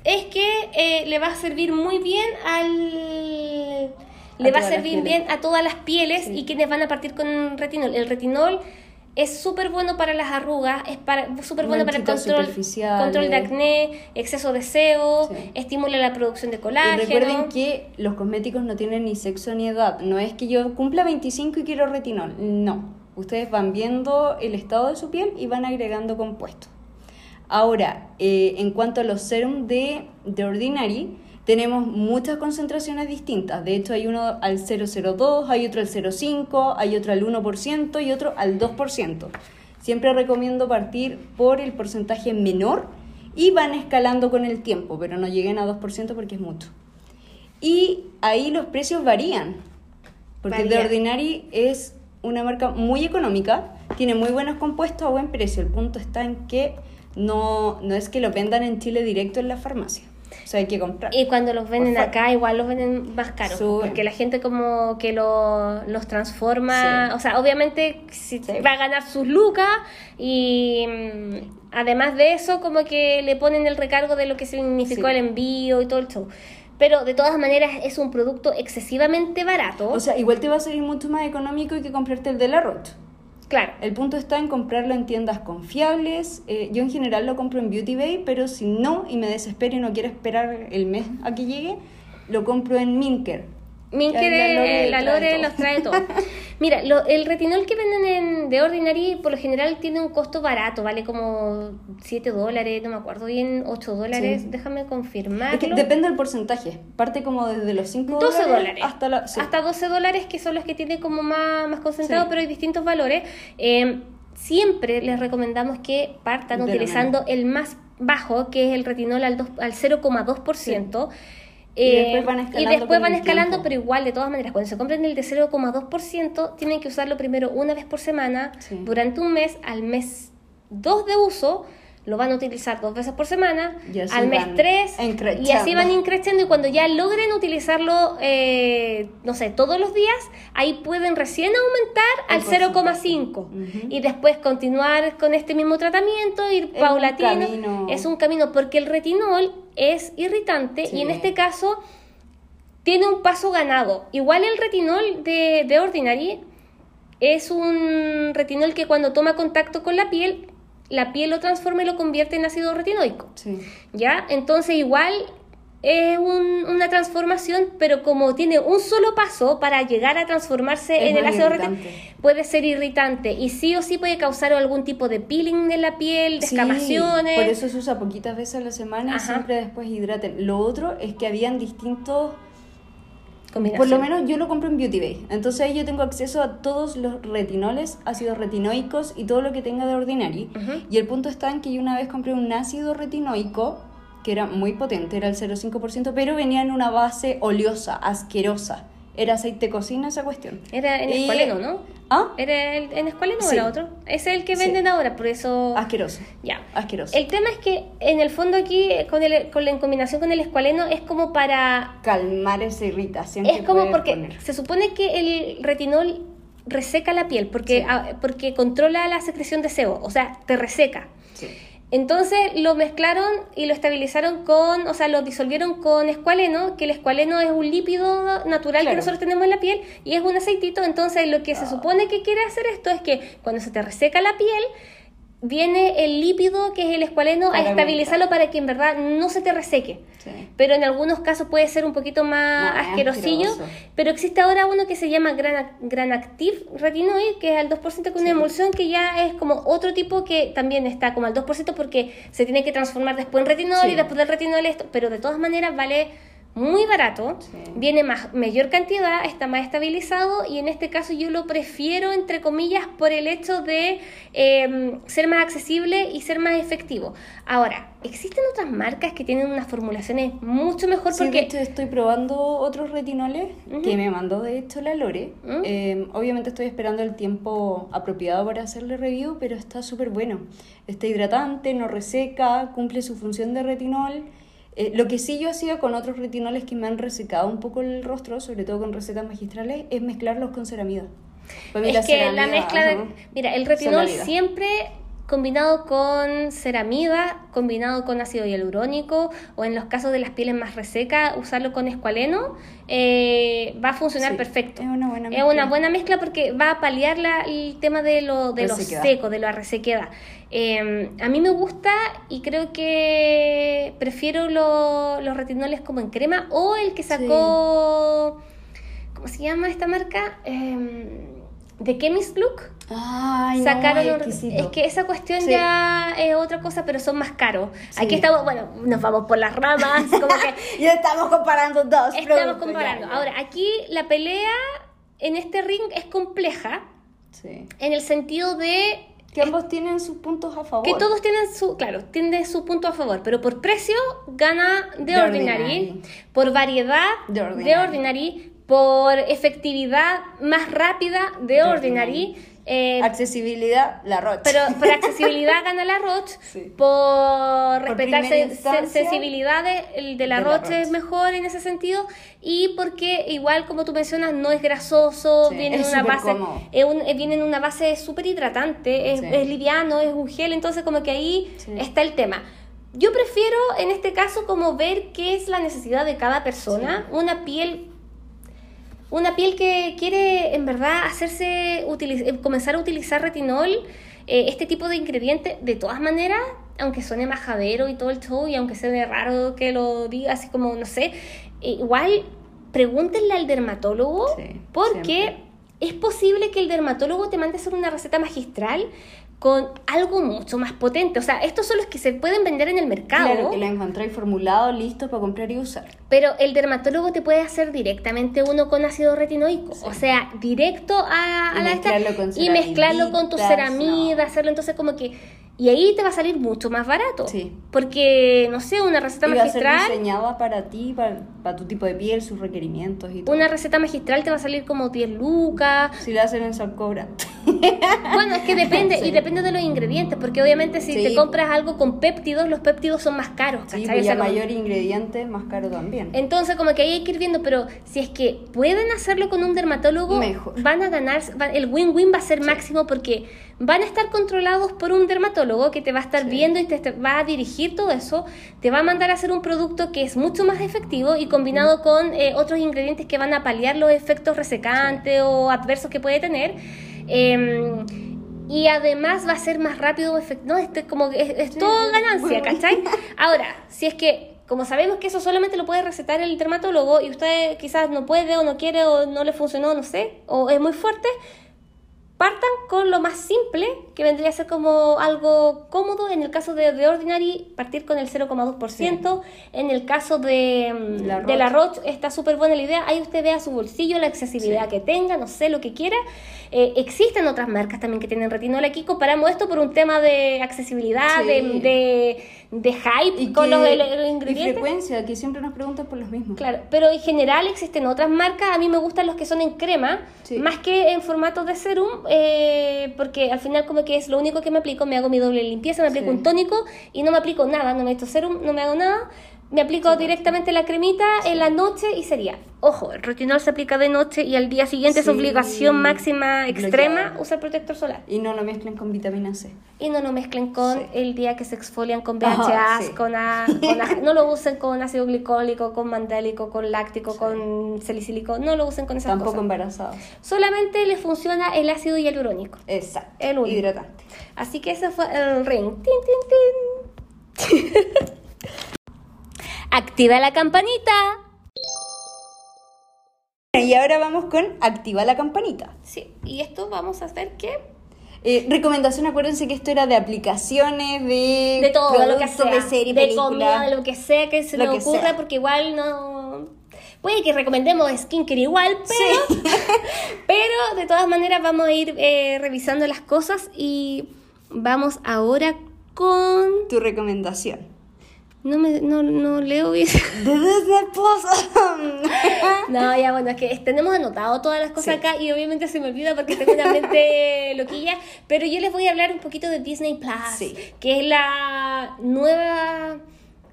es que eh, le va a servir muy bien al... Le va a servir bien a todas las pieles y quienes van a partir con retinol. El retinol es súper bueno para las arrugas, es súper bueno para el control, control de acné, exceso de sebo, estimula la producción de colágeno. Y recuerden que los cosméticos no tienen ni sexo ni edad. No es que yo cumpla 25 y quiero retinol. No. Ustedes van viendo el estado de su piel y van agregando compuestos. Ahora, eh, en cuanto a los serums de, de Ordinary, tenemos muchas concentraciones distintas. De hecho, hay uno al 0,02, hay otro al 0,5, hay otro al 1% y otro al 2%. Siempre recomiendo partir por el porcentaje menor y van escalando con el tiempo, pero no lleguen a 2% porque es mucho. Y ahí los precios varían, porque The Ordinary es una marca muy económica, tiene muy buenos compuestos a buen precio. El punto está en que no, no es que lo vendan en Chile directo en la farmacia. O sea, hay que comprar. Y cuando los venden acá, igual los venden más caros. Porque la gente como que los transforma. O sea, obviamente si va a ganar sus lucas y mm, además de eso, como que le ponen el recargo de lo que significó el envío y todo el show. Pero de todas maneras es un producto excesivamente barato. O sea, igual te va a salir mucho más económico que comprarte el de la Roche. Claro. El punto está en comprarlo en tiendas confiables. Eh, yo en general lo compro en Beauty Bay, pero si no y me desespero y no quiero esperar el mes a que llegue, lo compro en Minker. Minker, la Lore, los trae todo. Mira, el retinol que venden en The Ordinary por lo general tiene un costo barato, vale como 7 dólares, no me acuerdo bien, 8 dólares, déjame confirmar. depende del porcentaje, parte como desde los 5 dólares, hasta, hasta 12 dólares que son los que tienen como más, más concentrado, pero hay distintos valores. Eh, siempre les recomendamos que partan utilizando el más bajo, que es el retinol al, al 0,2%. Y después van escalando, y después van escalando pero igual, de todas maneras, cuando se compren el de 0,2%, tienen que usarlo primero una vez por semana, durante un mes, al mes 2 de uso, lo van a utilizar dos veces por semana, al mes tres, y así van increciendo y cuando ya logren utilizarlo, eh, no sé, todos los días, ahí pueden recién aumentar al 0,5 y después continuar con este mismo tratamiento, ir paulatino. Es un camino porque el retinol es irritante y en este caso tiene un paso ganado. Igual el retinol de, de Ordinary es un retinol que cuando toma contacto con la piel la piel lo transforma y lo convierte en ácido retinoico. ¿Ya? Entonces igual es una transformación, pero como tiene un solo paso para llegar a transformarse en el ácido retinoico, puede ser irritante y sí o sí puede causar algún tipo de peeling de la piel, descamaciones. por eso se usa poquitas veces a la semana y siempre después hidraten. Lo otro es que habían distintos por lo menos yo lo compro en Beauty Bay. Entonces yo tengo acceso a todos los retinoles, ácidos retinoicos y todo lo que tenga de Ordinary. Y el punto está en que yo una vez compré un ácido retinoico que era muy potente, era el 0,5%, pero venía en una base oleosa, asquerosa. Era aceite de cocina esa cuestión. Era en escualeno, ¿no? ¿Ah? ¿Era el, en escualeno o era otro? Es el que venden ahora, por eso... Asqueroso. Ya. Asqueroso. El tema es que en el fondo aquí, con, el, con la en combinación con el escualeno, es como para... Calmar esa irritación. Es como porque se supone que el retinol reseca la piel porque, porque controla la secreción de sebo, o sea, te reseca. Sí. Entonces lo mezclaron y lo estabilizaron con, o sea, lo disolvieron con escualeno, que el escualeno es un lípido natural que nosotros tenemos en la piel y es un aceitito. Entonces lo que se ah. supone que quiere hacer esto es que cuando se te reseca la piel, viene el lípido, que es el escualeno, a estabilizarlo para que en verdad no se te reseque. Pero en algunos casos puede ser un poquito más asquerosillo. Pero existe ahora uno que se llama Gran, Gran Active Retinoid, que es al 2% con una emulsión que ya es como otro tipo que también está como al 2% porque se tiene que transformar después en retinol y después del retinol esto. Pero de todas maneras vale muy barato, viene más, mayor cantidad, está más estabilizado y en este caso yo lo prefiero, entre comillas, por el hecho de em, ser más accesible y ser más efectivo. Ahora, existen otras marcas que tienen unas formulaciones mucho mejor sí, porque... De hecho, estoy probando otros retinoles que me mandó de hecho la Lore. Em, obviamente estoy esperando el tiempo apropiado para hacerle review, pero está súper bueno. Está hidratante, no reseca, cumple su función de retinol eh, lo que sí yo hacía con otros retinoles que me han resecado un poco el rostro, sobre todo con recetas magistrales, es mezclarlos con ceramida. es que la mezcla, mira, el retinol siempre combinado con ceramida, combinado con ácido hialurónico, o en los casos de las pieles más resecas, usarlo con escualeno, eh, va a funcionar perfecto. Es una buena mezcla. Es una buena mezcla porque va a paliar la, el tema de lo, de lo seco, de la resequedad. Eh, a mí me gusta y creo que prefiero los retinoles como en crema o el que sacó, ¿cómo se llama esta marca? Eh, The Chemist Look. Ay, sacaron es que esa cuestión ya es otra cosa, pero son más caros. Aquí estamos, bueno, nos vamos por las ramas, como que ya estamos comparando dos. Estamos comparando. Ahora, aquí la pelea en este ring es compleja. Sí. En el sentido de que ambos tienen sus puntos a favor. Que todos tienen su, claro, tienen su punto a favor, pero por precio gana The, Ordinary, por variedad The Ordinary, por efectividad más rápida The, Ordinary. Eh, accesibilidad, la Roche. Pero por accesibilidad gana la Roche, por respetar sensibilidad el de la, Roche, es mejor en ese sentido y porque igual como tú mencionas no es grasoso, viene, en una base, es viene en una base súper hidratante, es, liviano, es un gel, entonces como que ahí está el tema. Yo prefiero en este caso como ver qué es la necesidad de cada persona, una piel una piel que quiere en verdad hacerse eh, comenzar a utilizar retinol, eh, este tipo de ingrediente, de todas maneras, aunque suene majadero y todo el show, y aunque sea raro que lo diga así como, no sé, eh, igual pregúntenle al dermatólogo porque es posible que el dermatólogo te mande hacer una receta magistral con algo mucho más potente. O sea, estos son los que se pueden vender en el mercado. Claro, que lo encontráis formulado, listo para comprar y usar. Pero el dermatólogo te puede hacer directamente uno con ácido retinoico. O sea, directo a, la esta, y mezclarlo con tu ceramida, hacerlo entonces como que y ahí te va a salir mucho más barato. Sí. Porque, no sé, una receta magistral. Va a ser diseñada para ti, para, tu tipo de piel, sus requerimientos y todo. Una receta magistral te va a salir como 10 lucas. Si la hacen en Salcobra. bueno, es que depende, y depende de los ingredientes, porque obviamente si te compras algo con péptidos, los péptidos son más caros. Sí, pues ya mayor ingrediente, más caro también. Entonces, como que ahí hay que ir viendo, pero si es que pueden hacerlo con un dermatólogo, van a ganar, el win-win va a ser máximo porque van a estar controlados por un dermatólogo que te va a estar viendo y te, va a dirigir todo eso, te va a mandar a hacer un producto que es mucho más efectivo y combinado con eh, otros ingredientes que van a paliar los efectos resecantes o adversos que puede tener. Em, y además va a ser más rápido, no, este como es, es todo ganancia, ¿cachai? Ahora, si es que como sabemos que eso solamente lo puede recetar el dermatólogo y usted quizás no puede o no quiere o no le funcionó, no sé, o es muy fuerte, Partan con lo más simple, que vendría a ser como algo cómodo. En el caso de The Ordinary, partir con el 0,2%. En el caso de mm, la, de la Roche, está súper buena la idea. Ahí usted vea su bolsillo, la accesibilidad que tenga, no sé, lo que quiera. Eh, existen otras marcas también que tienen retinol. Aquí comparamos esto por un tema de accesibilidad, de, de, hype y con los, ingredientes. Y frecuencia, que siempre nos preguntan por los mismos. Claro, pero en general existen otras marcas. A mí me gustan los que son en crema, más que en formato de serum eh, porque al final como que es lo único que me aplico, me hago mi doble limpieza, me aplico un tónico y no me aplico nada, no me echo serum, no me hago nada, me aplico directamente la cremita en la noche y sería, ojo, el retinol se aplica de noche y al día siguiente es obligación máxima extrema usar protector solar. Y no lo mezclen con vitamina C. Y no lo mezclen con el día que se exfolian con BHA, con, no lo usen con ácido glicólico, con mandélico, con láctico, con salicílico, no lo usen con esas Tampoco embarazados. Solamente les funciona el ácido hialurónico. Exacto. El Hidratante. Así que ese fue el ring. Tin, tin, tin. Activa la campanita. Y ahora vamos con activa la campanita. Sí, y esto vamos a hacer qué? Eh, recomendación, acuérdense que esto era de aplicaciones, de, de todo, lo que sea, de serie, de comida, de lo que sea que se nos ocurra, porque igual no puede que recomendemos skincare igual, pero, pero de todas maneras vamos a ir eh, revisando las cosas y vamos ahora con tu recomendación. No, me, no, no leo bien. no, ya bueno, es que tenemos anotado todas las cosas acá y obviamente se me olvida porque tengo una mente loquilla, pero yo les voy a hablar un poquito de Disney Plus, que es la nueva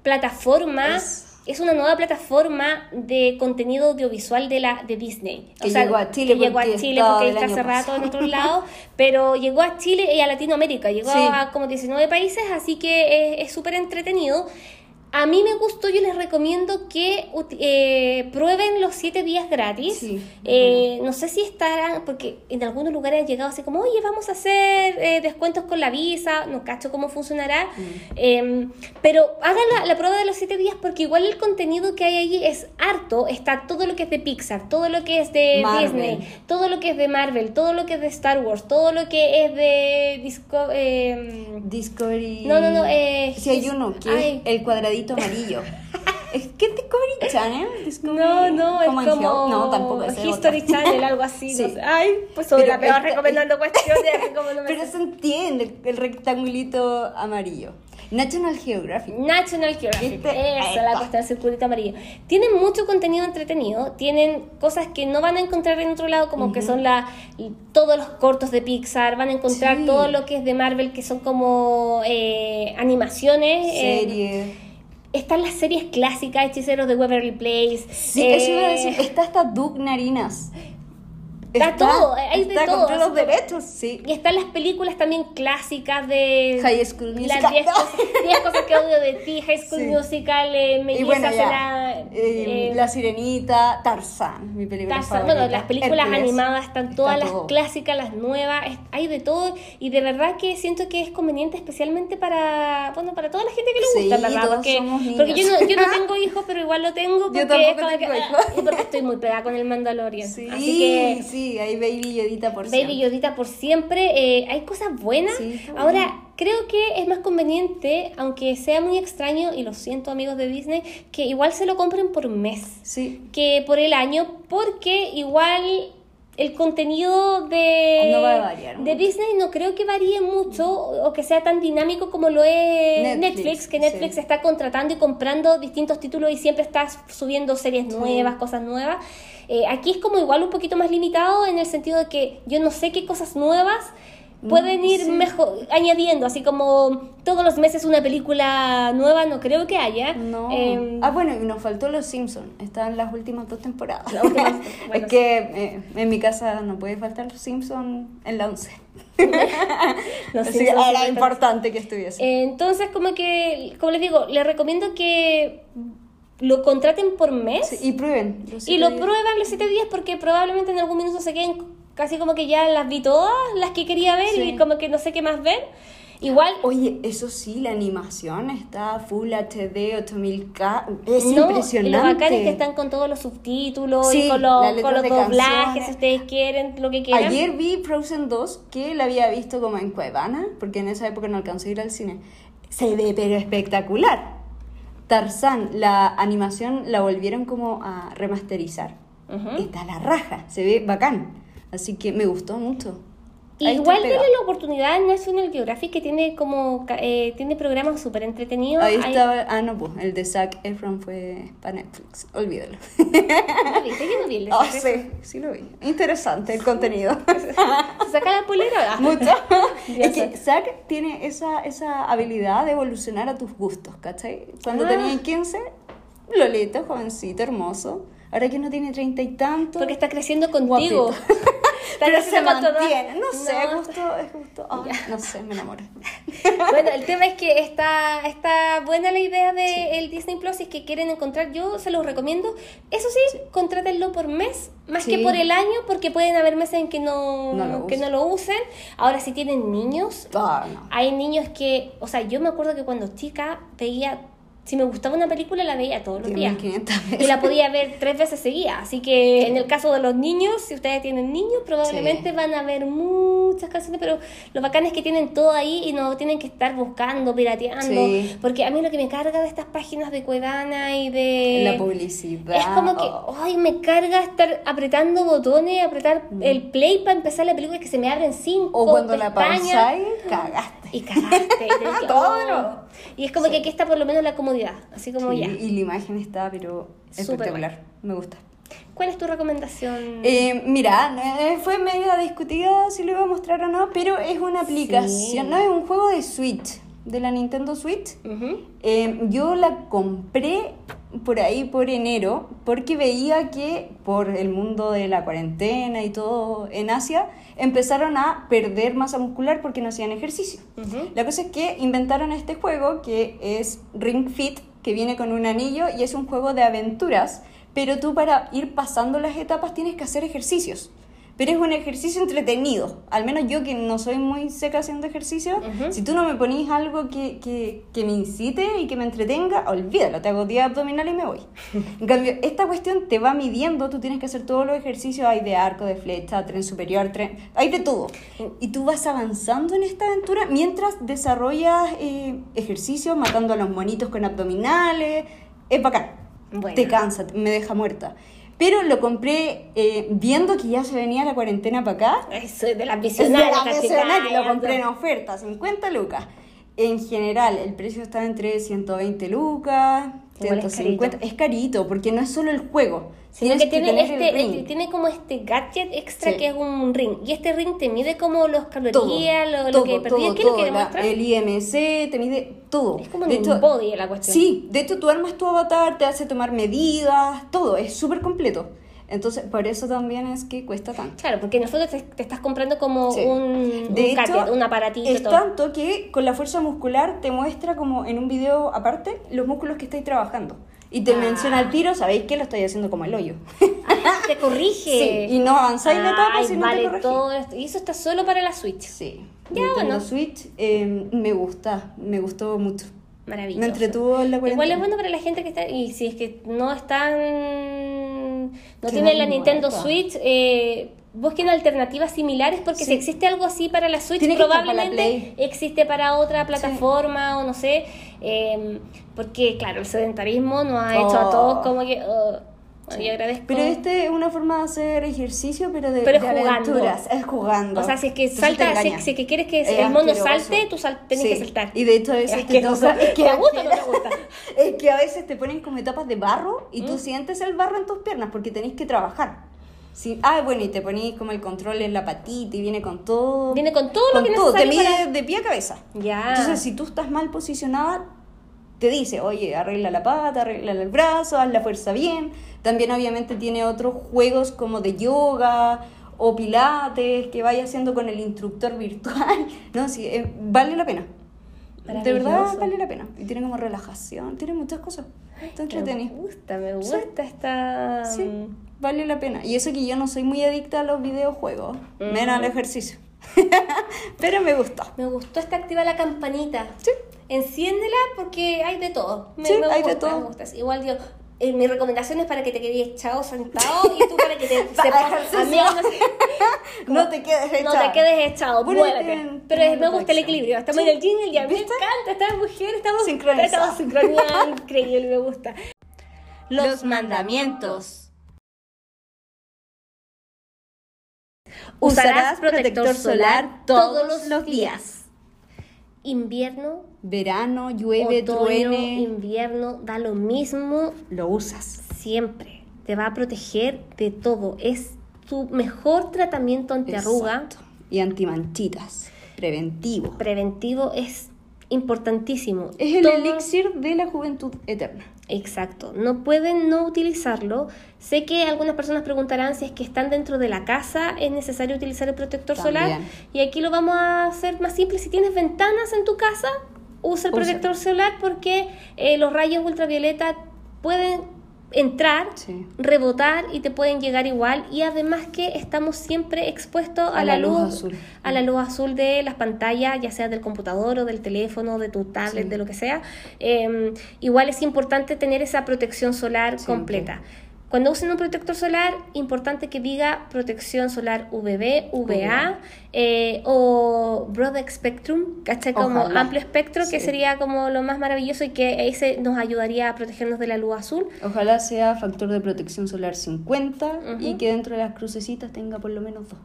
plataforma es una nueva plataforma de contenido audiovisual de la de Disney. Que llegó a Chile. Que llegó a Chile porque está cerrado en otros lados, pero llegó a Chile y a Latinoamérica, llegó a como 19 países, así que es súper entretenido. A mí me gustó, yo les recomiendo que eh, prueben los siete días gratis. Eh, no sé si estarán, porque en algunos lugares han llegado así como, oye, vamos a hacer eh, descuentos con la visa, no cacho cómo funcionará. Mm. Em, pero hagan la, prueba de los siete días porque igual el contenido que hay allí es harto. Está todo lo que es de Pixar, todo lo que es de Disney, todo lo que es de Marvel, todo lo que es de Star Wars, todo lo que es de em, Discovery. No, no, no. si hay uno, que el cuadradito amarillo. ¿Es que Discovery Channel? no, no, es como... No, tampoco es History Channel, algo así. No sé. Ay, pues soy la peor recomendando cuestiones. Pero se entiende el rectangulito amarillo. National Geographic. National Geographic. Esa la cuestión del circulito amarillo. Tienen mucho contenido entretenido, tienen cosas que no van a encontrar en otro lado, como que son la, todos los cortos de Pixar, van a encontrar todo lo que es de Marvel, que son como eh, animaciones. Eh, Series están las series clásicas, Hechiceros de Waverly Place. Sí, eso iba a decir. Eh, está hasta Duke Narinas. Está, todo, hay de todo. Los derechos, sí. Y están las películas también clásicas de. High School Musical. Las 10 cosas, que odio de ti, High School Musical, eh, me y bueno, la, eh, eh, la Sirenita, Tarzán, mi película Tarzán, Bueno, las películas animadas están todas las clásicas, las nuevas, hay de todo. Y de verdad que siento que es conveniente, especialmente para. Bueno, para toda la gente que le gusta, sí, ¿verdad? Porque, porque yo, no, yo no tengo hijos, pero igual lo tengo. Porque, yo tampoco tengo hijos. porque estoy muy pegada con el Mandalorian. Sí, Así que. Sí sí, hay Baby Yodita por siempre. Baby Yodita por siempre. Eh, hay cosas buenas. Ahora, creo que es más conveniente, aunque sea muy extraño, y lo siento amigos de Disney, que igual se lo compren por mes. Sí. Que por el año, porque igual el contenido de, no va a variar, de Disney no creo que varíe mucho o que sea tan dinámico como lo es Netflix, que Netflix está contratando y comprando distintos títulos y siempre está subiendo series nuevas, cosas nuevas. Eh, aquí es como igual un poquito más limitado en el sentido de que yo no sé qué cosas nuevas pueden ir mejor añadiendo, así como todos los meses una película nueva, no creo que haya. No. Em, ah, bueno, y nos faltó Los Simpsons, están las últimas dos temporadas. es que eh, en mi casa no puede faltar Los Simpsons en la 11. era importante que estuviese. Entonces, como que, como les digo, les recomiendo que lo contraten por mes. y prueben. Y lo prueban los siete días porque probablemente en algún minuto se queden casi como que ya las vi todas las que quería ver y como que no sé qué más ver. Igual. Oye, eso sí, la animación está Full HD 8000K. Es impresionante. Y lo bacán es que están con todos los subtítulos y con los, con los doblajes, si ustedes quieren, lo que quieran. Ayer vi Frozen 2, que la había visto como en Cuevana, porque en esa época no alcancé a ir al cine. Se ve pero espectacular. Tarzán, la animación la volvieron como a remasterizar. Está la raja, se ve bacán. Así que me gustó mucho. Igual tiene la oportunidad en National Geographic que tiene como eh, tiene programas súper entretenidos. Ahí estaba, ah no, pues el de Zac Efron fue para Netflix, olvídalo. ¿Lo viste? Yo no vi el de oh, sí, sí lo vi. Interesante el contenido. ¿Se saca la polera? Mucho. es que Zac tiene esa, esa habilidad de evolucionar a tus gustos, ¿cachai? Cuando ah. tenía 15 Loleta, jovencito, hermoso. Ahora que no tiene treinta y tanto. Porque está creciendo contigo. Pero se mantiene. No sé, es justo, es justo. no sé, me enamoré. bueno, el tema es que está, está buena la idea de el Disney Plus. Si es que quieren encontrar, yo se los recomiendo. Eso sí, contrátenlo por mes, más que por el año, porque pueden haber meses en que no, lo, que no lo usen. Ahora, si tienen niños, ah, hay niños que, o sea, yo me acuerdo que cuando chica veía si me gustaba una película la veía todos los días. Y la podía ver tres veces seguida. Así que en el caso de los niños, si ustedes tienen niños, probablemente van a ver muchas canciones, pero lo bacán es que tienen todo ahí y no tienen que estar buscando, pirateando. Porque a mí lo que me carga de estas páginas de Cuedana y de... La publicidad. Es como que, ay, me carga estar apretando botones, apretar mm. el play para empezar la película y que se me abren cinco O cuando la pausáis, cagaste. Y cagaste. y todo. Y es como que aquí está por lo menos la comodidad, así como ya. Y la imagen está, pero espectacular, me gusta. ¿Cuál es tu recomendación? Eh, mira, eh, fue medio discutida si lo iba a mostrar o no, pero es una aplicación, no es un juego de Switch, de la Nintendo Switch. Eh, yo la compré por ahí por enero porque veía que por el mundo de la cuarentena y todo en Asia empezaron a perder masa muscular porque no hacían ejercicio. La cosa es que inventaron este juego que es Ring Fit, que viene con un anillo y es un juego de aventuras, pero tú para ir pasando las etapas tienes que hacer ejercicios pero es un ejercicio entretenido. Al menos yo que no soy muy seca haciendo ejercicio, si tú no me ponís algo que, que, que, me incite y que me entretenga, olvídalo, te hago 10 abdominales y me voy. en cambio, esta cuestión te va midiendo, tú tienes que hacer todos los ejercicios, hay de arco, de flecha, tren superior, tren, hay de todo. Y tú vas avanzando en esta aventura mientras desarrollas eh, ejercicios, matando a los monitos con abdominales, es bacán. Te cansa, me deja muerta. Pero lo compré eh, viendo que ya se venía la cuarentena para acá. Eso es de la visionaria. De la lo compré en oferta, 50 lucas. En general, el precio está entre 120 lucas, 150. Es carito. porque no es solo el juego. Sino que, tiene, este, tiene como este gadget extra que es un ring. Y este ring te mide como los calorías, lo, que perdí. ¿Qué es lo que demuestra? El IMC, te mide todo. Es como un body la cuestión. Sí, de hecho tú armas tu avatar, te hace tomar medidas, todo. Es súper completo. Entonces, por eso también es que cuesta tanto. Claro, porque nosotros te, te estás comprando como un, de un, un aparatito. Es tanto que con la fuerza muscular te muestra como en un video aparte los músculos que estáis trabajando. Y te menciona al tiro, ¿sabéis que lo estoy haciendo como el hoyo? Ah, te corrige. y no avanzáis la etapa si vale no te todo Y eso está solo para la Switch. Sí. Ya, bueno. Switch eh, me gusta, me gustó mucho. Maravilloso. Me entretuvo la cuarentena. Igual es bueno para la gente que está. Y si es que no están. No tienen la Nintendo Switch, eh, busquen alternativas similares porque si existe algo así para la Switch, probablemente existe para otra plataforma o no sé. Eh, porque, claro, el sedentarismo nos ha hecho a todos oh. como que. Oh, agradezco. Pero este es una forma de hacer ejercicio, pero de, pero aventuras. Es jugando. O sea, si es que salta, si, es que quieres que el mundo salte, tú sal, tenés que saltar. Y de hecho a veces te toca. Es que, gusta o no te gusta? es que a veces te ponen como etapas de barro y tú mm. sientes el barro en tus piernas porque tenés que trabajar. Sí. Ah, bueno, y te ponís como el control en la patita y viene con todo. Viene con todo lo que todo. Te mide de pie a cabeza. Ya. Entonces, si tú estás mal posicionada, te dice, oye, arregla la pata, arregla el brazo, haz la fuerza bien. También obviamente tiene otros juegos como de yoga o pilates que vaya haciendo con el instructor virtual. No, sí, eh, vale la pena. De verdad vale la pena. Y tiene como relajación, tiene muchas cosas. Está entretenido. Me gusta, me gusta esta... Sí, vale la pena. Y eso que yo no soy muy adicta a los videojuegos, menos al ejercicio. Pero me gustó. Me gustó esta activa la campanita. Sí. Enciéndela porque hay de todo. Me, sí, hay de todo. Igual digo, eh, mi recomendación es para que te quedes echado sentado y tú para que te sepas, no, te quedes echado. No te quedes echado, muévete. Pero me gusta el equilibrio. Estamos en el jingle ya. Me encanta, esta mujer, estamos sincronizados, increíble, me gusta. Los mandamientos. Usarás protector solar todos los días. Invierno, verano, llueve, truene. Invierno, da lo mismo. Lo usas. Siempre. Te va a proteger de todo. Es tu mejor tratamiento antiarruga. Y antimanchitas. Preventivo. Preventivo es importantísimo. Es el elixir de la juventud eterna. Exacto, no pueden no utilizarlo. Sé que algunas personas preguntarán si es que están dentro de la casa, es necesario utilizar el protector solar. Y aquí lo vamos a hacer más simple. Si tienes ventanas en tu casa, usa el protector solar porque eh, los rayos ultravioleta pueden entrar, rebotar y te pueden llegar igual y además que estamos siempre expuestos a, la, luz, azul. a la luz azul de las pantallas, ya sea del computador o del teléfono, de tu tablet, de lo que sea. Em, igual es importante tener esa protección solar completa. Cuando usen un protector solar, importante que diga protección solar UVB, UVA eh, o Broad Spectrum, ¿cachai? Como amplio espectro, que sería como lo más maravilloso y que ese nos ayudaría a protegernos de la luz azul. Ojalá sea factor de protección solar 50 y que dentro de las crucecitas tenga por lo menos dos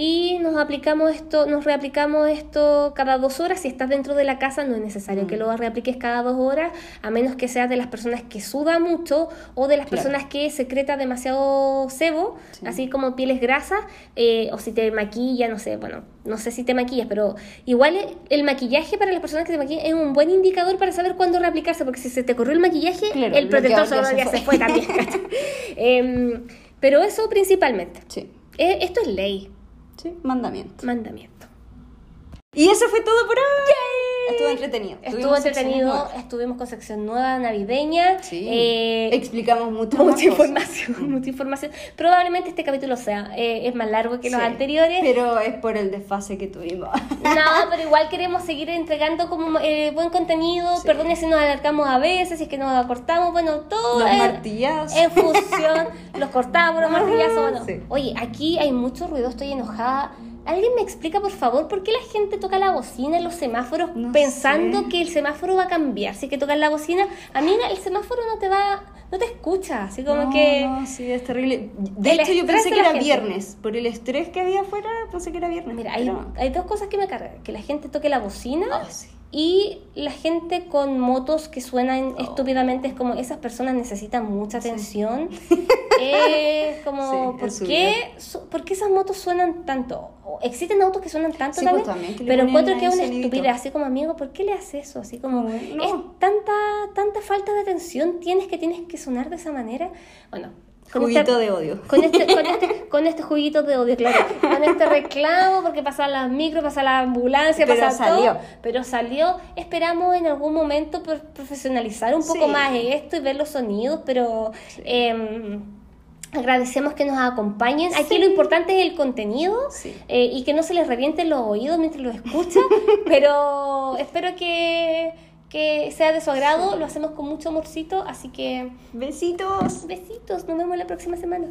y nos aplicamos esto, nos reaplicamos esto cada dos horas. Si estás dentro de la casa, no es necesario que mm. lo reapliques cada dos horas, a menos que seas de las personas que suda mucho o de las personas que secreta demasiado sebo, así como pieles grasas, eh, o si te maquilla, no sé, bueno, no sé si te maquillas, pero igual el maquillaje para las personas que te maquillan es un buen indicador para saber cuándo reaplicarse, porque si se te corrió el maquillaje, el protector solar ya, se fue, también. Em, pero eso principalmente. Sí. Eh, esto es ley. Sí, mandamiento. Mandamiento. Y eso fue todo por hoy. Estuvo entretenido. Estuvo entretenido. Estuvimos con sección nueva navideña. Sí. Eh, Explicamos mucho mucha información. Mucha información. Probablemente este capítulo sea eh, es más largo que los anteriores. Pero es por el desfase que tuvimos. No, pero igual queremos seguir entregando como eh, buen contenido. Perdón si nos alargamos a veces, si es que nos acortamos. Bueno, todo. Los martillazos. En función. los cortamos, los martillazos. Bueno, oye, aquí hay mucho ruido. Estoy enojada ¿Alguien me explica, por favor, por qué la gente toca la bocina en los semáforos pensando que el semáforo va a cambiar? Si que tocan la bocina, amiga, el semáforo no te va, no te escucha, así como que... No, sí, es terrible. De hecho, yo pensé que era viernes, por el estrés que había afuera, pensé que era viernes. Mira, hay, hay, dos cosas que me cargan, que la gente toque la bocina... Ah, y la gente con motos que suenan oh. estúpidamente es como esas personas necesitan mucha atención. Como, ¿por, qué, ¿por qué esas motos suenan tanto? Existen autos que suenan tanto pues, también, pero encuentro que es una estupidez, así como amigo, ¿por qué le haces eso? Así como, es tanta, tanta falta de atención tienes que tienes que sonar de esa manera. Bueno, con juguito este, de odio. Con este, con, este, con este juguito de odio, claro. Con este reclamo, porque pasan las micros, pasa la ambulancia, pero pasa salió. todo. Pero salió. Esperamos en algún momento profesionalizar un poco más esto y ver los sonidos, pero... Em, agradecemos que nos acompañen. Aquí lo importante es el contenido eh, y que no se les revienten los oídos mientras lo escuchan, pero espero que que sea de su agrado, lo hacemos con mucho amorcito, así que besitos. Besitos, nos vemos la próxima semana.